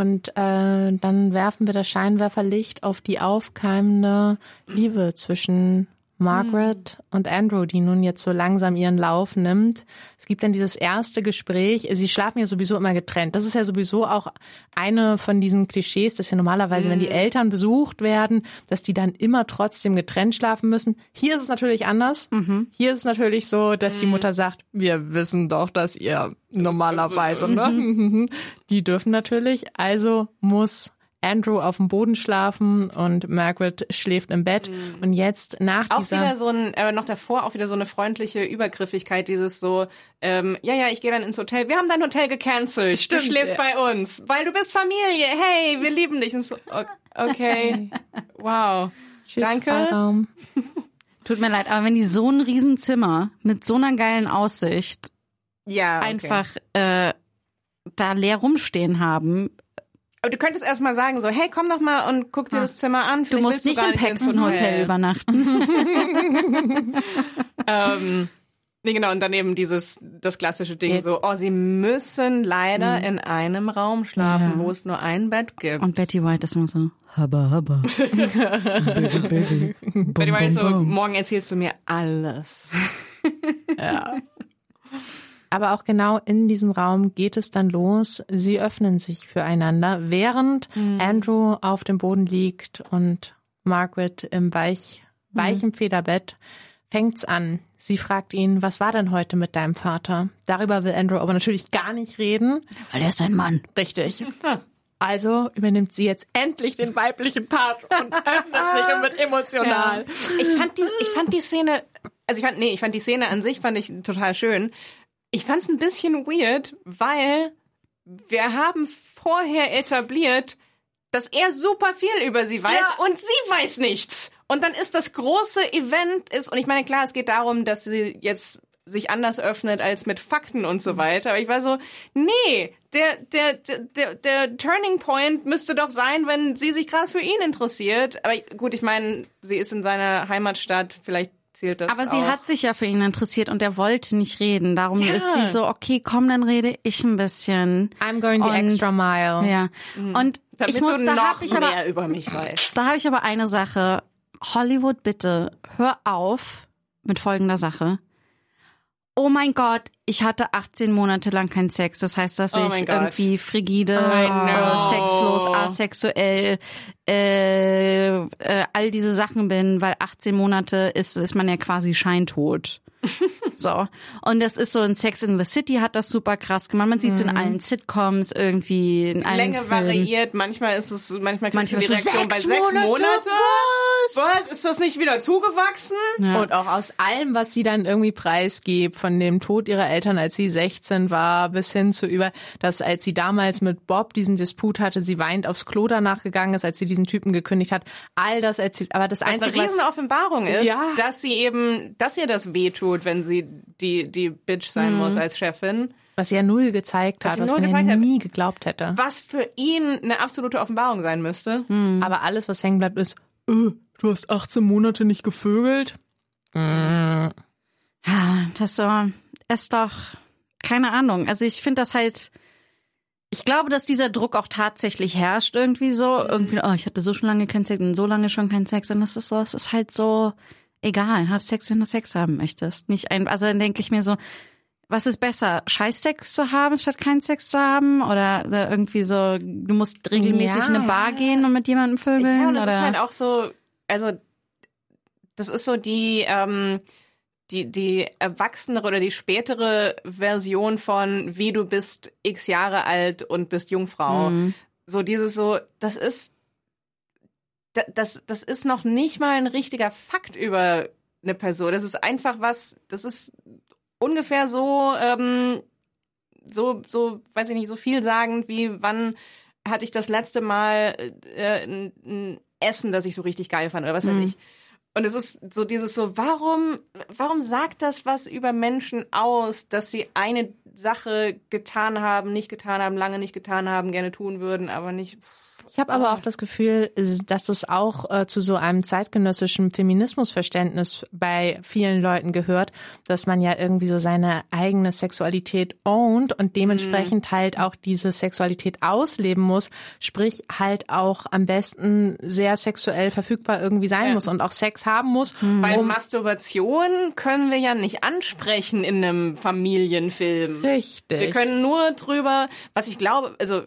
und äh, dann werfen wir das Scheinwerferlicht auf die aufkeimende Liebe zwischen Margaret und Andrew, die nun jetzt so langsam ihren Lauf nimmt. Es gibt dann dieses erste Gespräch. Sie schlafen ja sowieso immer getrennt. Das ist ja sowieso auch eine von diesen Klischees, dass ja normalerweise, wenn die Eltern besucht werden, dass die dann immer trotzdem getrennt schlafen müssen. Hier ist es natürlich anders. Hier ist es natürlich so, dass die Mutter sagt, wir wissen doch, dass ihr normalerweise, *laughs* ne? *laughs* Die dürfen natürlich. Also muss Andrew auf dem Boden schlafen und Margaret schläft im Bett. Und jetzt nach Auch dieser wieder so ein, aber noch davor auch wieder so eine freundliche Übergriffigkeit, dieses so, ähm, ja, ja, ich gehe dann ins Hotel. Wir haben dein Hotel gecancelt. Stimmt, du schläfst ja. bei uns, weil du bist Familie. Hey, wir lieben dich. Und so, okay, *laughs* wow. Tschüss, Danke. Freiraum. *laughs* Tut mir leid, aber wenn die so ein Riesenzimmer mit so einer geilen Aussicht Ja, okay. einfach äh, da leer rumstehen haben, Aber du könntest erst mal sagen so, hey, komm doch mal und guck dir das Zimmer an. du Vielleicht musst du im nicht ins Paxton Hotel übernachten. *laughs* *laughs* ähm, nee, genau, und daneben dieses, das klassische Ding Ja. so, oh, sie müssen leider in einem Raum schlafen, Ja. wo es nur ein Bett gibt. Und Betty White ist immer so, habba, habba. *laughs* baby, baby. Bum, Bei dir war bum, ich so, morgen erzählst du mir alles. Aber auch genau in diesem Raum geht es dann los. Sie öffnen sich füreinander, während Andrew auf dem Boden liegt und Margaret im weich, weichen Federbett fängt's an. Sie fragt ihn, was war denn heute mit deinem Vater? Darüber will Andrew aber natürlich gar nicht reden. Weil er ist ein Mann. Richtig. Also übernimmt sie jetzt endlich den weiblichen Part und öffnet sich und wird emotional. Ich fand die, ich fand die Szene, also ich fand, nee, ich fand die Szene an sich fand ich total schön. Ich fand's ein bisschen weird, weil wir haben vorher etabliert, dass er super viel über sie weiß und sie weiß nichts. Und dann ist das große Event ist, und ich meine, klar, es geht darum, dass sie jetzt sich anders öffnet als mit Fakten und so weiter. Aber ich war so, nee, der, der, der, der, der Turning Point müsste doch sein, wenn sie sich krass für ihn interessiert. Aber gut, ich meine, sie ist in seiner Heimatstadt, vielleicht zählt das Aber sie auch. hat sich ja für ihn interessiert und er wollte nicht reden. Darum Ja. ist sie so, okay, komm, dann rede ich ein bisschen. I'm going the Und- extra mile. Ja. Und damit ich muss, du da noch habe ich aber mehr über mich weißt. Da habe ich aber eine Sache. Hollywood, bitte, hör auf mit folgender Sache. Oh mein Gott, ich hatte 18 Monate lang keinen Sex. Das heißt, dass Oh ich irgendwie frigide, sexlos, asexuell, äh, äh, all diese Sachen bin, weil 18 Monate ist, ist man ja quasi scheintot. *laughs* So. Und das ist so in Sex in the City hat das super krass gemacht. Man sieht es in allen Sitcoms irgendwie, in allen Länge Filmen. variiert, manchmal ist es, manchmal kriegst Manchmal du die Reaktion bei sechs sechs Monate, Monate. was? Was? Ist das nicht wieder zugewachsen? Ja. Und auch aus allem, was sie dann irgendwie preisgibt, von dem Tod ihrer Eltern, als sie 16 war, bis hin zu über, dass als sie damals mit Bob diesen Disput hatte, sie weint aufs Klo danach gegangen ist, als sie diesen Typen gekündigt hat. All das erzählt. Aber das Was eine Einzige, was, riesen Offenbarung ist, Ja. dass sie eben, dass ihr das wehtut, wenn sie die, die Bitch sein muss als Chefin. was sie ja null gezeigt Was hat, sie was null man gezeigt ja hat. nie geglaubt hätte. Was für ihn eine absolute Offenbarung sein müsste. Aber alles, was hängen bleibt, ist, äh, du hast 18 Monate nicht gevögelt. Ja, das so, ist doch, keine Ahnung. Also ich finde das halt, Ich glaube, dass dieser Druck auch tatsächlich herrscht irgendwie so. Irgendwie, oh, ich hatte so schon lange keinen Sex und so lange schon keinen Sex. Und das ist so, es ist halt so egal. Hab Sex, wenn du Sex haben möchtest. Nicht ein, also dann denke ich mir so, was ist besser, Scheißsex zu haben, statt keinen Sex zu haben? Oder irgendwie so, du musst regelmäßig Ja. in eine Bar gehen und mit jemandem vögeln? Ja, und das oder? ist halt auch so, also das ist so die, ähm, die, die erwachsenere oder die spätere Version von wie du bist x Jahre alt und bist Jungfrau. Mhm. So dieses so, das ist, das, das ist noch nicht mal ein richtiger Fakt über eine Person. Das ist einfach was, das ist ungefähr so, ähm, so, so, weiß ich nicht, so vielsagend wie wann hatte ich das letzte Mal äh, ein, ein Essen, das ich so richtig geil fand oder was weiß ich. Und es ist so dieses so, warum, warum sagt das was über Menschen aus, dass sie eine Sache getan haben, nicht getan haben, lange nicht getan haben, gerne tun würden, aber nicht. Ich habe aber auch das Gefühl, dass es auch äh, zu so einem zeitgenössischen Feminismusverständnis bei vielen Leuten gehört, dass man ja irgendwie so seine eigene Sexualität ownt und dementsprechend halt auch diese Sexualität ausleben muss, sprich halt auch am besten sehr sexuell verfügbar irgendwie sein Ja. muss und auch Sex haben muss. Weil um Masturbation können wir ja nicht ansprechen in einem Familienfilm. Richtig. Wir können nur drüber, was ich glaube, also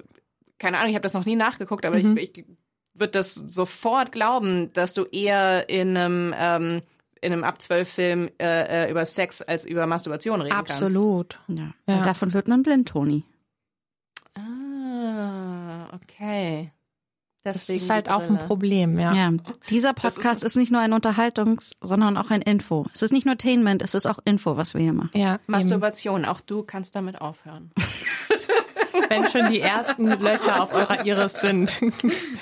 keine Ahnung, ich habe das noch nie nachgeguckt, aber Mhm. ich, ich würde das sofort glauben, dass du eher in einem ähm, in einem ab zwölf Film äh, äh, über Sex als über Masturbation reden Absolut. Ja. Ja. Davon wird man blind, Toni. kannst. Ah, okay. Das Deswegen ist die halt auch ein. Problem, ja. Ja, dieser Podcast ist, nicht nur ein Unterhaltungs-, sondern auch ein Info. Es ist nicht nur Tainment, es ist auch Info, was wir hier machen. Ja, eben. Masturbation, auch du kannst damit aufhören. *laughs* wenn schon die ersten Löcher auf eurer Iris sind.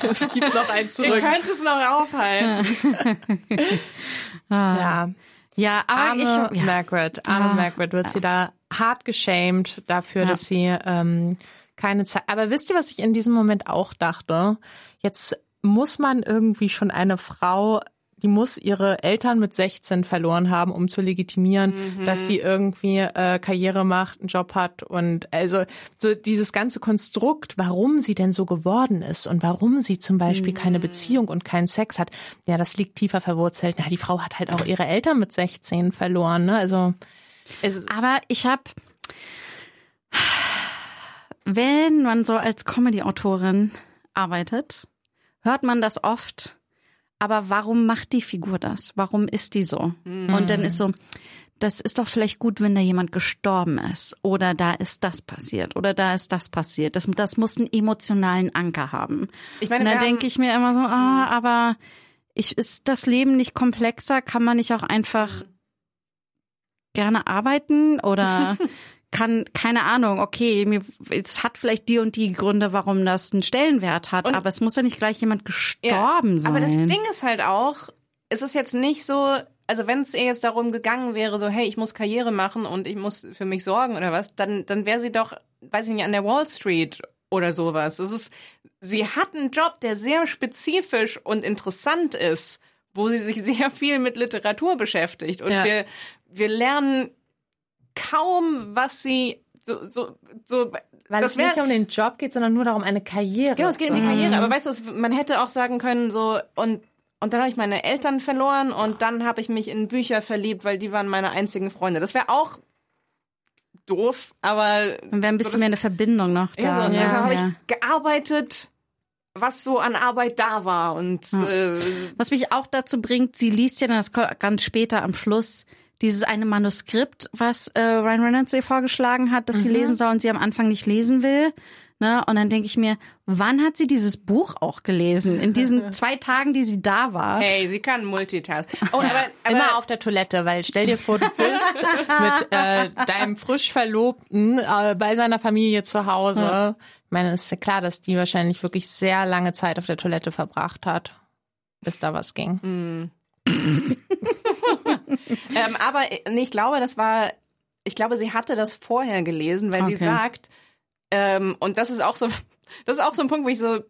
es gibt noch ein Ihr zurück. könnt es noch aufhalten. *laughs* Ja, Ja, aber arme ich, ja. Margaret, arme Ah, Margaret wird sie da hart geschämt dafür, Ja. dass sie ähm, keine Zeit. Aber wisst ihr, was ich in diesem Moment auch dachte? Jetzt muss man irgendwie schon eine Frau, die muss ihre Eltern mit 16 verloren haben, um zu legitimieren, dass die irgendwie äh, Karriere macht, einen Job hat und also so dieses ganze Konstrukt, warum sie denn so geworden ist und warum sie zum Beispiel keine Beziehung und keinen Sex hat, ja, das liegt tiefer verwurzelt. Na, die Frau hat halt auch ihre Eltern mit 16 verloren, ne? Also Aber ich habe, wenn man so als Comedy-Autorin arbeitet, hört man das oft. Aber warum macht die Figur das? Warum ist die so? Und dann ist so, das ist doch vielleicht gut, wenn da jemand gestorben ist oder da ist das passiert oder da ist das passiert. Das, das muss einen emotionalen Anker haben. Ich meine, Und da denke ich mir immer so, ah, aber ich, ist das Leben nicht komplexer? Kann man nicht auch einfach gerne arbeiten oder *laughs* kann, keine Ahnung, okay, mir, es hat vielleicht die und die Gründe, warum das einen Stellenwert hat, Und- aber es muss ja nicht gleich jemand gestorben sein. Aber das Ding ist halt auch, es ist jetzt nicht so, also wenn es ihr jetzt darum gegangen wäre, so, hey, ich muss Karriere machen und ich muss für mich sorgen oder was, dann, dann wäre sie doch, weiß ich nicht, an der Wall Street oder sowas. Es ist, sie hat einen Job, der sehr spezifisch und interessant ist, wo sie sich sehr viel mit Literatur beschäftigt. Und Ja. wir, wir lernen kaum, was sie so, so, so weil das es wär- nicht um den Job geht, sondern nur darum, eine Karriere. Genau, es geht zu um die. Karriere. Aber weißt du, man hätte auch sagen können, so, und, und dann habe ich meine Eltern verloren und dann habe ich mich in Bücher verliebt, weil die waren meine einzigen Freunde. Das wäre auch doof, aber Dann wäre ein bisschen mehr eine Verbindung noch da. ja, so, und ja, deshalb habe ja. ich gearbeitet, was so an Arbeit da war. Und äh, Was mich auch dazu bringt, sie liest ja dann das ganz später am Schluss dieses eine Manuskript, was äh, Ryan Reynolds ihr vorgeschlagen hat, dass sie lesen soll und sie am Anfang nicht lesen will. Ne? Und dann denke ich mir, wann hat sie dieses Buch auch gelesen? In diesen *laughs* zwei Tagen, die sie da war. hey, sie kann Multitask. Oh, aber, aber, Immer auf der Toilette, weil stell dir vor, du *laughs* bist mit äh, deinem frisch Verlobten äh, bei seiner Familie zu Hause. Ich meine, es ist ja klar, dass die wahrscheinlich wirklich sehr lange Zeit auf der Toilette verbracht hat, bis da was ging. *laughs* *laughs* Ähm, aber äh, nee, ich glaube, das war, ich glaube, sie hatte das vorher gelesen, weil sie Okay. sagt, ähm, und das ist auch so, *laughs* das ist auch so ein Punkt, wo ich so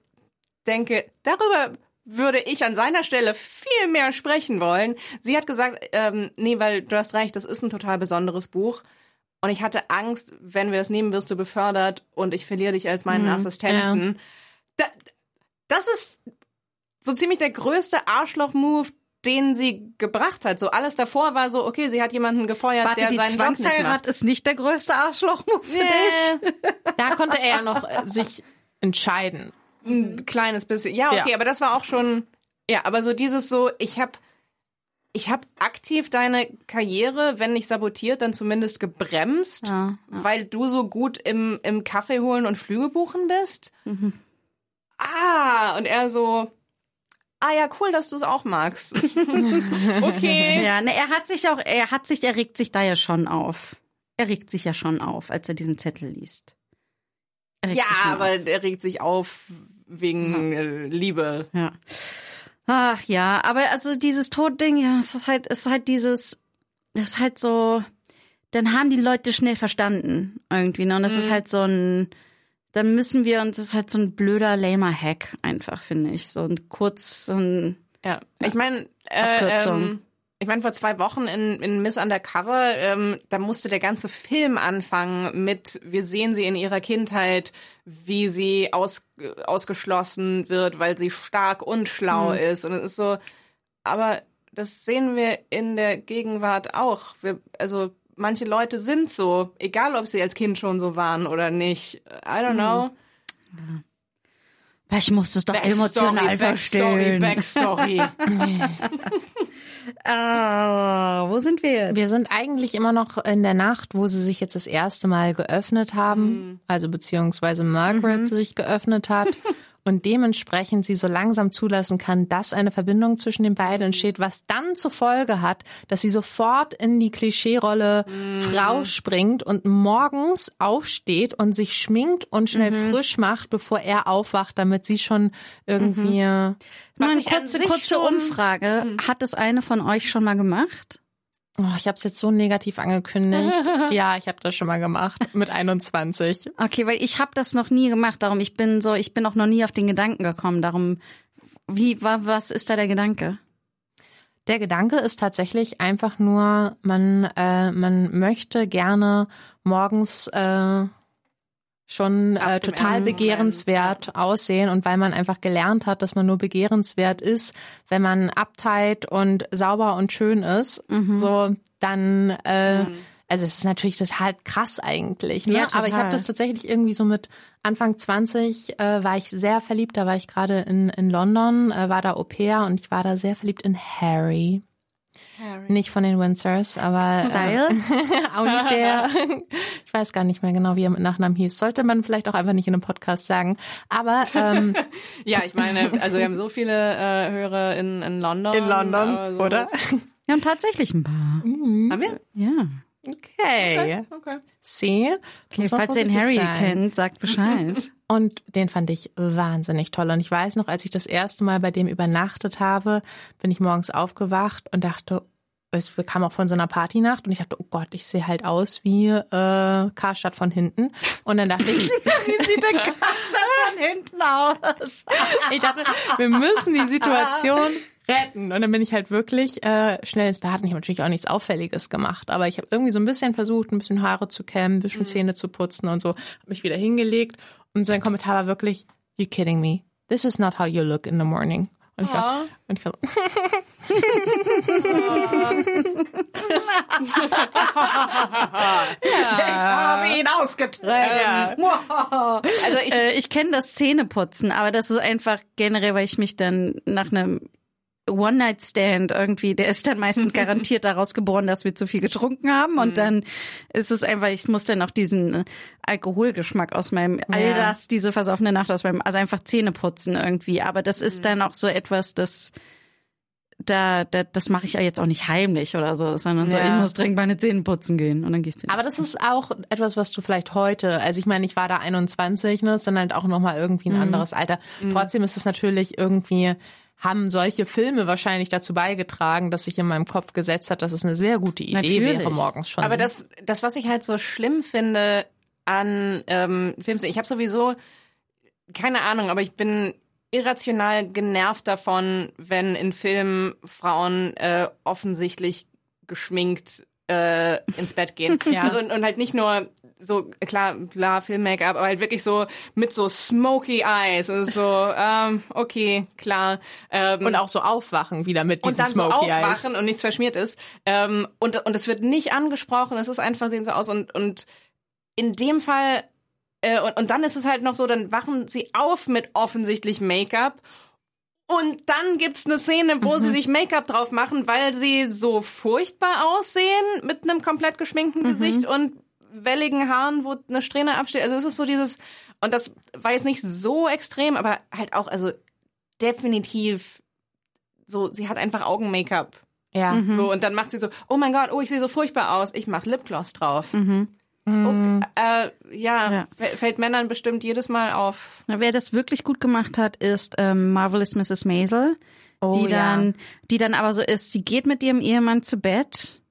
denke, darüber würde ich an seiner Stelle viel mehr sprechen wollen. Sie hat gesagt, ähm, nee, weil du hast recht, das ist ein total besonderes Buch. Und ich hatte Angst, wenn wir das nehmen, wirst du befördert und ich verliere dich als meinen Assistenten. Da, das ist so ziemlich der größte Arschloch-Move, den sie gebracht hat. So alles davor war so, okay, sie hat jemanden gefeuert, Warte, der die seinen Job nicht Zwangsheirat macht. ist nicht der größte Arschloch-Move für dich. Da konnte er ja noch äh, sich entscheiden. Ein kleines bisschen. Ja, okay, Ja. aber das war auch schon. Ja, aber so dieses so, ich habe ich hab aktiv deine Karriere, wenn nicht sabotiert, dann zumindest gebremst, Ja, weil du so gut im, im Kaffee holen und Flüge buchen bist. Mhm. Ah, und er so, ah ja, cool, dass du es auch magst. *laughs* okay. Ja, ne, er hat sich auch, er hat sich, er regt sich da ja schon auf. Er regt sich ja schon auf, als er diesen Zettel liest. Er Ja, aber auf. er regt sich auf wegen äh, Liebe. Ja. Ach ja, aber also dieses Todding, ja, es ist halt, es ist halt dieses, es ist halt so, dann haben die Leute schnell verstanden irgendwie, ne? Und es ist Mhm. halt so ein, dann müssen wir uns, es ist halt so ein blöder, lamer Hack einfach, finde ich. So ein kurz, so ein, Ja, ich meine, äh, ähm, ich meine, vor zwei Wochen in, in Miss Undercover, ähm, da musste der ganze Film anfangen mit, wir sehen sie in ihrer Kindheit, wie sie aus, ausgeschlossen wird, weil sie stark und schlau ist. Und es ist so, aber das sehen wir in der Gegenwart auch. Wir, also manche Leute sind so, egal ob sie als Kind schon so waren oder nicht. I don't know. ich muss es doch emotional Backstory, verstehen. Backstory. *laughs* Ah, wo sind wir jetzt? Wir sind eigentlich immer noch in der Nacht, wo sie sich jetzt das erste Mal geöffnet haben, also beziehungsweise Margaret sich geöffnet hat *laughs* und dementsprechend sie so langsam zulassen kann, dass eine Verbindung zwischen den beiden entsteht, was dann zur Folge hat, dass sie sofort in die Klischeerolle Frau springt und morgens aufsteht und sich schminkt und schnell frisch macht, bevor er aufwacht, damit sie schon irgendwie Nur eine ich an kurze, kurze Umfrage. Hat es eine von euch schon mal gemacht? Oh, ich habe es jetzt so negativ angekündigt. *laughs* ja, ich habe das schon mal gemacht mit 21. Okay, weil ich habe das noch nie gemacht. Darum, ich bin so, ich bin auch noch nie auf den Gedanken gekommen. Darum, wie, wa, was ist da der Gedanke? Der Gedanke ist tatsächlich einfach nur, man, äh, man möchte gerne morgens äh, schon äh, total begehrenswert aussehen und weil man einfach gelernt hat, dass man nur begehrenswert ist, wenn man uptight und sauber und schön ist, so dann äh, also es ist natürlich total krass eigentlich, ne? Ja, aber ich habe das tatsächlich irgendwie so mit Anfang 20 äh, war ich sehr verliebt, da war ich gerade in in London, äh, war da Au pair und ich war da sehr verliebt in Harry. Nicht von den Windsors, aber Style? Äh, *laughs* auch nicht der. *laughs* Ich weiß gar nicht mehr genau, wie er mit Nachnamen hieß. Sollte man vielleicht auch einfach nicht in einem Podcast sagen. Aber ähm, *laughs* Ja, ich meine, also wir haben so viele äh, Hörer in, in London. aber so- Wir haben tatsächlich ein paar. Haben wir? Ja. Okay. Okay. See? Okay, Muss man falls ihr den Harry sein. kennt, sagt Bescheid. *laughs* Und den fand ich wahnsinnig toll. Und ich weiß noch, als ich das erste Mal bei dem übernachtet habe, bin ich morgens aufgewacht und dachte, es kam auch von so einer Partynacht und ich dachte, oh Gott, ich sehe halt aus wie äh, Karstadt von hinten. Und dann dachte ich, *laughs* Wie sieht der Kasten von hinten aus? *laughs* ich dachte, wir müssen die Situation retten. Und dann bin ich halt wirklich äh, schnell ins Bad. Und ich habe natürlich auch nichts Auffälliges gemacht, aber ich habe irgendwie so ein bisschen versucht, ein bisschen Haare zu kämmen, ein bisschen Zähne zu putzen und so. Hab mich wieder hingelegt und sein Kommentar war wirklich, you kidding me? This is not how you look in the morning. Und ich war, und ich war so, *laughs* habe ihn ausgetragen. Also ich, Äh, ich kenne das Zähneputzen, aber das ist einfach generell, weil ich mich dann nach einem One-Night-Stand irgendwie, der ist dann meistens garantiert daraus geboren, dass wir zu viel getrunken haben. Und dann ist es einfach, ich muss dann auch diesen äh, Alkoholgeschmack aus meinem, all Ja. das, diese versoffene Nacht aus meinem, also einfach Zähne putzen irgendwie, aber das ist dann auch so etwas, das da, da das mache ich ja jetzt auch nicht heimlich oder so, sondern so, Ja. ich muss dringend meine Zähne putzen gehen und dann gehe ich Aber das ist auch etwas, was du vielleicht heute, also ich meine, ich war da 21, ne, ist dann halt auch nochmal irgendwie ein anderes Alter. Trotzdem ist es natürlich irgendwie, haben solche Filme wahrscheinlich dazu beigetragen, dass sich in meinem Kopf gesetzt hat, dass es eine sehr gute Idee Natürlich. wäre, morgens schon. aber das, das, was ich halt so schlimm finde an ähm, Films, ich habe sowieso keine Ahnung, aber ich bin irrational genervt davon, wenn in Filmen Frauen äh, offensichtlich geschminkt äh, ins Bett gehen. *laughs* Ja. Also, und, und halt nicht nur so, klar, bla, Film-Make-up, aber halt wirklich so mit so smoky eyes. Also so, ähm, okay, klar. Ähm, Und auch so aufwachen wieder mit diesen und dann so Smoky Eyes. aufwachen und nichts verschmiert ist. Ähm, und, und es wird nicht angesprochen, es ist einfach, sehen so aus. Und, und in dem Fall, äh, und, und dann ist es halt noch so, dann wachen sie auf mit offensichtlich Make-up. Und dann gibt's eine Szene, wo sie sich Make-up drauf machen, weil sie so furchtbar aussehen mit einem komplett geschminkten Gesicht und welligen Haaren, wo eine Strähne absteht. Also es ist so dieses, und das war jetzt nicht so extrem, aber halt auch, also definitiv so, sie hat einfach Augen-Make-up. Ja. So, und dann macht sie so, oh mein Gott, oh, ich sehe so furchtbar aus, ich mach Lipgloss drauf. Mhm. Okay, äh, ja, Ja. fällt Männern bestimmt jedes Mal auf. Na, wer das wirklich gut gemacht hat, ist ähm, Marvelous Mrs. Maisel, Oh, die ja. dann, die dann aber so ist, sie geht mit ihrem Ehemann zu Bett,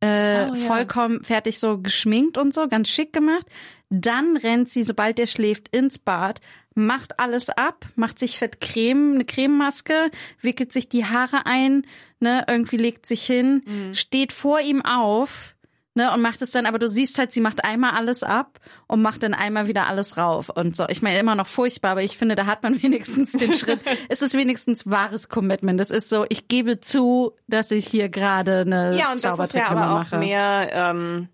äh, Oh, ja. vollkommen fertig so geschminkt und so, ganz schick gemacht. Dann rennt sie, sobald der schläft, ins Bad, macht alles ab, macht sich fett Creme, eine Crememaske, wickelt sich die Haare ein, ne, irgendwie legt sich hin, Mhm. steht vor ihm auf, ne, und macht es dann, aber du siehst halt, sie macht einmal alles ab und macht dann einmal wieder alles rauf und so. Ich meine, immer noch furchtbar, aber ich finde, da hat man *laughs* wenigstens den Schritt. Es ist wenigstens wahres Commitment. Es ist so, ich gebe zu, dass ich hier gerade eine Ja, und das ist ja aber auch mehr, ähm,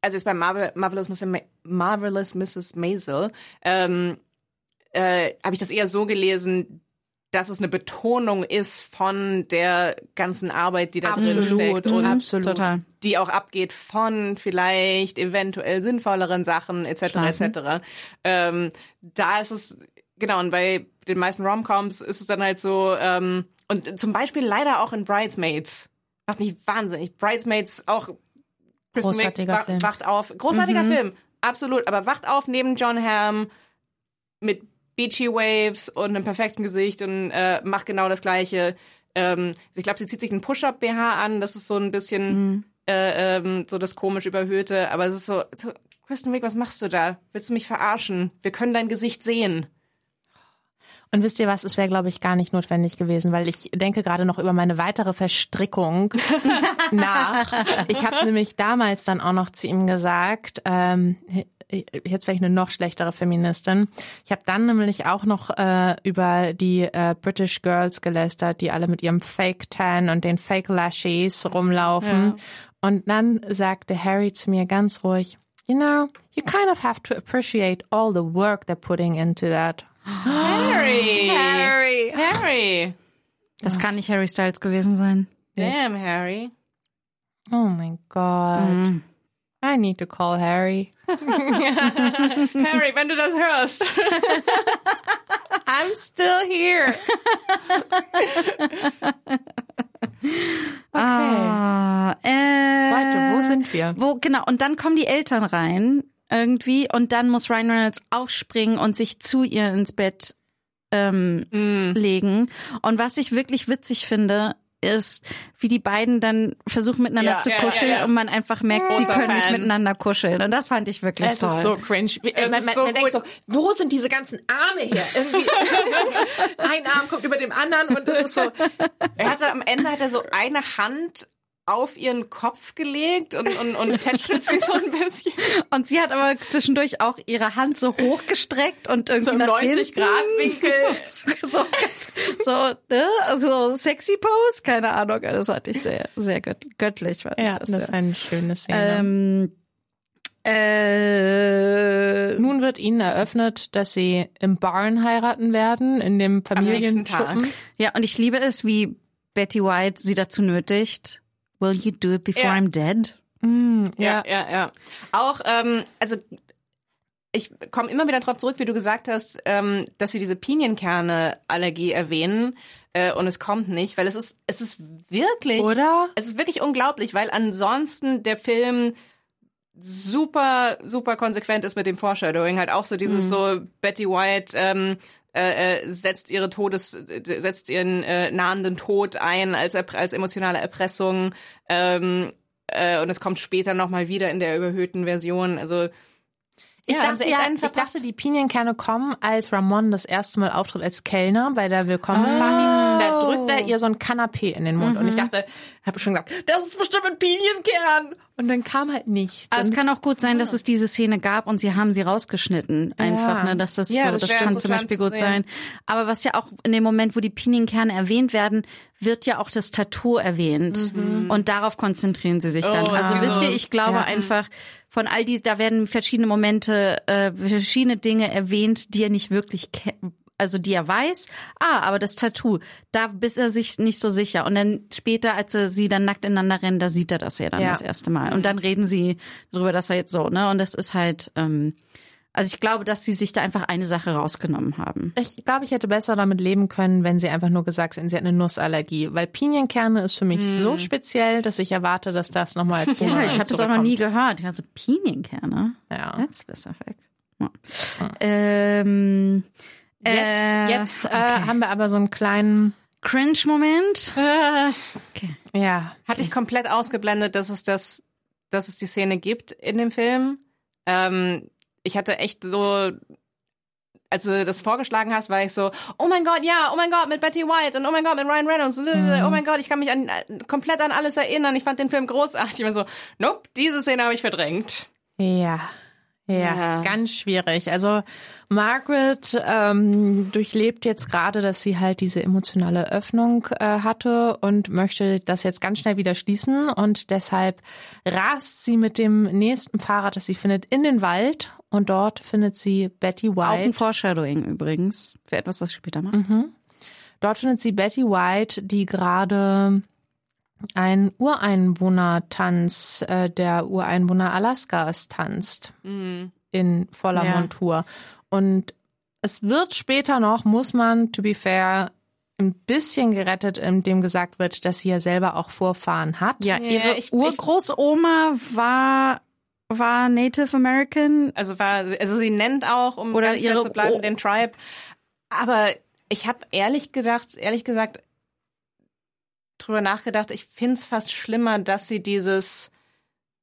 also jetzt bei Marvel, Marvelous, Marvelous Mrs. Maisel, ähm, äh, habe ich das eher so gelesen, dass es eine Betonung ist von der ganzen Arbeit, die da drin Absolut, steckt und absolut. Total. die auch abgeht von vielleicht eventuell sinnvolleren Sachen etc. Schlafen. etc. Ähm, da ist es genau und bei den meisten Romcoms ist es dann halt so ähm, und zum Beispiel leider auch in Bridesmaids macht mich wahnsinnig. Bridesmaids auch Kristen Großartiger wa- Film. wacht auf, großartiger Film, absolut, aber wacht auf neben John Hamm mit Beachy Waves und einem perfekten Gesicht und äh, macht genau das gleiche. Ähm, ich glaube, sie zieht sich einen Push-Up BH an, das ist so ein bisschen äh, ähm, so das komisch überhöhte, aber es ist so, so Kristen Wiig, was machst du da? Willst du mich verarschen? Wir können dein Gesicht sehen. Und wisst ihr was, es wäre, glaube ich, gar nicht notwendig gewesen, weil ich denke gerade noch über meine weitere Verstrickung *laughs* nach. Ich habe nämlich damals dann auch noch zu ihm gesagt, ähm, jetzt wäre ich eine noch schlechtere Feministin. Ich habe dann nämlich auch noch äh, über die äh, British Girls gelästert, die alle mit ihrem Fake Tan und den Fake Lashes rumlaufen. Und dann sagte Harry zu mir ganz ruhig, you know, you kind of have to appreciate all the work they're putting into that. Harry! Harry. Harry! Das kann nicht Harry Styles gewesen sein. Damn, Harry. Oh my God. I need to call Harry. *laughs* Harry, wenn du das hörst. I'm still here. *laughs* Ah, äh, Warte, wo sind wir? Wo, genau, und dann kommen die Eltern rein irgendwie und dann muss Ryan Reynolds aufspringen und sich zu ihr ins Bett ähm, legen. Und was ich wirklich witzig finde, ist, wie die beiden dann versuchen miteinander Ja, zu kuscheln ja, ja. und man einfach merkt, sie Großer können nicht Fan. miteinander kuscheln. Und das fand ich wirklich Es toll. ist so cringe. Es man man, so man denkt so, wo sind diese ganzen Arme her? Irgendwie *laughs* ein Arm kommt über dem anderen und es ist so, Er hat am Ende hat er so eine Hand auf ihren Kopf gelegt und, und, und tätschelt sie so ein bisschen. *laughs* Und sie hat aber zwischendurch auch ihre Hand so hochgestreckt und irgendwie So im nach 90 hinten. Grad Winkel. *laughs* so, so, ne? so sexy Pose, keine Ahnung. Das hatte ich sehr, sehr gött göttlich. Fand ja, ich das, das, war eine schöne Szene. Ähm, äh, Nun wird ihnen eröffnet, dass sie im Barn heiraten werden, in dem. Familienschuppen. ja, und ich liebe es, wie Betty White sie dazu nötigt. Will you do it before Ja. I'm dead? Mm, Ja, ja, ja. Auch, ähm, also ich komme immer wieder drauf zurück, wie du gesagt hast, ähm, dass sie diese Pinienkerne-Allergie erwähnen äh, und es kommt nicht, weil es ist, es ist wirklich, Oder? es ist wirklich unglaublich, weil ansonsten der Film super, super konsequent ist mit dem Foreshadowing. Halt auch so dieses so Betty White ähm, äh, äh, setzt ihre Todes, setzt ihren äh, nahenden Tod ein als als emotionale Erpressung. Ähm, äh, und es kommt später nochmal wieder in der überhöhten Version. Also Ich, Ja, dachte, ja, ich dachte, die Pinienkerne kommen, als Ramon das erste Mal auftritt als Kellner bei der Willkommensparty. da drückt er ihr so ein Kanapé in den Mund. Und ich dachte, habe schon gesagt, das ist bestimmt ein Pinienkern. Und dann kam halt nichts. Aber es Und kann auch gut sein, dass es diese Szene gab und sie haben sie rausgeschnitten. Einfach, ne? Dass das, Ja, so, das das, kann zum Beispiel gut sein. Aber was ja auch in dem Moment, wo die Pinienkerne erwähnt werden, wird ja auch das Tattoo erwähnt. Und darauf konzentrieren sie sich dann. Oh, also wisst ihr, ich glaube Ja. einfach, von all die, da werden verschiedene Momente, äh, verschiedene Dinge erwähnt, die er nicht wirklich kennt. Also die er weiß, ah, aber das Tattoo, da bist er sich nicht so sicher. Und dann später, als er sie dann nackt ineinander rennen, da sieht er das ja dann Ja. das erste Mal. Und dann reden sie darüber, dass er jetzt so, ne? Und das ist halt, ähm, also ich glaube, dass sie sich da einfach eine Sache rausgenommen haben. Ich glaube, ich hätte besser damit leben können, wenn sie einfach nur gesagt hätten, sie hat eine Nussallergie. Weil Pinienkerne ist für mich so speziell, dass ich erwarte, dass das nochmal als Ja, Bumerang ich habe das auch noch nie gehört. Also Pinienkerne. Ja. That's specific. Ja. Ähm, Jetzt, äh, jetzt äh, okay. haben wir aber so einen kleinen, Cringe-Moment. *laughs* Okay. ja, Hatte ich komplett ausgeblendet, dass es das, dass es die Szene gibt in dem Film. Ähm, ich hatte echt so, als du das vorgeschlagen hast, war ich so, oh mein Gott, ja, oh mein Gott, mit Betty White und oh mein Gott, mit Ryan Reynolds, und, oh mein Gott, ich kann mich an, komplett an alles erinnern. Ich fand den Film großartig. Ich war so, nope, diese Szene habe ich verdrängt. Ja. Ja, Ja. ganz schwierig. Also Margaret ähm, durchlebt jetzt gerade, dass sie halt diese emotionale Öffnung äh, hatte und möchte das jetzt ganz schnell wieder schließen und deshalb rast sie mit dem nächsten Fahrrad, das sie findet, in den Wald und dort findet sie Betty Auch ein White. Foreshadowing übrigens. Für etwas, was ich später mache. Dort findet sie Betty White, die gerade einen Ureinwohnertanz äh, der Ureinwohner Alaskas tanzt. in voller Ja. Montur. Und es wird später noch, muss man, to be fair, ein bisschen gerettet, indem gesagt wird, dass sie ja selber auch Vorfahren hat. Ja, Ja, ihre ich- Urgroßoma war, war Native American. Also war, also sie nennt auch, um Oder ganz ihre zu bleiben, O- den Tribe. Aber ich habe ehrlich gedacht, ehrlich gesagt, drüber nachgedacht, ich find's fast schlimmer, dass sie dieses,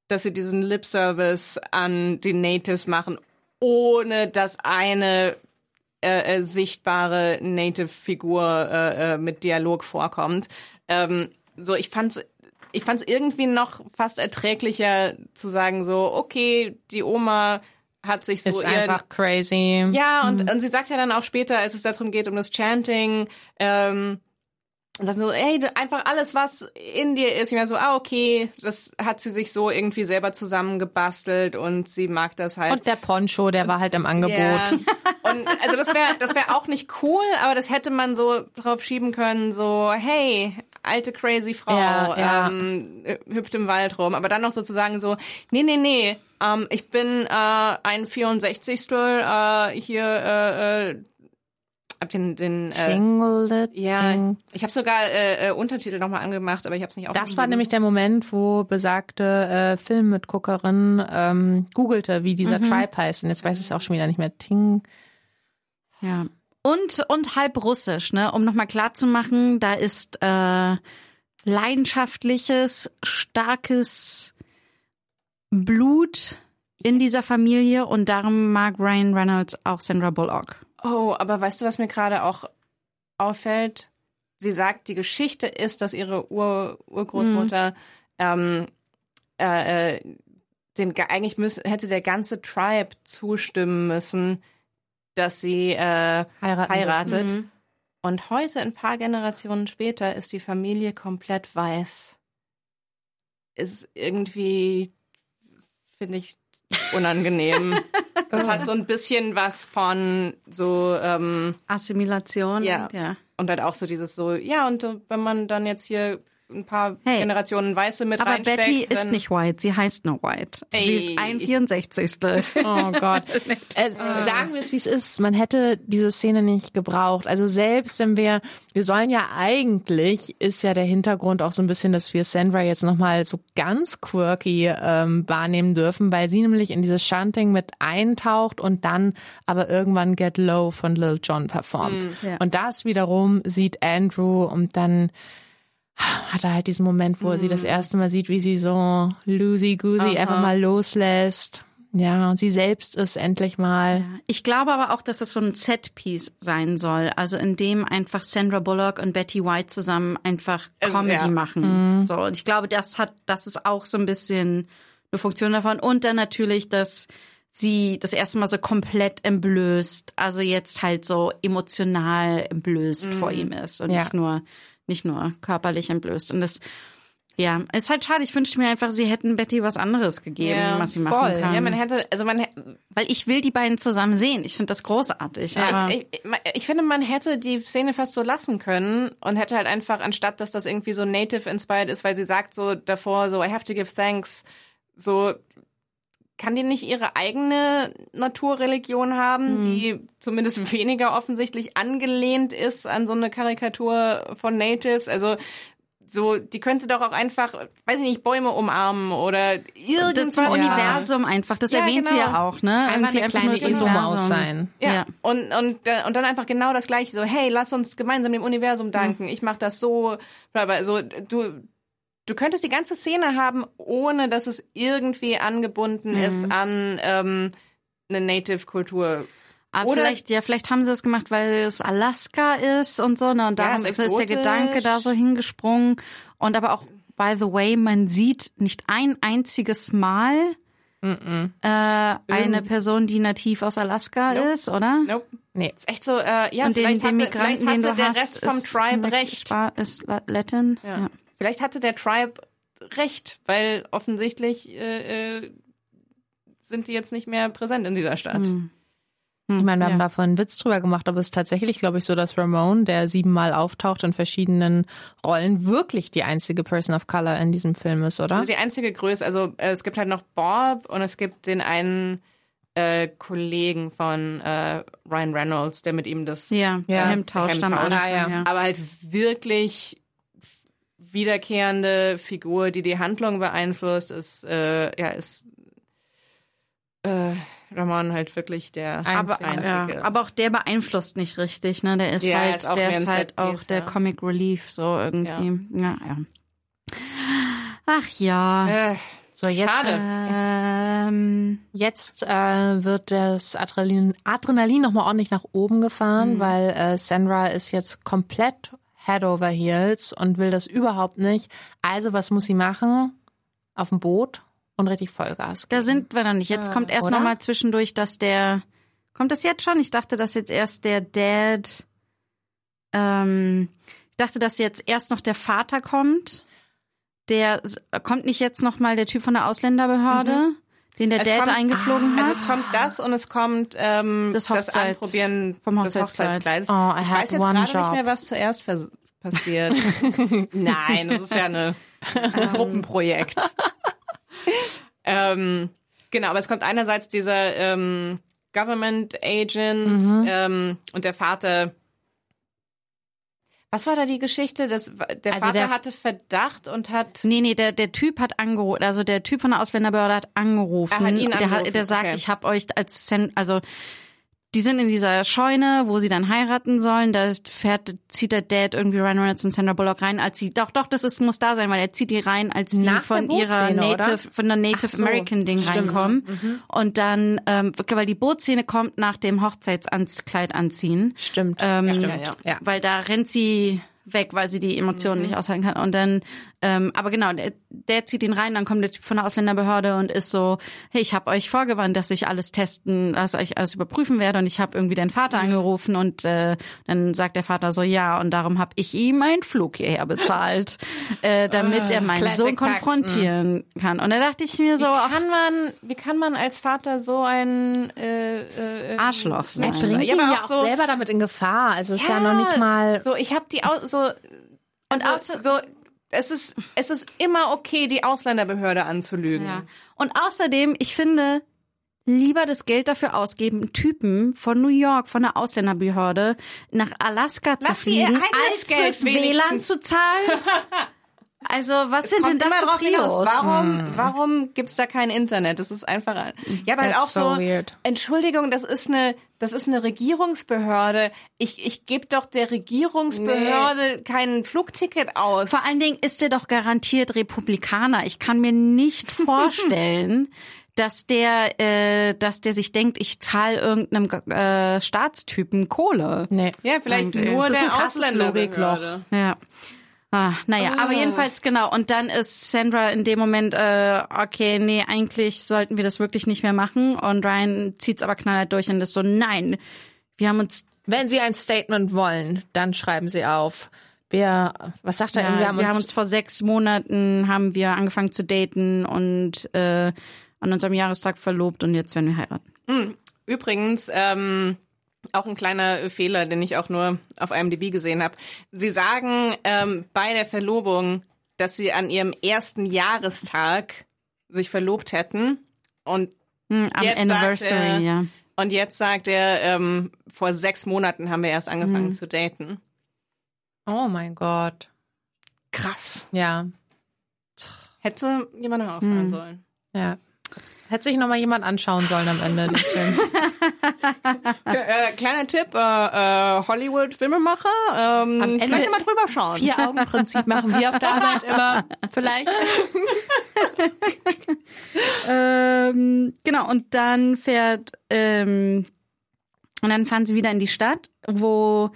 dass sie diesen Lip Service an die Natives machen, ohne dass eine äh, äh, sichtbare Native-Figur äh, äh, mit Dialog vorkommt. Ähm, so, ich fand's ich fand's irgendwie noch fast erträglicher zu sagen so, okay, die Oma hat sich so Ist einfach crazy. ja, und, und sie sagt ja dann auch später, als es darum geht, um das Chanting, ähm, sagt so, ey, einfach alles, was in dir ist. Ich meine so, ah, okay, das hat sie sich so irgendwie selber zusammengebastelt und sie mag das halt. Und der Poncho, der war halt im Angebot. Ja. *laughs* Und also das wäre das wäre auch nicht cool, aber das hätte man so drauf schieben können, so hey, alte crazy Frau Ja, ja. Ähm, äh, hüpft im Wald rum, aber dann noch sozusagen so, nee, nee, nee, ähm, ich bin äh, ein 64. Äh, hier äh, äh, hab den den äh, Tingle, ja, ting. ich habe sogar äh, äh, Untertitel nochmal angemacht, aber ich habe es nicht Das war aufgeschrieben. nämlich der Moment, wo besagte äh, Filmmitguckerin ähm, googelte, wie dieser Tribe heißt. Und jetzt weiß ich es auch schon wieder nicht mehr. Ting. Ja. Und, und halb russisch, ne? Um nochmal klar zu machen, da ist äh, leidenschaftliches, starkes Blut in dieser Familie und darum mag Ryan Reynolds auch Sandra Bullock. Oh, aber weißt du, was mir gerade auch auffällt? Sie sagt, die Geschichte ist, dass ihre Ur Urgroßmutter ähm, äh, äh, den ge- eigentlich müssen, hätte der ganze Tribe zustimmen müssen, dass sie äh, Heiraten heiratet. Und heute, ein paar Generationen später, ist die Familie komplett weiß. Ist irgendwie, finde ich, unangenehm. *laughs* Es hat so ein bisschen was von so, ähm, Assimilation. Ja. ja. und halt auch so dieses so, ja, und äh, wenn man dann jetzt hier ein paar Hey. Generationen Weiße mit Aber reinsteckt, Betty ist nicht white, sie heißt nur white. Sie Ey. ist ein 64. Oh Gott. äh, sagen wir es, wie es ist. Man hätte diese Szene nicht gebraucht. Also selbst wenn wir, wir sollen ja eigentlich, ist ja der Hintergrund auch so ein bisschen, dass wir Sandra jetzt nochmal so ganz quirky ähm, wahrnehmen dürfen, weil sie nämlich in dieses Chanting mit eintaucht und dann aber irgendwann Get Low von Lil Jon performt. Ja. Und das wiederum sieht Andrew und dann hat er halt diesen Moment, wo er sie das erste Mal sieht, wie sie so loosey-goosey einfach mal loslässt. Ja, sie selbst ist endlich mal. Ich glaube aber auch, dass es so ein Set-Piece sein soll. Also in dem einfach Sandra Bullock und Betty White zusammen einfach Also, Comedy ja. machen. So, und ich glaube, das hat, das ist auch so ein bisschen eine Funktion davon. Und dann natürlich, dass sie das erste Mal so komplett entblößt, also jetzt halt so emotional entblößt vor ihm ist und Ja. nicht nur, nicht nur körperlich entblößt. Und das, ja, ist halt schade. Ich wünschte mir einfach, sie hätten Betty was anderes gegeben, Ja, was sie voll. machen kann. Ja, man hätte, also man, Weil ich will die beiden zusammen sehen. Ich finde das großartig. Ja, ich, ich, ich finde, man hätte die Szene fast so lassen können und hätte halt einfach, anstatt dass das irgendwie so native inspired ist, weil sie sagt so davor so, I have to give thanks, so, kann die nicht ihre eigene Naturreligion haben, die zumindest *laughs* weniger offensichtlich angelehnt ist an so eine Karikatur von Natives? Also, so, die könnte doch auch einfach, weiß ich nicht, Bäume umarmen oder das irgendwas. zum Ja. Universum einfach. Das Ja, erwähnt sie genau. ja auch, ne? Einfach Irgendwie eine einfach kleine Isommaus Universum. sein. Ja. Ja. Und, und, äh, und dann einfach genau das Gleiche. So, hey, lass uns gemeinsam dem Universum danken. Ich mach das so. bla, bla. So, du, du könntest die ganze Szene haben, ohne dass es irgendwie angebunden ist an ähm, eine Native-Kultur. Aber Oder- vielleicht, ja, vielleicht haben sie es gemacht, weil es Alaska ist und so, ne? Und Ja, darum es ist, ist der. Gedanke da so hingesprungen. Und aber auch, by the way, man sieht nicht ein einziges Mal äh, eine Person, die nativ aus Alaska Nope. ist, oder? Nope. Nee. Ist echt so, äh, ja, Und den, den Migranten, den du der hast, Rest vom ist Tribe recht. Ist La- Latin. Ja. Ja. Vielleicht hatte der Tribe recht, weil offensichtlich äh, äh, sind die jetzt nicht mehr präsent in dieser Stadt. Hm. Ich meine, wir Ja. haben davon einen Witz drüber gemacht, aber es ist tatsächlich, glaube ich, so, dass Ramon, der siebenmal auftaucht in verschiedenen Rollen, wirklich die einzige Person of Color in diesem Film ist, oder? Also die einzige Größe, also äh, es gibt halt noch Bob und es gibt den einen äh, Kollegen von äh, Ryan Reynolds, der mit ihm das, Ja, Ja. Hemd tauscht Hemd tauscht. Anfang. Ah, ja. ja. aber halt wirklich wiederkehrende Figur, die die Handlung beeinflusst, ist äh, ja ist äh, Ramon halt wirklich der Aber- einzige. Ja, aber auch der beeinflusst nicht richtig, ne? Der ist Ja, halt, ist auch der ist halt auch der ja. Comic Relief, so irgendwie. Ja, ja. Ach ja. äh, So, jetzt, Schade. Ähm, jetzt äh, wird das Adrenalin, Adrenalin nochmal ordentlich nach oben gefahren, weil äh, Sandra ist jetzt komplett head over heels und will das überhaupt nicht. Also, was muss sie machen? Auf dem Boot und richtig Vollgas. da geben. sind wir noch nicht. Jetzt kommt erst oder? noch mal zwischendurch, dass der kommt das jetzt schon? Ich dachte, dass jetzt erst der Dad. Ähm, ich dachte, dass jetzt erst noch der Vater kommt. Der kommt nicht jetzt noch mal der Typ von der Ausländerbehörde, den der Es Dad kommt- eingeflogen hat. Also es kommt das und es kommt ähm, Das das, Hochzeits- Anprobieren vom Hochzeitskleid. Oh, I ich weiß jetzt gerade job. nicht mehr, was zuerst vers- passiert. *laughs* Nein, das ist ja eine, ein *laughs* Gruppenprojekt. ähm, genau, aber es kommt einerseits dieser ähm, Government Agent Mhm. ähm, und der Vater. Was war da die Geschichte? Das, der Also Vater der- hatte Verdacht und hat. Nee, nee, der, der Typ hat angerufen, also der Typ von der Ausländerbehörde hat angerufen. Er hat ihn der, angerufen, der sagt, okay. ich habe euch als also die sind in dieser Scheune, wo sie dann heiraten sollen. Da fährt, zieht der Dad irgendwie Ryan Reynolds und Sandra Bullock rein, als sie, doch, doch, das ist, muss da sein, weil er zieht die rein, als die Nach von der ihrer Bootszene, oder? Native, von der Native so, American Ding stimmt. reinkommen. Und dann, ähm, weil die Bootszene kommt nach dem Hochzeitskleid anziehen. Stimmt. Ähm, Ja, ja. Ja. Weil da rennt sie weg, weil sie die Emotionen nicht aushalten kann. Und dann, ähm, aber genau, der, der zieht ihn rein, dann kommt der Typ von der Ausländerbehörde und ist so, hey, ich habe euch vorgewarnt, dass ich alles testen, dass ich alles überprüfen werde und ich habe irgendwie deinen Vater angerufen und äh, dann sagt der Vater so, ja, und darum habe ich ihm einen Flug hierher bezahlt, *laughs* äh, damit er meinen Classic Sohn konfrontieren kann. Und da dachte ich mir so, Wie kann man, wie kann man als Vater so ein äh, äh, Arschloch sein. Er bringt Ja, ihn aber ja auch auch so- selber damit in Gefahr. Also es ist ja noch nicht mal. So, ich habe die Au so und also, so. Es ist, es ist immer okay, die Ausländerbehörde anzulügen. Ja. Und außerdem, ich finde, lieber das Geld dafür ausgeben, Typen von New York, von der Ausländerbehörde, nach Alaska Lass zu fliegen, als Geld fürs wenigstens. WLAN zu zahlen. *laughs* Also, was sind denn das immer für. Prios? Warum, warum gibt's da kein Internet? Das ist einfach, ein- ja, aber halt auch so, so weird. Entschuldigung, das ist eine, das ist eine Regierungsbehörde. Ich, ich gebe doch der Regierungsbehörde kein Flugticket aus. Vor allen Dingen ist er doch garantiert Republikaner. Ich kann mir nicht vorstellen, *laughs* dass der, äh, dass der sich denkt, ich zahle irgendeinem äh, Staatstypen Kohle. Nee. Ja, vielleicht Und, äh, nur das ist der. Logikloch. Ja. Ah, naja, aber jedenfalls genau. Und dann ist Sandra in dem Moment, äh, okay, nee, eigentlich sollten wir das wirklich nicht mehr machen. Und Ryan zieht's aber knallhart durch und ist so, nein, wir haben uns, Wenn Sie ein Statement wollen, dann schreiben Sie auf. Wir, was sagt er? ja, wir haben uns, vor sechs Monaten haben wir angefangen zu daten und äh, an unserem Jahrestag verlobt und jetzt werden wir heiraten. Übrigens, ähm, auch ein kleiner Fehler, den ich auch nur auf IMDb gesehen habe. Sie sagen ähm, bei der Verlobung, dass sie an ihrem ersten Jahrestag sich verlobt hätten. Und Hm, am Jetzt Anniversary, sagt er- ja. Und jetzt sagt er, ähm, vor sechs Monaten haben wir erst angefangen Mhm. zu daten. oh mein Gott. Krass. Ja, Hätte jemand noch auffallen Mhm. sollen. ja. Hätte sich noch mal jemand anschauen sollen am Ende den Film. *laughs* äh, kleiner Tipp, äh, äh, Hollywood-Filmemacher, ähm, Am Ende- vielleicht mal drüber schauen. Vier-Augen-Prinzip machen wir auf der Arbeit immer. *laughs* Vielleicht. *laughs* Ähm, genau, und dann fährt, ähm, und dann fahren sie wieder in die Stadt, wo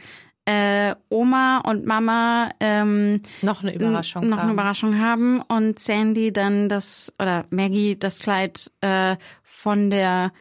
äh, Oma und Mama ähm, Noch eine Überraschung. noch eine haben. Überraschung haben und Sandy dann das, oder Maggie das Kleid äh, von der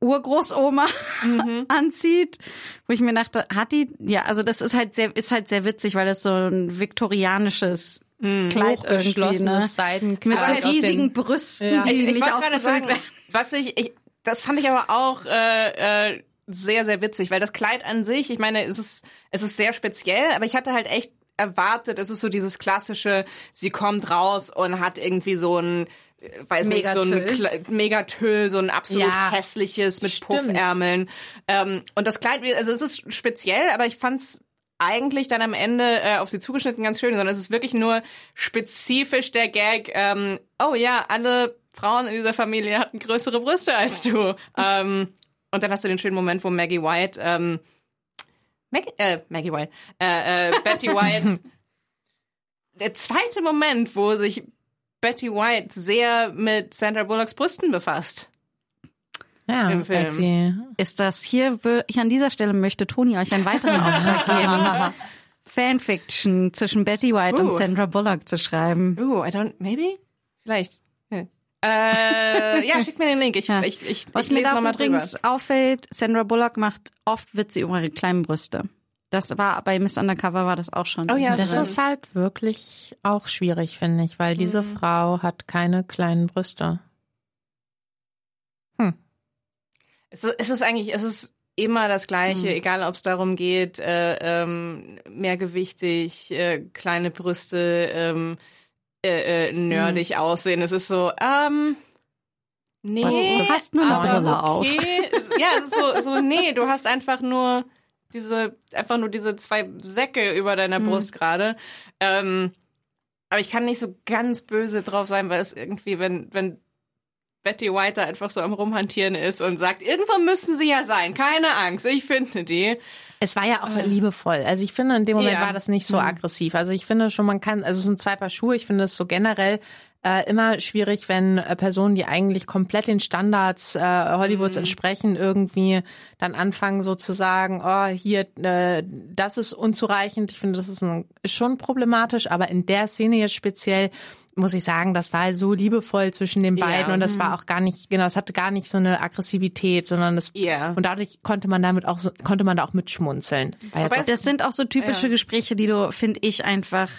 Urgroßoma *laughs* anzieht, wo ich mir dachte, hat die, ja, also das ist halt sehr, ist halt sehr witzig, weil das so ein viktorianisches Kleid irgendwie, ne? Seidenkleid Mit so riesigen Brüsten, Ja. die ich, ich nicht ausgefüllt sagen, werden. was ich, ich, das fand ich aber auch äh, äh, sehr, sehr witzig, weil das Kleid an sich, ich meine, es ist, es ist sehr speziell, aber ich hatte halt echt erwartet, es ist so dieses klassische, sie kommt raus und hat irgendwie so ein äh, weiß nicht, so ein. Kle- Megatüll, so ein absolut Ja. hässliches mit Stimmt. Puffärmeln. Ähm, und das Kleid, also es ist speziell, aber ich fand's eigentlich dann am Ende äh, auf sie zugeschnitten ganz schön, sondern es ist wirklich nur spezifisch der Gag, ähm, oh ja, alle Frauen in dieser Familie hatten größere Brüste als du. ähm, und dann hast du den schönen Moment, wo Maggie White, ähm, Maggie, äh, Maggie White, äh, äh, Betty White, *laughs* der zweite Moment, wo sich Betty White sehr mit Sandra Bullocks Brüsten befasst. Ja, im Film. sie Ist das hier, ich an dieser Stelle möchte Toni euch einen weiteren *laughs* Auftrag geben. Fanfiction zwischen Betty White und Uh. Sandra Bullock zu schreiben. Ooh, I don't, maybe? Vielleicht. Hm. Äh, ja, *laughs* schick mir den Link. Ich, Ja. ich, ich, Was ich mir da nochmal drüber. übrigens auffällt, Sandra Bullock macht oft Witze über ihre kleinen Brüste. Das war bei Miss Undercover war das auch schon. Oh ja, Das drin. ist halt wirklich auch schwierig, finde ich, weil diese Frau hat keine kleinen Brüste. Es ist, es ist eigentlich, es ist immer das Gleiche, Mhm. egal ob es darum geht, äh, ähm, mehrgewichtig, äh, kleine Brüste, ähm, äh, äh, nerdig Mhm. aussehen. Es ist so, ähm, nee, Du hast nur eine Brille auf. okay. *laughs* Ja, so, so, nee, du hast einfach nur diese, einfach nur diese zwei Säcke über deiner Mhm. Brust gerade. Ähm, aber ich kann nicht so ganz böse drauf sein, weil es irgendwie, wenn, wenn Betty White da einfach so am Rumhantieren ist und sagt, irgendwo müssen sie ja sein, keine Angst, ich finde die. Es war ja auch liebevoll. Also ich finde, in dem Moment Ja. war das nicht so aggressiv. Also ich finde schon, man kann, also es sind zwei Paar Schuhe. Ich finde es so generell äh, immer schwierig, wenn äh, Personen, die eigentlich komplett den Standards äh, Hollywoods entsprechen, irgendwie dann anfangen so zu sagen, oh, hier, äh, das ist unzureichend. Ich finde, das ist, ein, ist schon problematisch, aber in der Szene jetzt speziell muss ich sagen, das war so liebevoll zwischen den beiden und das war auch gar nicht, genau, es hatte gar nicht so eine Aggressivität, sondern das Ja. und dadurch konnte man damit auch so, konnte man da auch mitschmunzeln. Auch- Das sind auch so typische Ja. Gespräche, die du, finde ich, einfach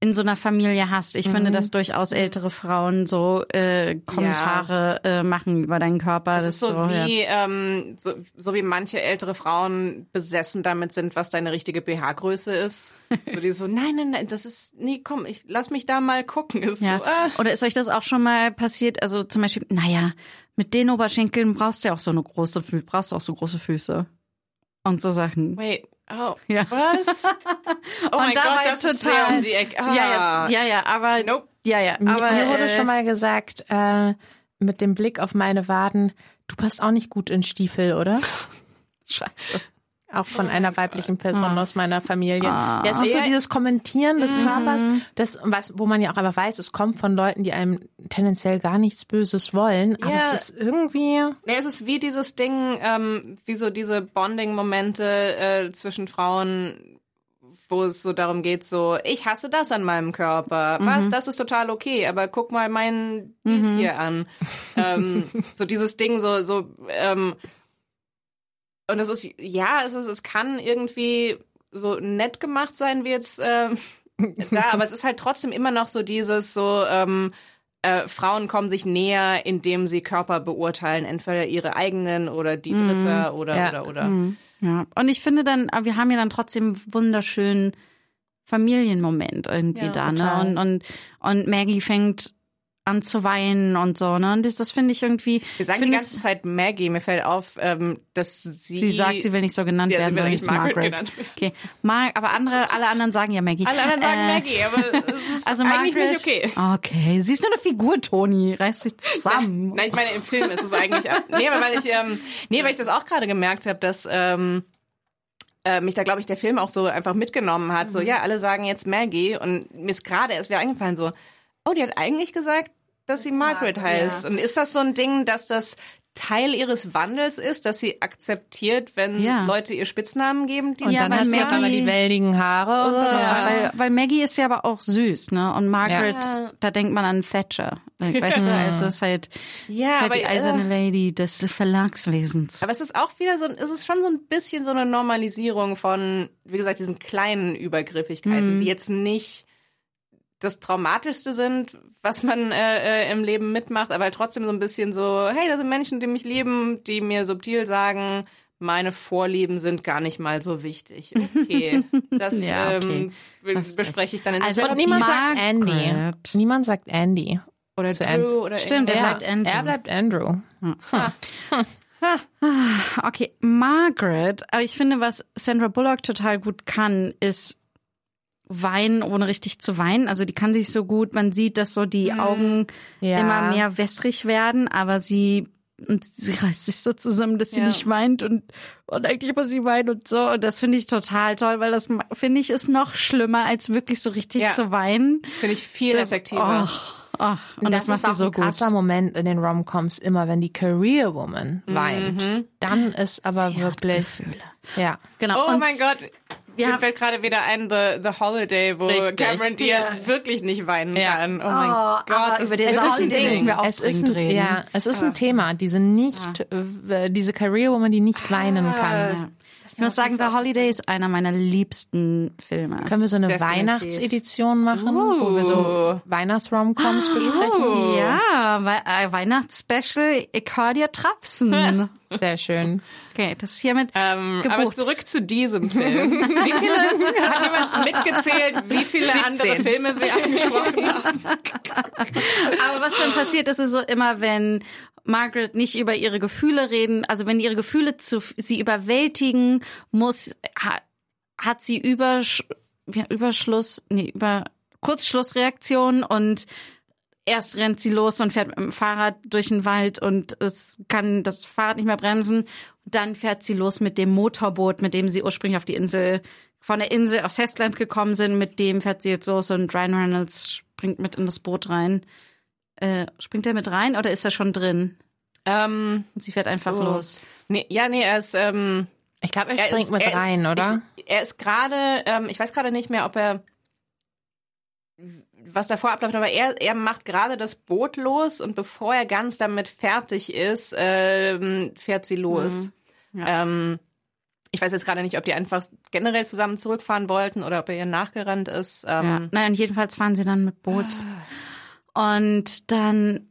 in so einer Familie hast. Ich finde, dass durchaus ältere Frauen so äh, Kommentare äh, machen über deinen Körper. Das ist so ja. wie, ähm, so, so wie manche ältere Frauen besessen damit sind, was deine richtige BH-Größe ist. *laughs* So die so, nein, nein, nein, das ist, nee, komm, ich lass mich da mal gucken. Ist Ja. so, ah. Oder ist euch das auch schon mal passiert? Also zum Beispiel, naja, mit den Oberschenkeln brauchst du ja auch so eine große, brauchst du auch so große Füße. Und so Sachen. Wait, oh, Ja. was? *laughs* Oh mein da Gott, war das ich ist sehr um die Ecke. Ah. Ja, ja, ja, ja, aber, Nope. ja, ja, Mir- aber, mir wurde äh, schon mal gesagt, äh, mit dem Blick auf meine Waden, du passt auch nicht gut in Stiefel, oder? *laughs* Scheiße. Auch von einer weiblichen Person aus meiner Familie. Ah. Ja, es ist so dieses Kommentieren des Mhm. Körpers, das, was, wo man ja auch einfach weiß, es kommt von Leuten, die einem tendenziell gar nichts Böses wollen. Aber Ja. es ist irgendwie, Nee, es ist wie dieses Ding, ähm, wie so diese Bonding-Momente äh, zwischen Frauen, wo es so darum geht, so, ich hasse das an meinem Körper. Was? Das ist total okay, aber guck mal meinen dies hier an. ähm, *laughs* so dieses Ding, so, so, ähm, und es ist, ja, es ist, es kann irgendwie so nett gemacht sein, wie jetzt ähm, *laughs* da, aber es ist halt trotzdem immer noch so dieses so, ähm, äh, Frauen kommen sich näher, indem sie Körper beurteilen, entweder ihre eigenen oder die Dritter oder Ja. oder oder. Ja, und ich finde dann, wir haben ja dann trotzdem einen wunderschönen Familienmoment irgendwie Ja, da, ne? total. Und, und, und Maggie fängt an zu weinen und so, ne? Und das, das finde ich irgendwie. Wir sagen die ganze es- Zeit Maggie. Mir fällt auf, ähm, dass sie Sie sagt, sie will nicht so genannt Ja, werden, sondern nicht Margaret Margaret. Okay, Mar aber andere, alle anderen sagen ja Maggie. Alle anderen sagen Äh, Maggie, aber es ist *laughs* Also eigentlich Margaret, nicht okay. Okay, sie ist nur eine Figur, Toni. Reiß dich zusammen. *laughs* Nein, ich meine im Film ist es eigentlich. nee, weil ich ähm, nee, weil ich das auch gerade gemerkt habe, dass ähm, äh, mich da glaube ich der Film auch so einfach mitgenommen hat. Mhm. So ja, alle sagen jetzt Maggie und mir ist gerade erst wieder eingefallen so, oh, die hat eigentlich gesagt, dass sie Margaret heißt. Und ist das so ein Ding, dass das Teil ihres Wandels ist, dass sie akzeptiert, wenn Ja. Leute ihr Spitznamen geben? Die und Ja, dann hat sie auf einmal die welligen Haare. Und dann Ja, weil, weil Maggie ist ja aber auch süß, ne? Und Margaret, Ja. da denkt man an Thatcher. Weißt du, es ist halt, Ja, ist halt aber, die äh, eiserne Lady des Verlagswesens. Aber es ist auch wieder so, ein- es ist schon so ein bisschen so eine Normalisierung von, wie gesagt, diesen kleinen Übergriffigkeiten, die jetzt nicht das Traumatischste sind, was man äh, äh, im Leben mitmacht, aber halt trotzdem so ein bisschen so, hey, da sind Menschen, die mich lieben, die mir subtil sagen, meine Vorlieben sind gar nicht mal so wichtig. Okay, *laughs* das Ja, okay. ähm, be- bespreche ich dann in Also der Therapie. niemand sagt Andy. Niemand sagt Andy. oder zu Drew oder Stimmt, er bleibt Andrew. er bleibt Andrew. Okay, Margaret, aber ich finde, was Sandra Bullock total gut kann, ist weinen, ohne richtig zu weinen. Also die kann sich so gut, man sieht, dass so die Augen Ja. immer mehr wässrig werden, aber sie und sie reißt sich so zusammen, dass sie Ja. nicht weint und, und eigentlich aber sie weint und so. Und das finde ich total toll, weil das finde ich ist noch schlimmer, als wirklich so richtig Ja. zu weinen. Finde ich viel Das- effektiver. Oh, oh. Und das, ist macht sie auch so ein krasser gut. Moment in den Rom-Coms immer, wenn die Career Woman weint. Dann ist aber Sie wirklich, ja. Genau. Oh und mein Gott. Wir Mir haben- fällt gerade wieder ein The, The Holiday, wo Richtig. Cameron Diaz wirklich nicht weinen Ja. kann. Oh mein Oh, Gott. aber das über den es Es ist ein Holiday Ding. müssen wir auch es ist ein, reden. ja, es ist ein Thema. Diese nicht, äh, diese Career Woman, die nicht weinen kann. Ich muss sagen, The Holiday ist einer meiner liebsten Filme. Können wir so eine Definitiv. Weihnachtsedition machen, wo wir so Weihnachts-Romcoms besprechen? Oh. Ja, We äh, Weihnachtsspecial, dir trapsen. *laughs* Sehr schön. Okay, das ist hiermit Ähm, aber gebucht. zurück zu diesem Film. *laughs* Wie viele, hat jemand mitgezählt, wie viele andere Filme wir *laughs* angesprochen haben? Aber was dann passiert ist, ist so immer, wenn Margaret nicht über ihre Gefühle reden, also wenn ihre Gefühle zu, sie überwältigen, muss, ha, hat sie Übersch, wie- Überschluss, nee, über Kurzschlussreaktion und erst rennt sie los und fährt mit dem Fahrrad durch den Wald und es kann das Fahrrad nicht mehr bremsen. Dann fährt sie los mit dem Motorboot, mit dem sie ursprünglich auf die Insel, von der Insel aufs Festland gekommen sind. Mit dem fährt sie jetzt los und Ryan Reynolds springt mit in das Boot rein. Äh, springt er mit rein oder ist er schon drin? Ähm, sie fährt einfach Oh. los. nee, ja, nee, er ist, ähm, Ich glaube, er er springt ist, mit er rein, ist, oder? Ich, er ist gerade, ähm, ich weiß gerade nicht mehr, ob er was davor abläuft, aber er, er macht gerade das Boot los und bevor er ganz damit fertig ist, ähm, fährt sie los. Mhm. Ja. Ähm, ich weiß jetzt gerade nicht, ob die einfach generell zusammen zurückfahren wollten oder ob er ihr nachgerannt ist. Ja. Ähm, Naja, und jedenfalls fahren sie dann mit Boot. Und dann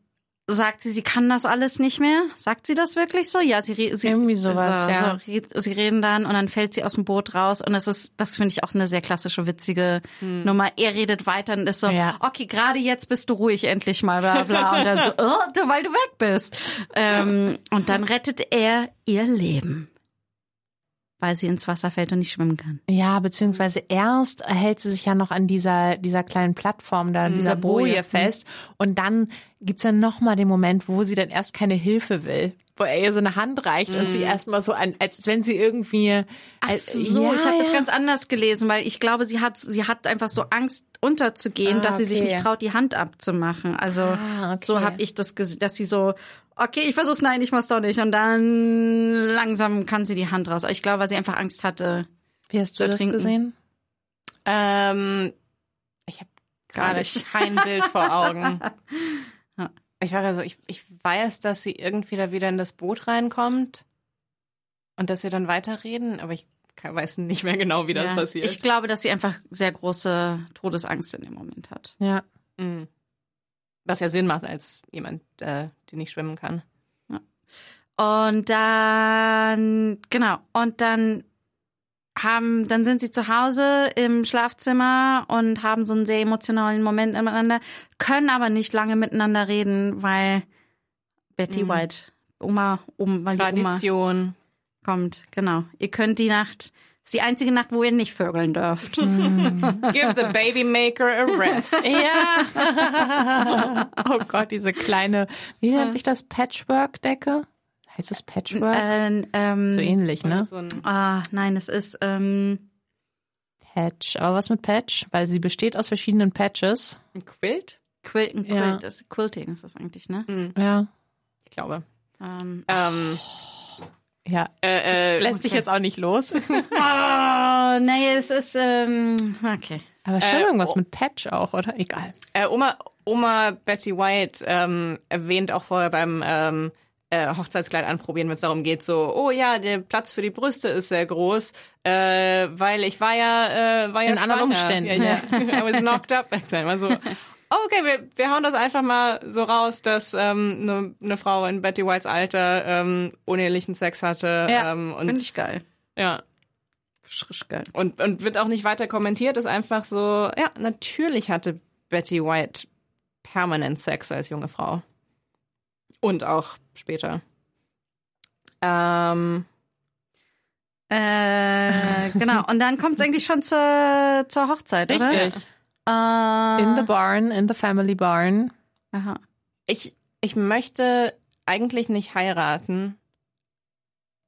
sagt sie, sie kann das alles nicht mehr. Sagt sie das wirklich so? Ja, sie, sie Irgendwie sowas, so, ja. So, sie reden dann und dann fällt sie aus dem Boot raus und das ist, das finde ich auch eine sehr klassische, witzige Nummer. Er redet weiter und ist so, Ja. okay, gerade jetzt bist du ruhig endlich mal, bla bla. Und dann so, *laughs* oh, weil du weg bist. Ähm, und dann rettet er ihr Leben. Weil sie ins Wasser fällt und nicht schwimmen kann. Ja, beziehungsweise erst hält sie sich ja noch an dieser, dieser kleinen Plattform da, dieser Boje. Boje fest. Und dann gibt's ja noch mal den Moment, wo sie dann erst keine Hilfe will. wo er ihr so eine Hand reicht und Mhm. sie erstmal so an, als wenn sie irgendwie. Ach als- so, ja, ich habe das ja. ganz anders gelesen, weil ich glaube, sie hat sie hat einfach so Angst unterzugehen, Ah, dass sie sich okay. nicht traut, die Hand abzumachen. Also Ah, okay. so habe ich das gesehen, dass sie so okay, ich versuch's, nein, ich mach's doch nicht und dann langsam kann sie die Hand raus. Aber ich glaube, weil sie einfach Angst hatte. Wie hast du das trinken. gesehen? Ähm, ich habe Gar gerade nicht. kein Bild vor Augen. *laughs* Ja. Ich war also, ich, ich weiß, dass sie irgendwie da wieder in das Boot reinkommt und dass sie dann weiterreden, aber ich kann- weiß nicht mehr genau, wie das Ja. passiert. Ich glaube, dass sie einfach sehr große Todesangst in dem Moment hat. Ja. Mhm. Was ja Sinn macht als jemand, äh, der nicht schwimmen kann. Und dann, genau, und dann haben, dann sind sie zu Hause im Schlafzimmer und haben so einen sehr emotionalen Moment miteinander, können aber nicht lange miteinander reden, weil Betty Mhm. White, Oma, um, weil die Oma Tradition. kommt, genau. Ihr könnt die Nacht, ist die einzige Nacht, wo ihr nicht vögeln dürft. *laughs* Give the baby maker a rest. *laughs* Ja. *laughs* oh Gott, diese kleine, wie nennt sich das? Patchwork-Decke? Heißt es Patchwork? äh, ähm, so ähnlich, ne? So ein Ah, nein, es ist, ähm, Patch. Aber was mit Patch? Weil sie besteht aus verschiedenen Patches. ein Quilt? Quilten, Quilt, Ja. das Quilting ist das eigentlich, ne? Mhm. Ja. Ich glaube. Ähm, Ähm, Ja. äh, äh, Lässt dich jetzt auch nicht los. *laughs* oh, nee, es ist, ähm, okay. Aber schon Äh, irgendwas oh. mit Patch auch, oder? Egal. Äh, Oma, Oma Betty White ähm, erwähnt auch vorher beim ähm, äh, Hochzeitskleid anprobieren, wenn es darum geht, so, oh ja, der Platz für die Brüste ist sehr groß, äh, weil ich war ja, äh, war ja In anderen. Umständen. Ja, ja. *laughs* I was knocked up back then. Also, okay, wir, wir hauen das einfach mal so raus, dass ähm, eine ne Frau in Betty Whites Alter ähm, unehelichen Sex hatte. Ja, ähm, Finde ich geil. ja. Frisch geil. Und, und wird auch nicht weiter kommentiert, ist einfach so, ja, natürlich hatte Betty White permanent Sex als junge Frau. Und auch später. Ähm, Äh, *laughs* genau. Und dann kommt es eigentlich schon zur, zur Hochzeit, oder? Richtig. Äh, In the barn, in the family barn. aha. ich, ich möchte eigentlich nicht heiraten,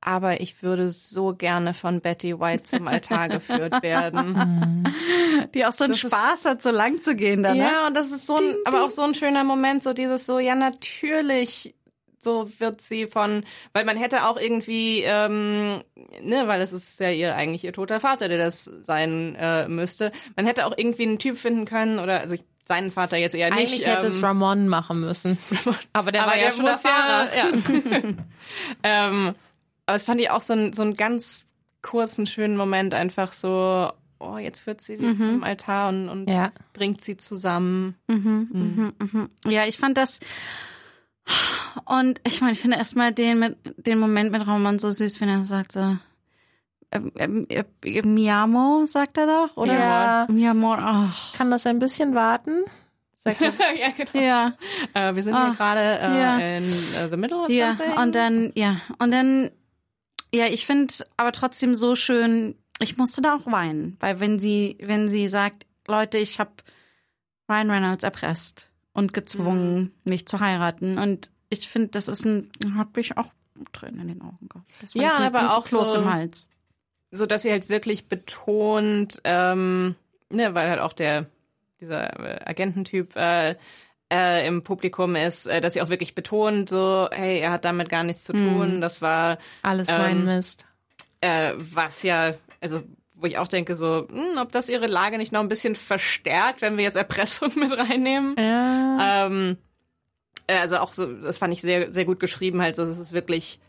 aber ich würde so gerne von Betty White zum Altar *laughs* geführt werden. *laughs* Die auch so einen Das ist- Spaß hat, so lang zu gehen dann, ne? Ja, und das ist so ein, aber auch so ein schöner Moment, so dieses so, ja, natürlich, so wird sie von, weil man hätte auch irgendwie, ähm, ne, weil es ist ja ihr eigentlich ihr toter Vater, der das sein äh, müsste. Man hätte auch irgendwie einen Typ finden können oder, also ich, seinen Vater jetzt eher nicht. Eigentlich hätte es ähm, Ramon machen müssen. *laughs* Aber der aber war ja der schon der muss ja, Fahrer. ja. *laughs* *laughs* ähm, aber es fand ich auch so, ein, so einen ganz kurzen, schönen Moment, einfach so, oh, jetzt führt sie die zum Altar und, und Ja. bringt sie zusammen. Mhm, mhm, mhm. Ja, ich fand das. Und ich meine, ich finde erstmal den, mit, den Moment mit Roman so süß, wenn er sagt so. Ähm, ähm, äh, Miamo, sagt er doch, oder? Ja. Miamo, ach. Kann das ein bisschen warten? Sagt er, *laughs* ja, genau. Ja, Äh, wir sind Ah, hier gerade äh, ja. in uh, the middle of ja. something. Und dann, ja. Und dann, ja, ich finde aber trotzdem so schön, ich musste da auch weinen. Weil wenn sie, wenn sie sagt, Leute, ich habe Ryan Reynolds erpresst und gezwungen, mich zu heiraten. Und ich finde, das ist ein, hat mich auch Tränen in den Augen gehabt. Ja, aber auch Kloß so- im Hals. so dass sie halt wirklich betont, ähm, ne, weil halt auch der dieser äh, Agententyp äh, äh, im Publikum ist, äh, dass sie auch wirklich betont, so, hey, er hat damit gar nichts zu tun. Das war alles mein Ähm, Mist. äh, was ja, also wo ich auch denke, so, hm, ob das ihre Lage nicht noch ein bisschen verstärkt, wenn wir jetzt Erpressung *laughs* mit reinnehmen. Ja. Ähm, äh, also auch so, das fand ich sehr, sehr gut geschrieben, halt, so, dass es wirklich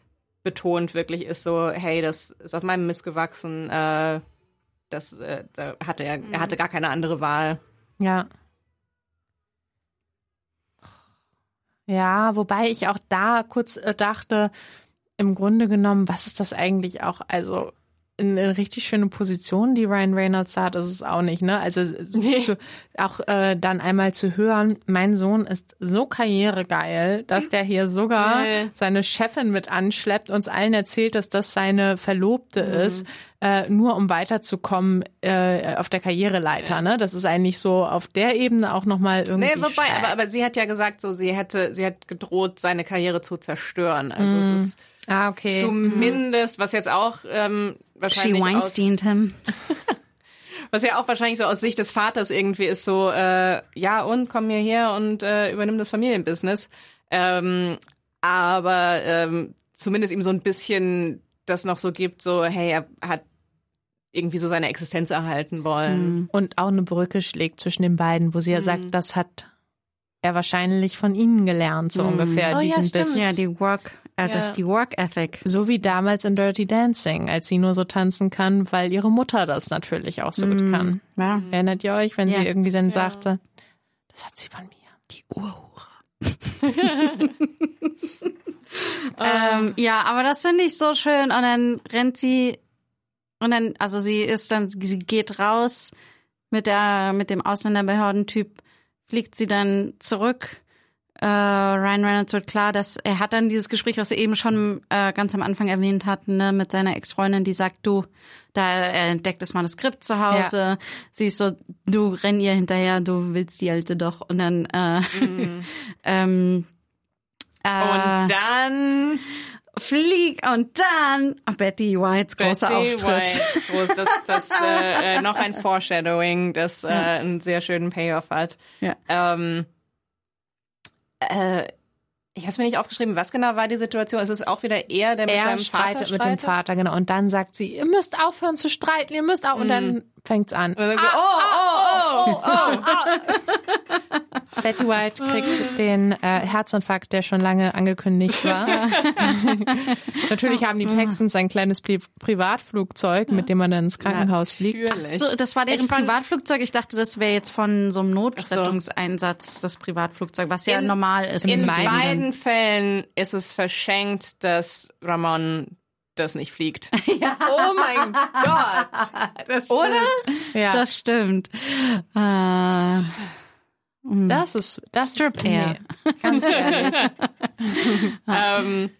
betont wirklich ist so, hey, das ist auf meinem Mist gewachsen, äh, das, äh, da hatte er, er hatte gar keine andere Wahl. Ja. Ja, wobei ich auch da kurz äh, dachte, im Grunde genommen, was ist das eigentlich auch? Also eine richtig schöne Position, die Ryan Reynolds da hat, ist es auch nicht, ne? Also zu, auch äh, dann einmal zu hören, mein Sohn ist so karrieregeil, dass der hier sogar Nee. seine Chefin mit anschleppt, uns allen erzählt, dass das seine Verlobte ist. äh, nur um weiterzukommen äh, auf der Karriereleiter. Ne? Das ist eigentlich so auf der Ebene auch nochmal irgendwie. Nee, wobei, aber, aber sie hat ja gesagt, so sie hätte, sie hat gedroht, seine Karriere zu zerstören. Also es ist ah, okay. zumindest, was jetzt auch ähm, She wahrscheinlich aus, Weinsteined him. *laughs* was ja auch wahrscheinlich so aus Sicht des Vaters irgendwie ist so, äh, ja und komm mir her und äh, übernimm das Familienbusiness. Ähm, aber ähm, zumindest ihm so ein bisschen das noch so gibt, so hey, er hat irgendwie so seine Existenz erhalten wollen. Und auch eine Brücke schlägt zwischen den beiden, wo sie ja sagt, das hat er wahrscheinlich von ihnen gelernt, so ungefähr, Oh ja, diesen stimmt. Biss. Ja, die Work, äh, das Ja. die Work Ethic. So wie damals in Dirty Dancing, als sie nur so tanzen kann, weil ihre Mutter das natürlich auch so gut kann. Ja. Erinnert ihr euch, wenn Ja. sie irgendwie dann sagte, das hat sie von mir. Die Urhure. *laughs* ähm, ja, aber das finde ich so schön. Und dann rennt sie und dann, also sie ist dann, sie geht raus mit der, mit dem Ausländerbehördentyp, fliegt sie dann zurück. Äh, Ryan Reynolds wird klar, dass er hat dann dieses Gespräch, was er eben schon äh, ganz am Anfang erwähnt hat, ne, mit seiner Ex-Freundin, die sagt, du, da er entdeckt das Manuskript zu Hause, sie ist so, du renn ihr hinterher, du willst die alte doch. Und dann äh, *laughs* ähm, äh, Und dann Flieg und dann Betty Whites großer Betty Auftritt. White, groß, das, das *laughs* äh, äh, noch ein Foreshadowing, das äh, einen sehr schönen Payoff hat. Ja. Ähm, äh, ich habe es mir nicht aufgeschrieben, was genau war die Situation? Es ist auch wieder er, der mit Er seinem Vater streitet mit dem Vater, genau. Und dann sagt sie, ihr müsst aufhören zu streiten, ihr müsst auch. Und dann fängt's an. Und dann so, oh, oh, oh, oh. *laughs* *laughs* Betty White kriegt den äh, Herzinfarkt, der schon lange angekündigt war. *laughs* Natürlich haben die Paxtons ein kleines Pri Privatflugzeug, mit dem man dann ins Krankenhaus fliegt. Natürlich. So, das war deren Ich Privatflugzeug. Ich dachte, das wäre jetzt von so einem Notrettungseinsatz das Privatflugzeug, was ja In- normal ist. In beiden. beiden Fällen ist es verschenkt, dass Ramon das nicht fliegt. *laughs* Oh mein Gott. *laughs* Oder? Ja, Das stimmt. Äh, das ist das Strip ist, Air. nee, ganz ehrlich. *laughs* ähm,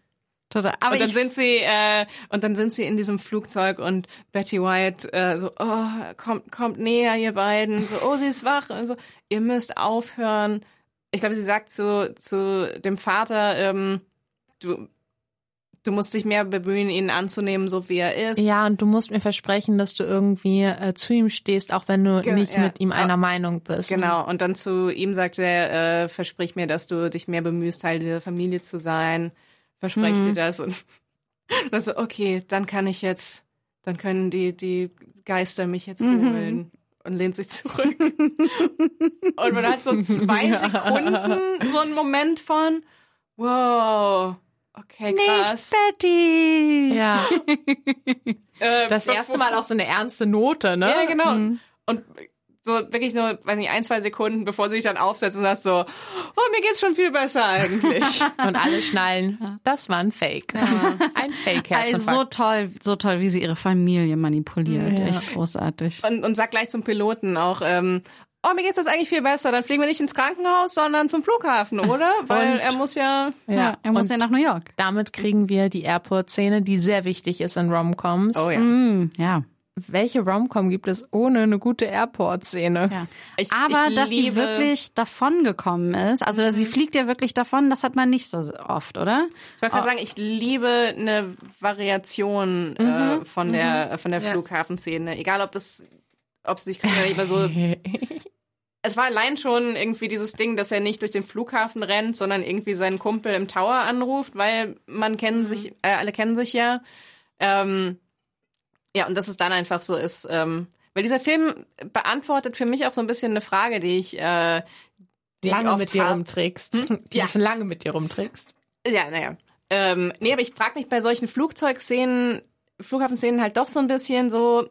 total. Aber und dann sind sie äh, und dann sind sie in diesem Flugzeug und Betty White äh, so oh kommt kommt näher ihr beiden so oh sie ist wach und so ihr müsst aufhören ich glaube sie sagt zu zu dem Vater ähm, du du musst dich mehr bemühen ihn anzunehmen so wie er ist Ja, und du musst mir versprechen, dass du irgendwie äh, zu ihm stehst, auch wenn du Ge- nicht ja. mit ihm einer Ah. Meinung bist. Genau, und dann zu ihm sagt er, äh, versprich mir, dass du dich mehr bemühst, Teil dieser Familie zu sein. Versprech Mhm. dir das. Und *laughs* dann so, okay, dann kann ich jetzt, dann können die, die Geister mich jetzt Mhm. holen. Und lehnt sich zurück. *laughs* und man hat so zwei Sekunden so einen Moment von, wow, okay, krass. nicht Betty. Ja, *laughs* Äh, das erste Mal auch so eine ernste Note, ne? Ja, genau. Und so wirklich nur, weiß nicht, ein, zwei Sekunden, bevor sie sich dann aufsetzt und sagt so, oh, mir geht's schon viel besser eigentlich. *laughs* Und alle schnallen, das war ein Fake. Ein fake Also so toll, so toll, wie sie ihre Familie manipuliert. Ja. Echt großartig. und, und sagt gleich zum Piloten auch, ähm, oh, mir geht's jetzt eigentlich viel besser. Dann fliegen wir nicht ins Krankenhaus, sondern zum Flughafen, *laughs* oder? Weil Und- er muss ja, ja, er muss ja nach New York. damit kriegen wir die Airport-Szene, die sehr wichtig ist in Romcoms. oh ja. Mm, ja. Welche Romcom gibt es ohne eine gute Airport-Szene? ja. Ich- Aber ich dass sie wirklich davon gekommen ist, also sie fliegt ja wirklich davon, das hat man nicht so oft, oder? Ich wollte gerade sagen, ich liebe eine Variation äh, von der von der Ja. Flughafenszene. Egal, ob es ob es sich gerade über so *laughs* es war allein schon irgendwie dieses Ding, dass er nicht durch den Flughafen rennt, sondern irgendwie seinen Kumpel im Tower anruft, weil man kennen sich, äh, alle kennen sich ja. Ähm, ja, und dass es dann einfach so ist. Ähm, weil dieser Film beantwortet für mich auch so ein bisschen eine Frage, die ich, äh, die ich lange oft mit dir hab. rumträgst. Die Ja. du schon lange mit dir rumträgst. Ja, naja. Ähm, nee, aber ich frage mich bei solchen Flugzeugszenen, Flughafenszenen halt doch so ein bisschen so.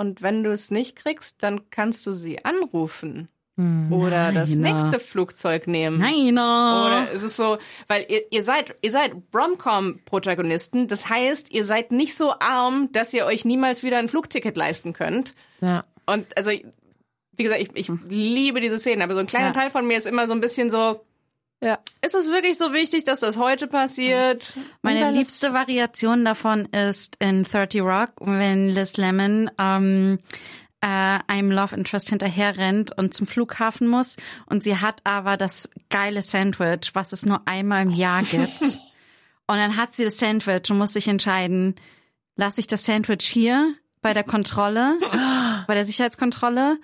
Und wenn du es nicht kriegst, dann kannst du sie anrufen. Oder das Nein, na. nächste Flugzeug nehmen. Nein, Oder es ist so, weil ihr, ihr seid, ihr seid Bromcom-Protagonisten. Das heißt, ihr seid nicht so arm, dass ihr euch niemals wieder ein Flugticket leisten könnt. Ja. Und also, wie gesagt, ich, ich liebe diese Szenen, aber so ein kleiner Ja. Teil von mir ist immer so ein bisschen so, Ja. Ist es wirklich so wichtig, dass das heute passiert? Meine liebste Variation davon ist in 30 Rock, wenn Liz Lemon ähm, äh, einem Love Interest hinterher rennt und zum Flughafen muss und sie hat aber das geile Sandwich, was es nur einmal im Jahr *laughs* gibt. und dann hat sie das Sandwich und muss sich entscheiden, lasse ich das Sandwich hier bei der Kontrolle, *gasps* bei der Sicherheitskontrolle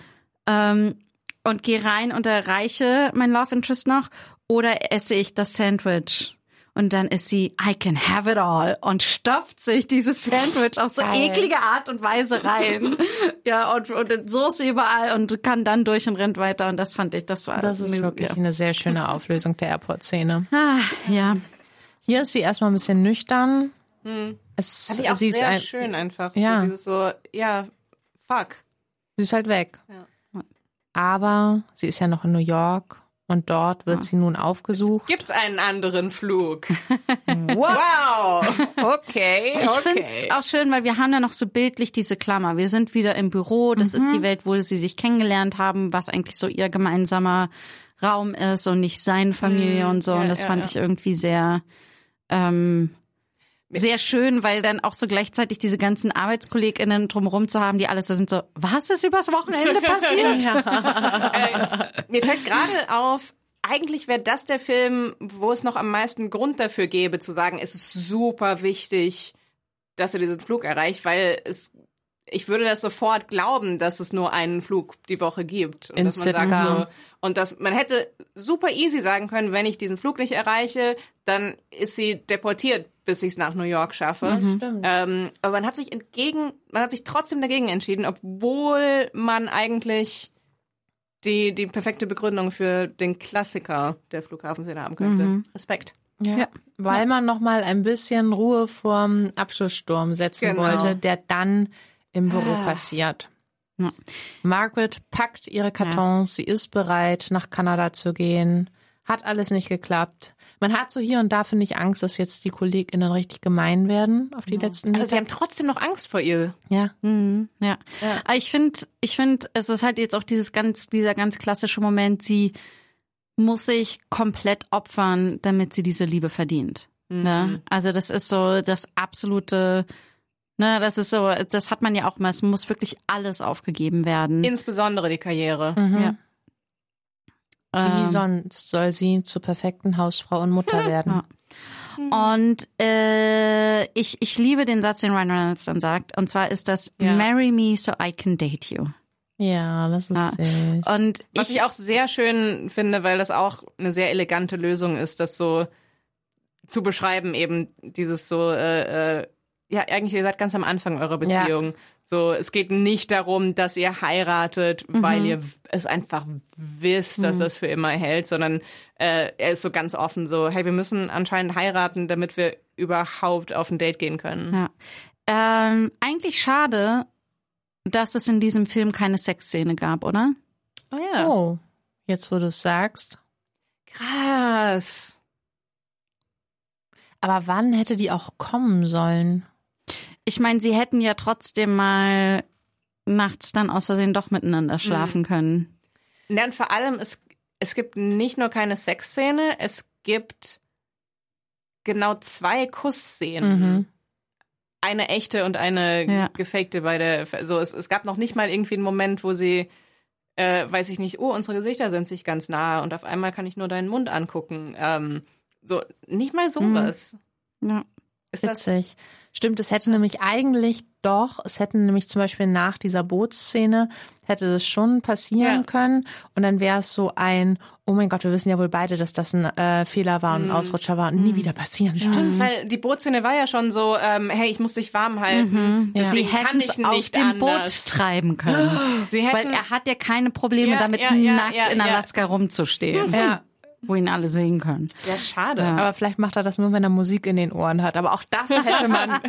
ähm, und gehe rein und erreiche mein Love Interest noch oder esse ich das Sandwich? Und dann ist sie, I can have it all und stopft sich dieses Sandwich auf so Geil. eklige Art und Weise rein. *laughs* ja, und, und Soße überall und kann dann durch und rennt weiter. Und das fand ich, das war Das ist eine- wirklich Ja. eine sehr schöne Auflösung der Airport-Szene. Ah, ja. Hier ist sie erstmal ein bisschen nüchtern. Es, Hm. Fand ich auch sie, ist sehr ein, schön einfach. Ja. So dieses so, ja, fuck. sie ist halt weg. Ja. Aber sie ist ja noch in New York und dort wird sie nun aufgesucht. Gibt's einen anderen Flug? *laughs* wow. Okay. Ich okay. finde es auch schön, weil wir haben ja noch so bildlich diese Klammer. Wir sind wieder im Büro, das ist die Welt, wo sie sich kennengelernt haben, was eigentlich so ihr gemeinsamer Raum ist und nicht seine Familie und so. ja, und das ja, fand ja. ich irgendwie sehr, ähm, sehr schön, weil dann auch so gleichzeitig diese ganzen ArbeitskollegInnen drumherum zu haben, die alles da sind so, was ist übers Wochenende *laughs* passiert? äh, mir fällt gerade auf, eigentlich wäre das der Film, wo es noch am meisten Grund dafür gäbe, zu sagen, es ist super wichtig, dass er diesen Flug erreicht, weil es ich würde das sofort glauben, dass es nur einen Flug die Woche gibt. Und In dass man sagt so, und dass man hätte super easy sagen können, wenn ich diesen Flug nicht erreiche, dann ist sie deportiert, bis ich es nach New York schaffe. Stimmt. Ähm, aber man hat sich entgegen, man hat sich trotzdem dagegen entschieden, obwohl man eigentlich die, die perfekte Begründung für den Klassiker der Flughafenszene haben könnte. Respekt. Ja. Ja. Weil man noch mal ein bisschen Ruhe vorm Abschlusssturm setzen Genau. wollte, der dann im Büro passiert. Ja. Margaret packt ihre Kartons, sie ist bereit, nach Kanada zu gehen. Hat alles nicht geklappt. Man hat so hier und da, finde ich, Angst, dass jetzt die KollegInnen richtig gemein werden auf die letzten Aber Meter. sie haben trotzdem noch Angst vor ihr. ja. Mhm, ja. Aber ich finde, ich finde, es ist halt jetzt auch dieses ganz, dieser ganz klassische Moment, sie muss sich komplett opfern, damit sie diese Liebe verdient. Ne? Also das ist so das absolute, ne, das ist so, das hat man ja auch mal, es muss wirklich alles aufgegeben werden. Insbesondere die Karriere. Mhm. Ja. Wie Ähm, sonst soll sie zur perfekten Hausfrau und Mutter werden? Ja. Und äh, ich, ich liebe den Satz, den Ryan Reynolds dann sagt. Und zwar ist das Ja. Marry me so I can date you. Ja, das ist Ja. süß. Und Was ich auch sehr schön finde, weil das auch eine sehr elegante Lösung ist, das so zu beschreiben, eben dieses so, äh, äh, ja, eigentlich, ihr seid ganz am Anfang eurer Ja. Beziehung. So, es geht nicht darum, dass ihr heiratet, weil ihr es einfach wisst, dass das für immer hält, sondern äh, er ist so ganz offen so, hey, wir müssen anscheinend heiraten, damit wir überhaupt auf ein Date gehen können. Ja. Ähm, eigentlich schade, dass es in diesem Film keine Sexszene gab, oder? Oh ja. oh, jetzt wo du es sagst. Krass. Aber wann hätte die auch kommen sollen? Ich meine, sie hätten ja trotzdem mal nachts dann aus Versehen doch miteinander schlafen können. Ja, und vor allem, es, es gibt nicht nur keine Sexszene, es gibt genau zwei Kussszenen. Mhm. Eine echte und eine Ja. gefakte bei der. So, es, es gab noch nicht mal irgendwie einen Moment, wo sie, äh, weiß ich nicht, oh, unsere Gesichter sind sich ganz nah und auf einmal kann ich nur deinen Mund angucken. Ähm, so, nicht mal sowas. Ja. Ist Witzig. Stimmt, es hätte nämlich eigentlich doch, es hätten nämlich zum Beispiel nach dieser Bootsszene, hätte das schon passieren Ja. können und dann wäre es so ein, oh mein Gott, wir wissen ja wohl beide, dass das ein äh, Fehler war und ein Ausrutscher war und nie wieder passieren. Stimmt, weil die Bootszene war ja schon so, ähm, hey, ich muss dich warm halten. Sie Deswegen kann hätten es auf nicht dem Boot treiben können. Sie hätten, Weil er hat ja keine Probleme Ja, damit, ja, ja, nackt ja, in ja. Alaska rumzustehen, Ja, wo ihn alle sehen können. ja, schade. Ja. aber vielleicht macht er das nur, wenn er Musik in den Ohren hat. Aber auch das hätte man.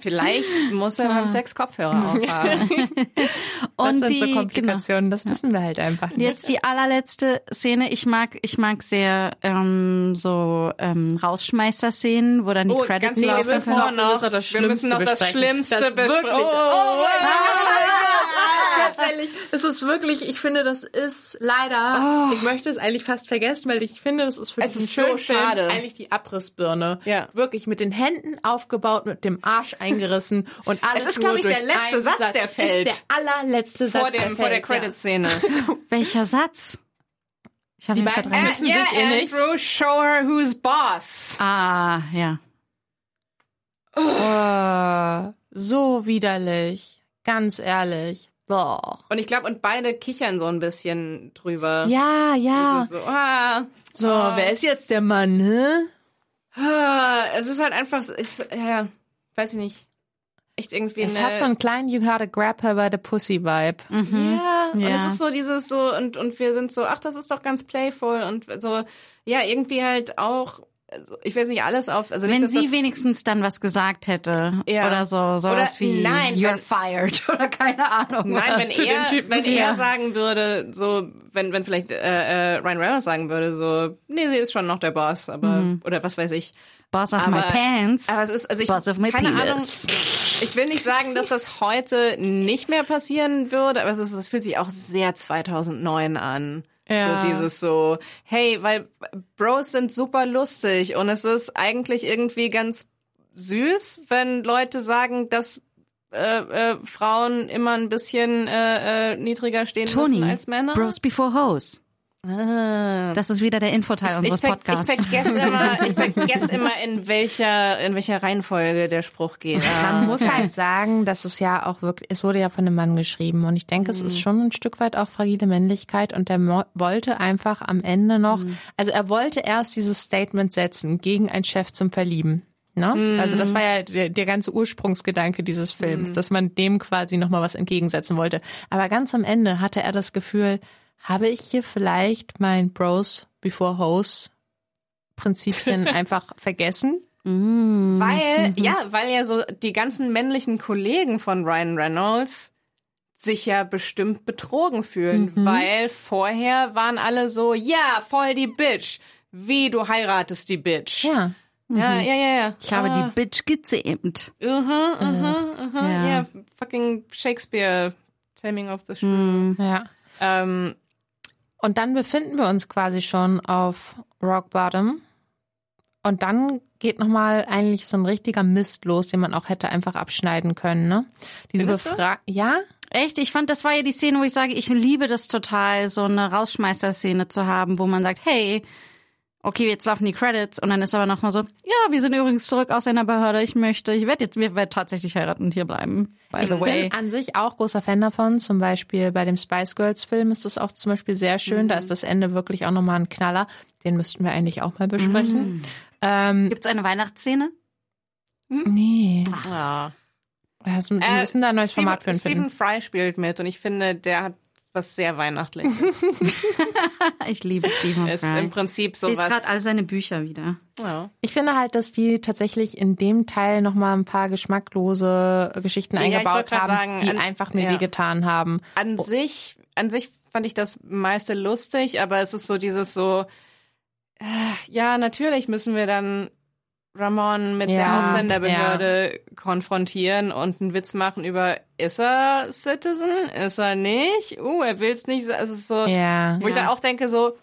Vielleicht muss er beim Sex Kopfhörer aufhaben. Das Und sind die, so genau. Komplikationen, das wissen wir halt einfach nicht. Jetzt die allerletzte Szene. Ich mag, ich mag sehr ähm, so ähm, Rausschmeißer-Szenen, wo dann die Oh, Credits nee, wir laufen noch, wir müssen noch das wir müssen noch das Schlimmste Schlimmste besprechen. besprechen. Das wirklich- Oh, oh, ehrlich, *laughs* es ist wirklich, ich finde, das ist leider, ich möchte es eigentlich fast vergessen, weil ich finde, das ist für Es diesen ist so schönen Film schade. eigentlich die Abrissbirne. Ja. Wirklich mit den Händen aufgebaut, mit dem Arsch eingerissen und alles Es ist, nur glaub ich, der letzte einen Satz, der Es fällt. ist der allerletzte vor, Satz, dem, der vor der fällt, ja. Credit-Szene. *laughs* Welcher Satz? Ich habe Die ihn beiden verdrängt. müssen sich eh nicht. Andrew, show her who's boss. Ah, ja. Oh, so widerlich. Ganz ehrlich. Boah. Und ich glaube, und beide kichern so ein bisschen drüber. Ja, ja. So, ah, So, wer ist jetzt der Mann, ah, es ist halt einfach, ist, ja, weiß ich nicht. Echt irgendwie Es hat so einen kleinen You gotta grab her by the pussy Vibe. Ja, und Ja. es ist so dieses so und und wir sind so, ach, das ist doch ganz playful und so, ja, irgendwie halt auch, also, ich weiß nicht alles auf, also nicht, Wenn dass sie wenigstens dann was gesagt hätte. Ja. Oder so, sowas Oder- wie nein, You're wenn- fired *laughs* oder keine Ahnung. Nein, wenn er, wenn Ja. er sagen würde, so, wenn, wenn vielleicht äh, äh, Ryan Reynolds sagen würde, so, nee, sie ist schon noch der Boss, aber, oder was weiß ich. Boss of my Aber- pants. Aber es ist, also ich, Boss of my keine penis. Ahnung, ich will nicht sagen, dass das heute nicht mehr passieren würde, aber es, ist, es fühlt sich auch sehr 2009 an. Ja. So dieses so, hey, weil Bros sind super lustig und es ist eigentlich irgendwie ganz süß, wenn Leute sagen, dass äh, äh, Frauen immer ein bisschen äh, äh, niedriger stehen Tony, müssen als Männer. Bros before hoes. Ah. Das ist wieder der Infoteil unseres ver- Podcasts. Ich vergesse immer, *laughs* ich vergesse immer in welcher, in welcher Reihenfolge der Spruch geht. Ah. Man muss halt sagen, dass es ja auch wirklich, es wurde ja von einem Mann geschrieben und ich denke, es ist schon ein Stück weit auch fragile Männlichkeit und der mo- wollte einfach am Ende noch, also er wollte erst dieses Statement setzen gegen einen Chef zum Verlieben. Ne? Also das war ja der, der ganze Ursprungsgedanke dieses Films, dass man dem quasi nochmal was entgegensetzen wollte. Aber ganz am Ende hatte er das Gefühl, habe ich hier vielleicht mein Bros before Hoes Prinzipien *laughs* einfach vergessen? Weil, ja, weil ja so die ganzen männlichen Kollegen von Ryan Reynolds sich ja bestimmt betrogen fühlen, weil vorher waren alle so, ja, voll die Bitch. Wie du heiratest die Bitch. Ja. Ja, ja, ja, ja. Ich habe ah, die Bitch gezähmt. aha, aha, aha, Ja. ja. fucking Shakespeare, Taming of the Shrew. Ja. Ähm, Und dann befinden wir uns quasi schon auf Rock Bottom. Und dann geht nochmal eigentlich so ein richtiger Mist los, den man auch hätte einfach abschneiden können, ne? Diese? Befragung. Ja? Echt? Ich fand, das war ja die Szene, wo ich sage, ich liebe das total, so eine Rausschmeißer-Szene zu haben, wo man sagt, hey, okay, jetzt laufen die Credits und dann ist aber nochmal so, ja, wir sind übrigens zurück aus einer Behörde, ich möchte, ich werde jetzt, wir werden tatsächlich heiraten und hier bleiben, by the Ich way. bin an sich auch großer Fan davon. Zum Beispiel bei dem Spice Girls Film ist das auch zum Beispiel sehr schön. Da ist das Ende wirklich auch nochmal ein Knaller. Den müssten wir eigentlich auch mal besprechen. Ähm, Gibt's eine Weihnachtsszene? nee. ja. Also, wir müssen da ein neues Äh, Format für Stephen finden. Fry spielt mit und ich finde, der hat was sehr Weihnachtliches. *laughs* Ich liebe Stephen ist Fry. im Prinzip sowas. gerade all seine Bücher wieder. Ja. Ich finde halt, dass die tatsächlich in dem Teil nochmal ein paar geschmacklose Geschichten Ja, ich eingebaut haben, sagen, die an- einfach mir ja. wehgetan haben. An sich, an sich fand ich das meiste lustig, aber es ist so dieses so, äh, ja, natürlich müssen wir dann Ramon mit der Ja, Ausländerbehörde konfrontieren und einen Witz machen über, ist er Citizen? Ist er nicht? Uh, er will's nicht. Es ist so, Ja. wo ich dann auch denke so,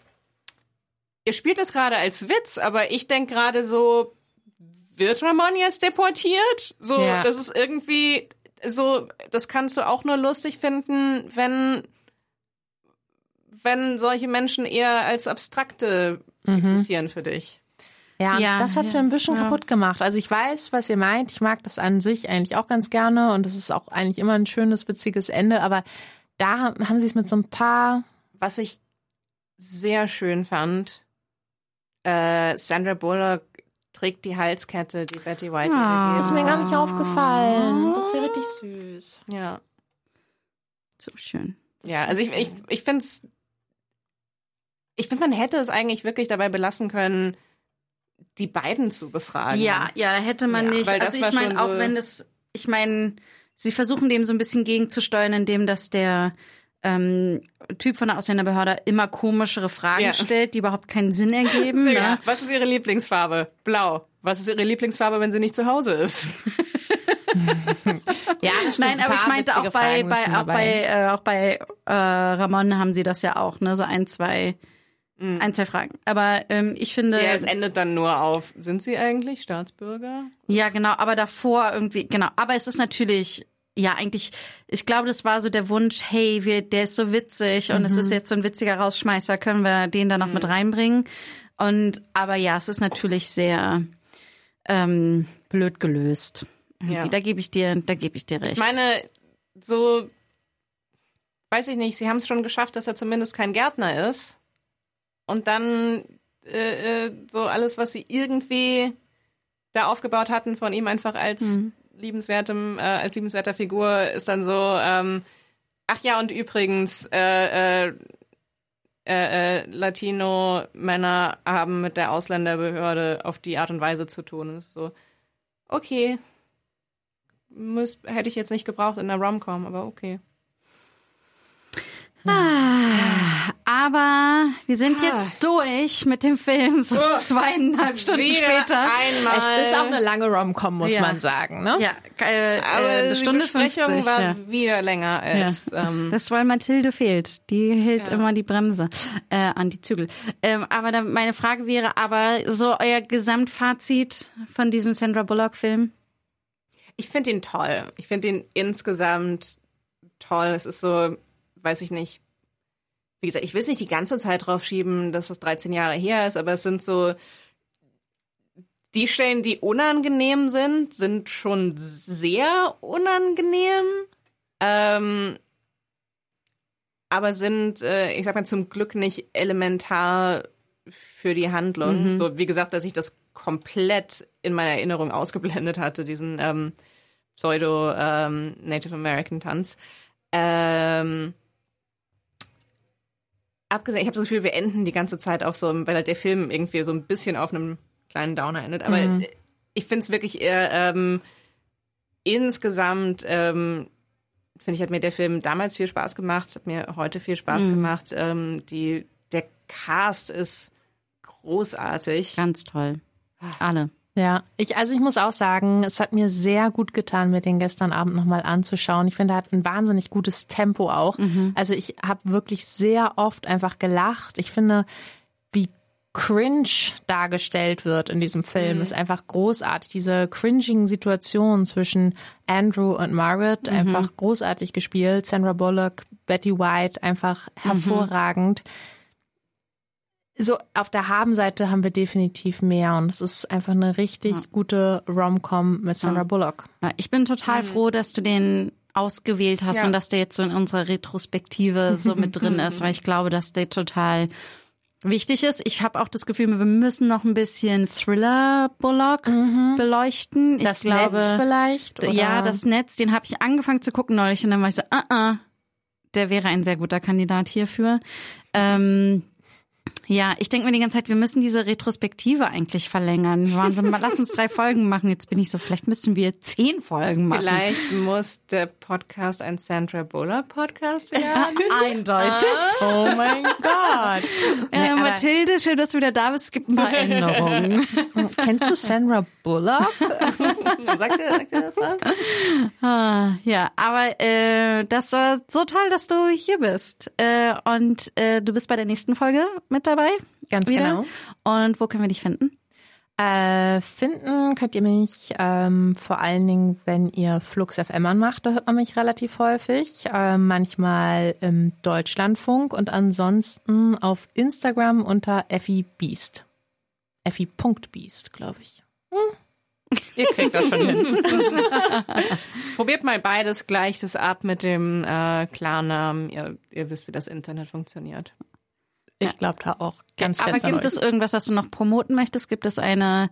ihr spielt das gerade als Witz, aber ich denke gerade so, wird Ramon jetzt deportiert? So, Ja. das ist irgendwie so, das kannst du auch nur lustig finden, wenn wenn solche Menschen eher als abstrakte existieren für dich. Ja, Ja, das hat's ja, mir ein bisschen ja. kaputt gemacht. Also ich weiß, was ihr meint. Ich mag das an sich eigentlich auch ganz gerne und es ist auch eigentlich immer ein schönes, witziges Ende. Aber da haben sie es mit so ein paar. Was ich sehr schön fand, äh, Sandra Bullock trägt die Halskette, die Betty White ihr Ah. Das ist mir gar nicht aufgefallen. Das ist ja richtig süß. hat. Ja. So schön. Ja, also ich, ich, ich finde es. Ich finde, man hätte es eigentlich wirklich dabei belassen können, die beiden zu befragen. Ja, ja, da hätte man Ja, nicht. Also ich meine, auch so- wenn das, ich meine, sie versuchen dem so ein bisschen gegenzusteuern, indem dass der ähm, Typ von der Ausländerbehörde immer komischere Fragen Ja. stellt, die überhaupt keinen Sinn ergeben. Sehr Ne? Was ist Ihre Lieblingsfarbe? Blau. Was ist Ihre Lieblingsfarbe, wenn sie nicht zu Hause ist? *laughs* Ja. Nein, Ein aber ich meinte auch bei, bei, auch bei, äh, auch bei äh, Ramon haben sie das ja auch, ne? So ein, zwei, ein, zwei Fragen. Aber ähm, ich finde. Ja, es endet dann nur auf, sind sie eigentlich Staatsbürger? Ja, genau, aber davor irgendwie, genau. Aber es ist natürlich, ja, eigentlich, ich glaube, das war so der Wunsch, hey, wir, der ist so witzig und es ist jetzt so ein witziger Rausschmeißer, können wir den da noch mit reinbringen? Und, aber ja, es ist natürlich sehr ähm, blöd gelöst. Ja. Da gebe ich dir, da gebe ich dir recht. Ich meine, so, weiß ich nicht, sie haben es schon geschafft, dass er zumindest kein Gärtner ist. Und dann äh, äh, so alles, was sie irgendwie da aufgebaut hatten von ihm einfach als liebenswertem, äh, als liebenswerter Figur, ist dann so, ähm, ach ja, und übrigens, äh, äh, äh, Latino-Männer haben mit der Ausländerbehörde auf die Art und Weise zu tun. Und es ist so, okay, müß, hätte ich jetzt nicht gebraucht in der Rom-Com, aber okay. Ah, aber wir sind jetzt durch mit dem Film, so zweieinhalb Stunden Wieder später. einmal. Es ist auch eine lange Rom-Com, muss Ja. man sagen, ne? Ja, äh, aber äh, eine die Stunde Besprechung 50. war ja. wieder länger als. Ähm, Das ist, weil Mathilde fehlt. Die hält Ja. immer die Bremse äh, an die Zügel. Ähm, aber dann meine Frage wäre aber so euer Gesamtfazit von diesem Sandra Bullock-Film. ich finde ihn toll. Ich finde ihn insgesamt toll. Es ist so, weiß ich nicht. Wie gesagt, ich will es nicht die ganze Zeit drauf schieben, dass das 13 Jahre her ist, aber es sind so die Stellen, die unangenehm sind, sind schon sehr unangenehm. Ähm, aber sind, äh, ich sag mal, zum Glück nicht elementar für die Handlung. So, wie gesagt, dass ich das komplett in meiner Erinnerung ausgeblendet hatte, diesen ähm, Pseudo-Native American Tanz. Ähm, abgesehen, ich habe so Gefühl, wir enden die ganze Zeit auf so einem, weil halt der Film irgendwie so ein bisschen auf einem kleinen Downer endet. Aber Mhm. ich finde es wirklich eher ähm, insgesamt, ähm, finde ich, hat mir der Film damals viel Spaß gemacht, hat mir heute viel Spaß Mhm. gemacht. Ähm, die, der Cast ist großartig. Ganz toll. Alle. Ja, ich, also ich muss auch sagen, es hat mir sehr gut getan, mir den gestern Abend nochmal anzuschauen. Ich finde, er hat ein wahnsinnig gutes Tempo auch. Also ich habe wirklich sehr oft einfach gelacht. Ich finde, wie cringe dargestellt wird in diesem Film, ist einfach großartig. Diese cringigen Situationen zwischen Andrew und Margaret, einfach großartig gespielt. Sandra Bullock, Betty White, einfach hervorragend so auf der Habenseite haben wir definitiv mehr und es ist einfach eine richtig gute Rom-Com mit Sandra Bullock. Ja, Ich bin total froh, dass du den ausgewählt hast Ja. und dass der jetzt so in unserer Retrospektive so mit drin *laughs* ist, weil ich glaube, dass der total wichtig ist. Ich habe auch das Gefühl, wir müssen noch ein bisschen Thriller Bullock beleuchten. Ich Das glaube, Netz vielleicht? Oder? ja, das Netz, den habe ich angefangen zu gucken neulich und dann war ich so, ah, ah, der wäre ein sehr guter Kandidat hierfür. Ähm, ja, ich denke mir die ganze Zeit, wir müssen diese Retrospektive eigentlich verlängern. Mal, lass uns drei Folgen machen. Jetzt bin ich so, vielleicht müssen wir zehn Folgen machen. Vielleicht muss der Podcast ein Sandra Bullock Podcast *laughs* werden. Eindeutig. Oh mein Gott. Äh, Mathilde, schön, dass du wieder da bist. Es gibt ein paar *laughs* Änderungen. Kennst du Sandra Bullock? *laughs* sagt, sagt er das was? Ah, ja, aber äh, das war so toll, dass du hier bist. Äh, und äh, du bist bei der nächsten Folge mit dabei. Ganz wieder. genau. Und wo können wir dich finden? Äh, finden könnt ihr mich ähm, vor allen Dingen, wenn ihr Flux FM anmacht, da hört man mich relativ häufig. Äh, manchmal im Deutschlandfunk und ansonsten auf Instagram unter Effi Beast. Effi.beast, glaube ich. *laughs* Ihr kriegt das schon hin. *laughs* Probiert mal beides gleich das ab mit dem äh, Klarnamen. Ihr, ihr wisst, wie das Internet funktioniert. Ich glaube da auch ganz Aber fest an gibt euch. es irgendwas, was du noch promoten möchtest? Gibt es eine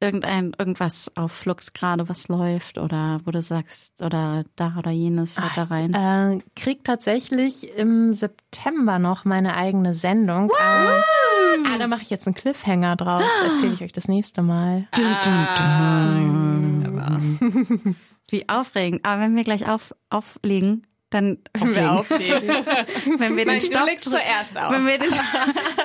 irgendein irgendwas auf Flux gerade, was läuft oder wo du sagst oder da oder jenes hört da rein? Äh, krieg tatsächlich im September noch meine eigene Sendung. Äh, ah, da mache ich jetzt einen Cliffhanger draus. Erzähle ich euch das nächste Mal. *laughs* Wie aufregend. Aber wenn wir gleich auf, auflegen, dann wir auflegen. *laughs* wenn wir den Nein, du Stopp drücken- zuerst auf. Wenn wir den,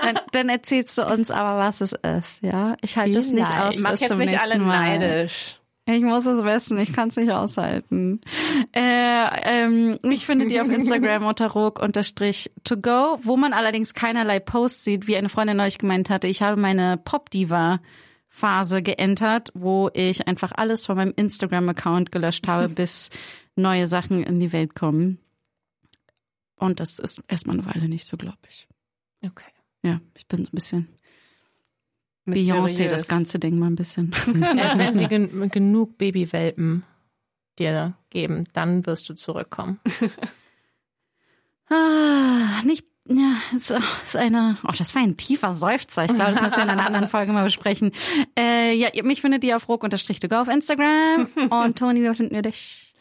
dann, dann erzählst du uns aber, was es ist, ja? Ich halte es nicht aus Mach bis jetzt nicht alle Mal. neidisch. Ich muss es wissen, ich kann es nicht aushalten. Äh, ähm, ich finde die auf Instagram *laughs* unter rog unterstrich to go, wo man allerdings keinerlei Posts sieht, wie eine Freundin neulich gemeint hatte. Ich habe meine Pop-Diva Phase geentert, wo ich einfach alles von meinem Instagram-Account gelöscht habe, *laughs* bis neue Sachen in die Welt kommen. Und das ist erstmal eine Weile nicht so, glaube ich. Okay. Ja, ich bin so ein bisschen Beyoncé, das ganze Ding mal ein bisschen. *laughs* Erst wenn sie gen genug Babywelpen dir geben, dann wirst du zurückkommen. *laughs* Ah, nicht, ja, es ist eine, oh, das war ein tiefer Seufzer. Ich glaube, das müssen wir in einer anderen Folge mal besprechen. Äh, ja, mich findet ihr auf ruck unterstrich to go auf Instagram. *laughs* Und Toni, wo finden wir dich?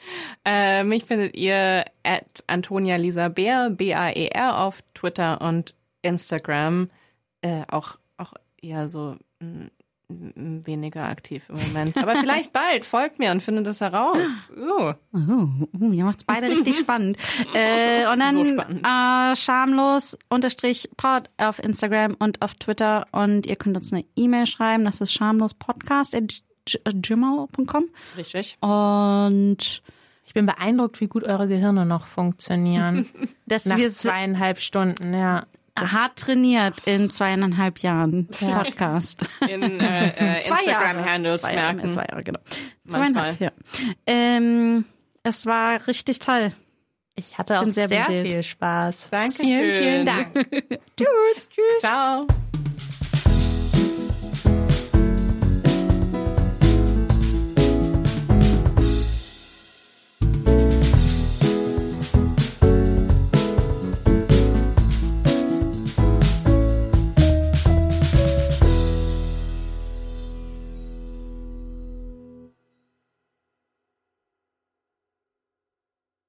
Äh, mich findet ihr at Antonia Lisa Bär, B-A-E-R auf Twitter und Instagram. Äh, auch, auch eher so mm, weniger aktiv im Moment. Aber vielleicht *laughs* bald. Folgt mir und findet das heraus. Uh. Oh, uh, ihr macht's beide richtig *laughs* spannend. Äh, und dann So spannend. Äh, schamlos unterstrich pod auf Instagram und auf Twitter. Und ihr könnt uns eine E-Mail schreiben. Das ist schamlospodcast at gmail.com. Richtig. Und Ich bin beeindruckt, wie gut eure Gehirne noch funktionieren. *laughs* dass Nach zweieinhalb Stunden, ja. Hart trainiert in zweieinhalb Jahren *laughs* Podcast. In äh, äh, *laughs* Zwei Jahre. Instagram-Handles Zwei Jahre, merken. zwei Jahre, genau. Manchmal. Zweieinhalb, ja. Ähm, es war richtig toll. Ich hatte auch sehr sehr, viel Spaß. Danke Vielen, vielen. Dank. *laughs* Tschüss. Tschüss. Ciao.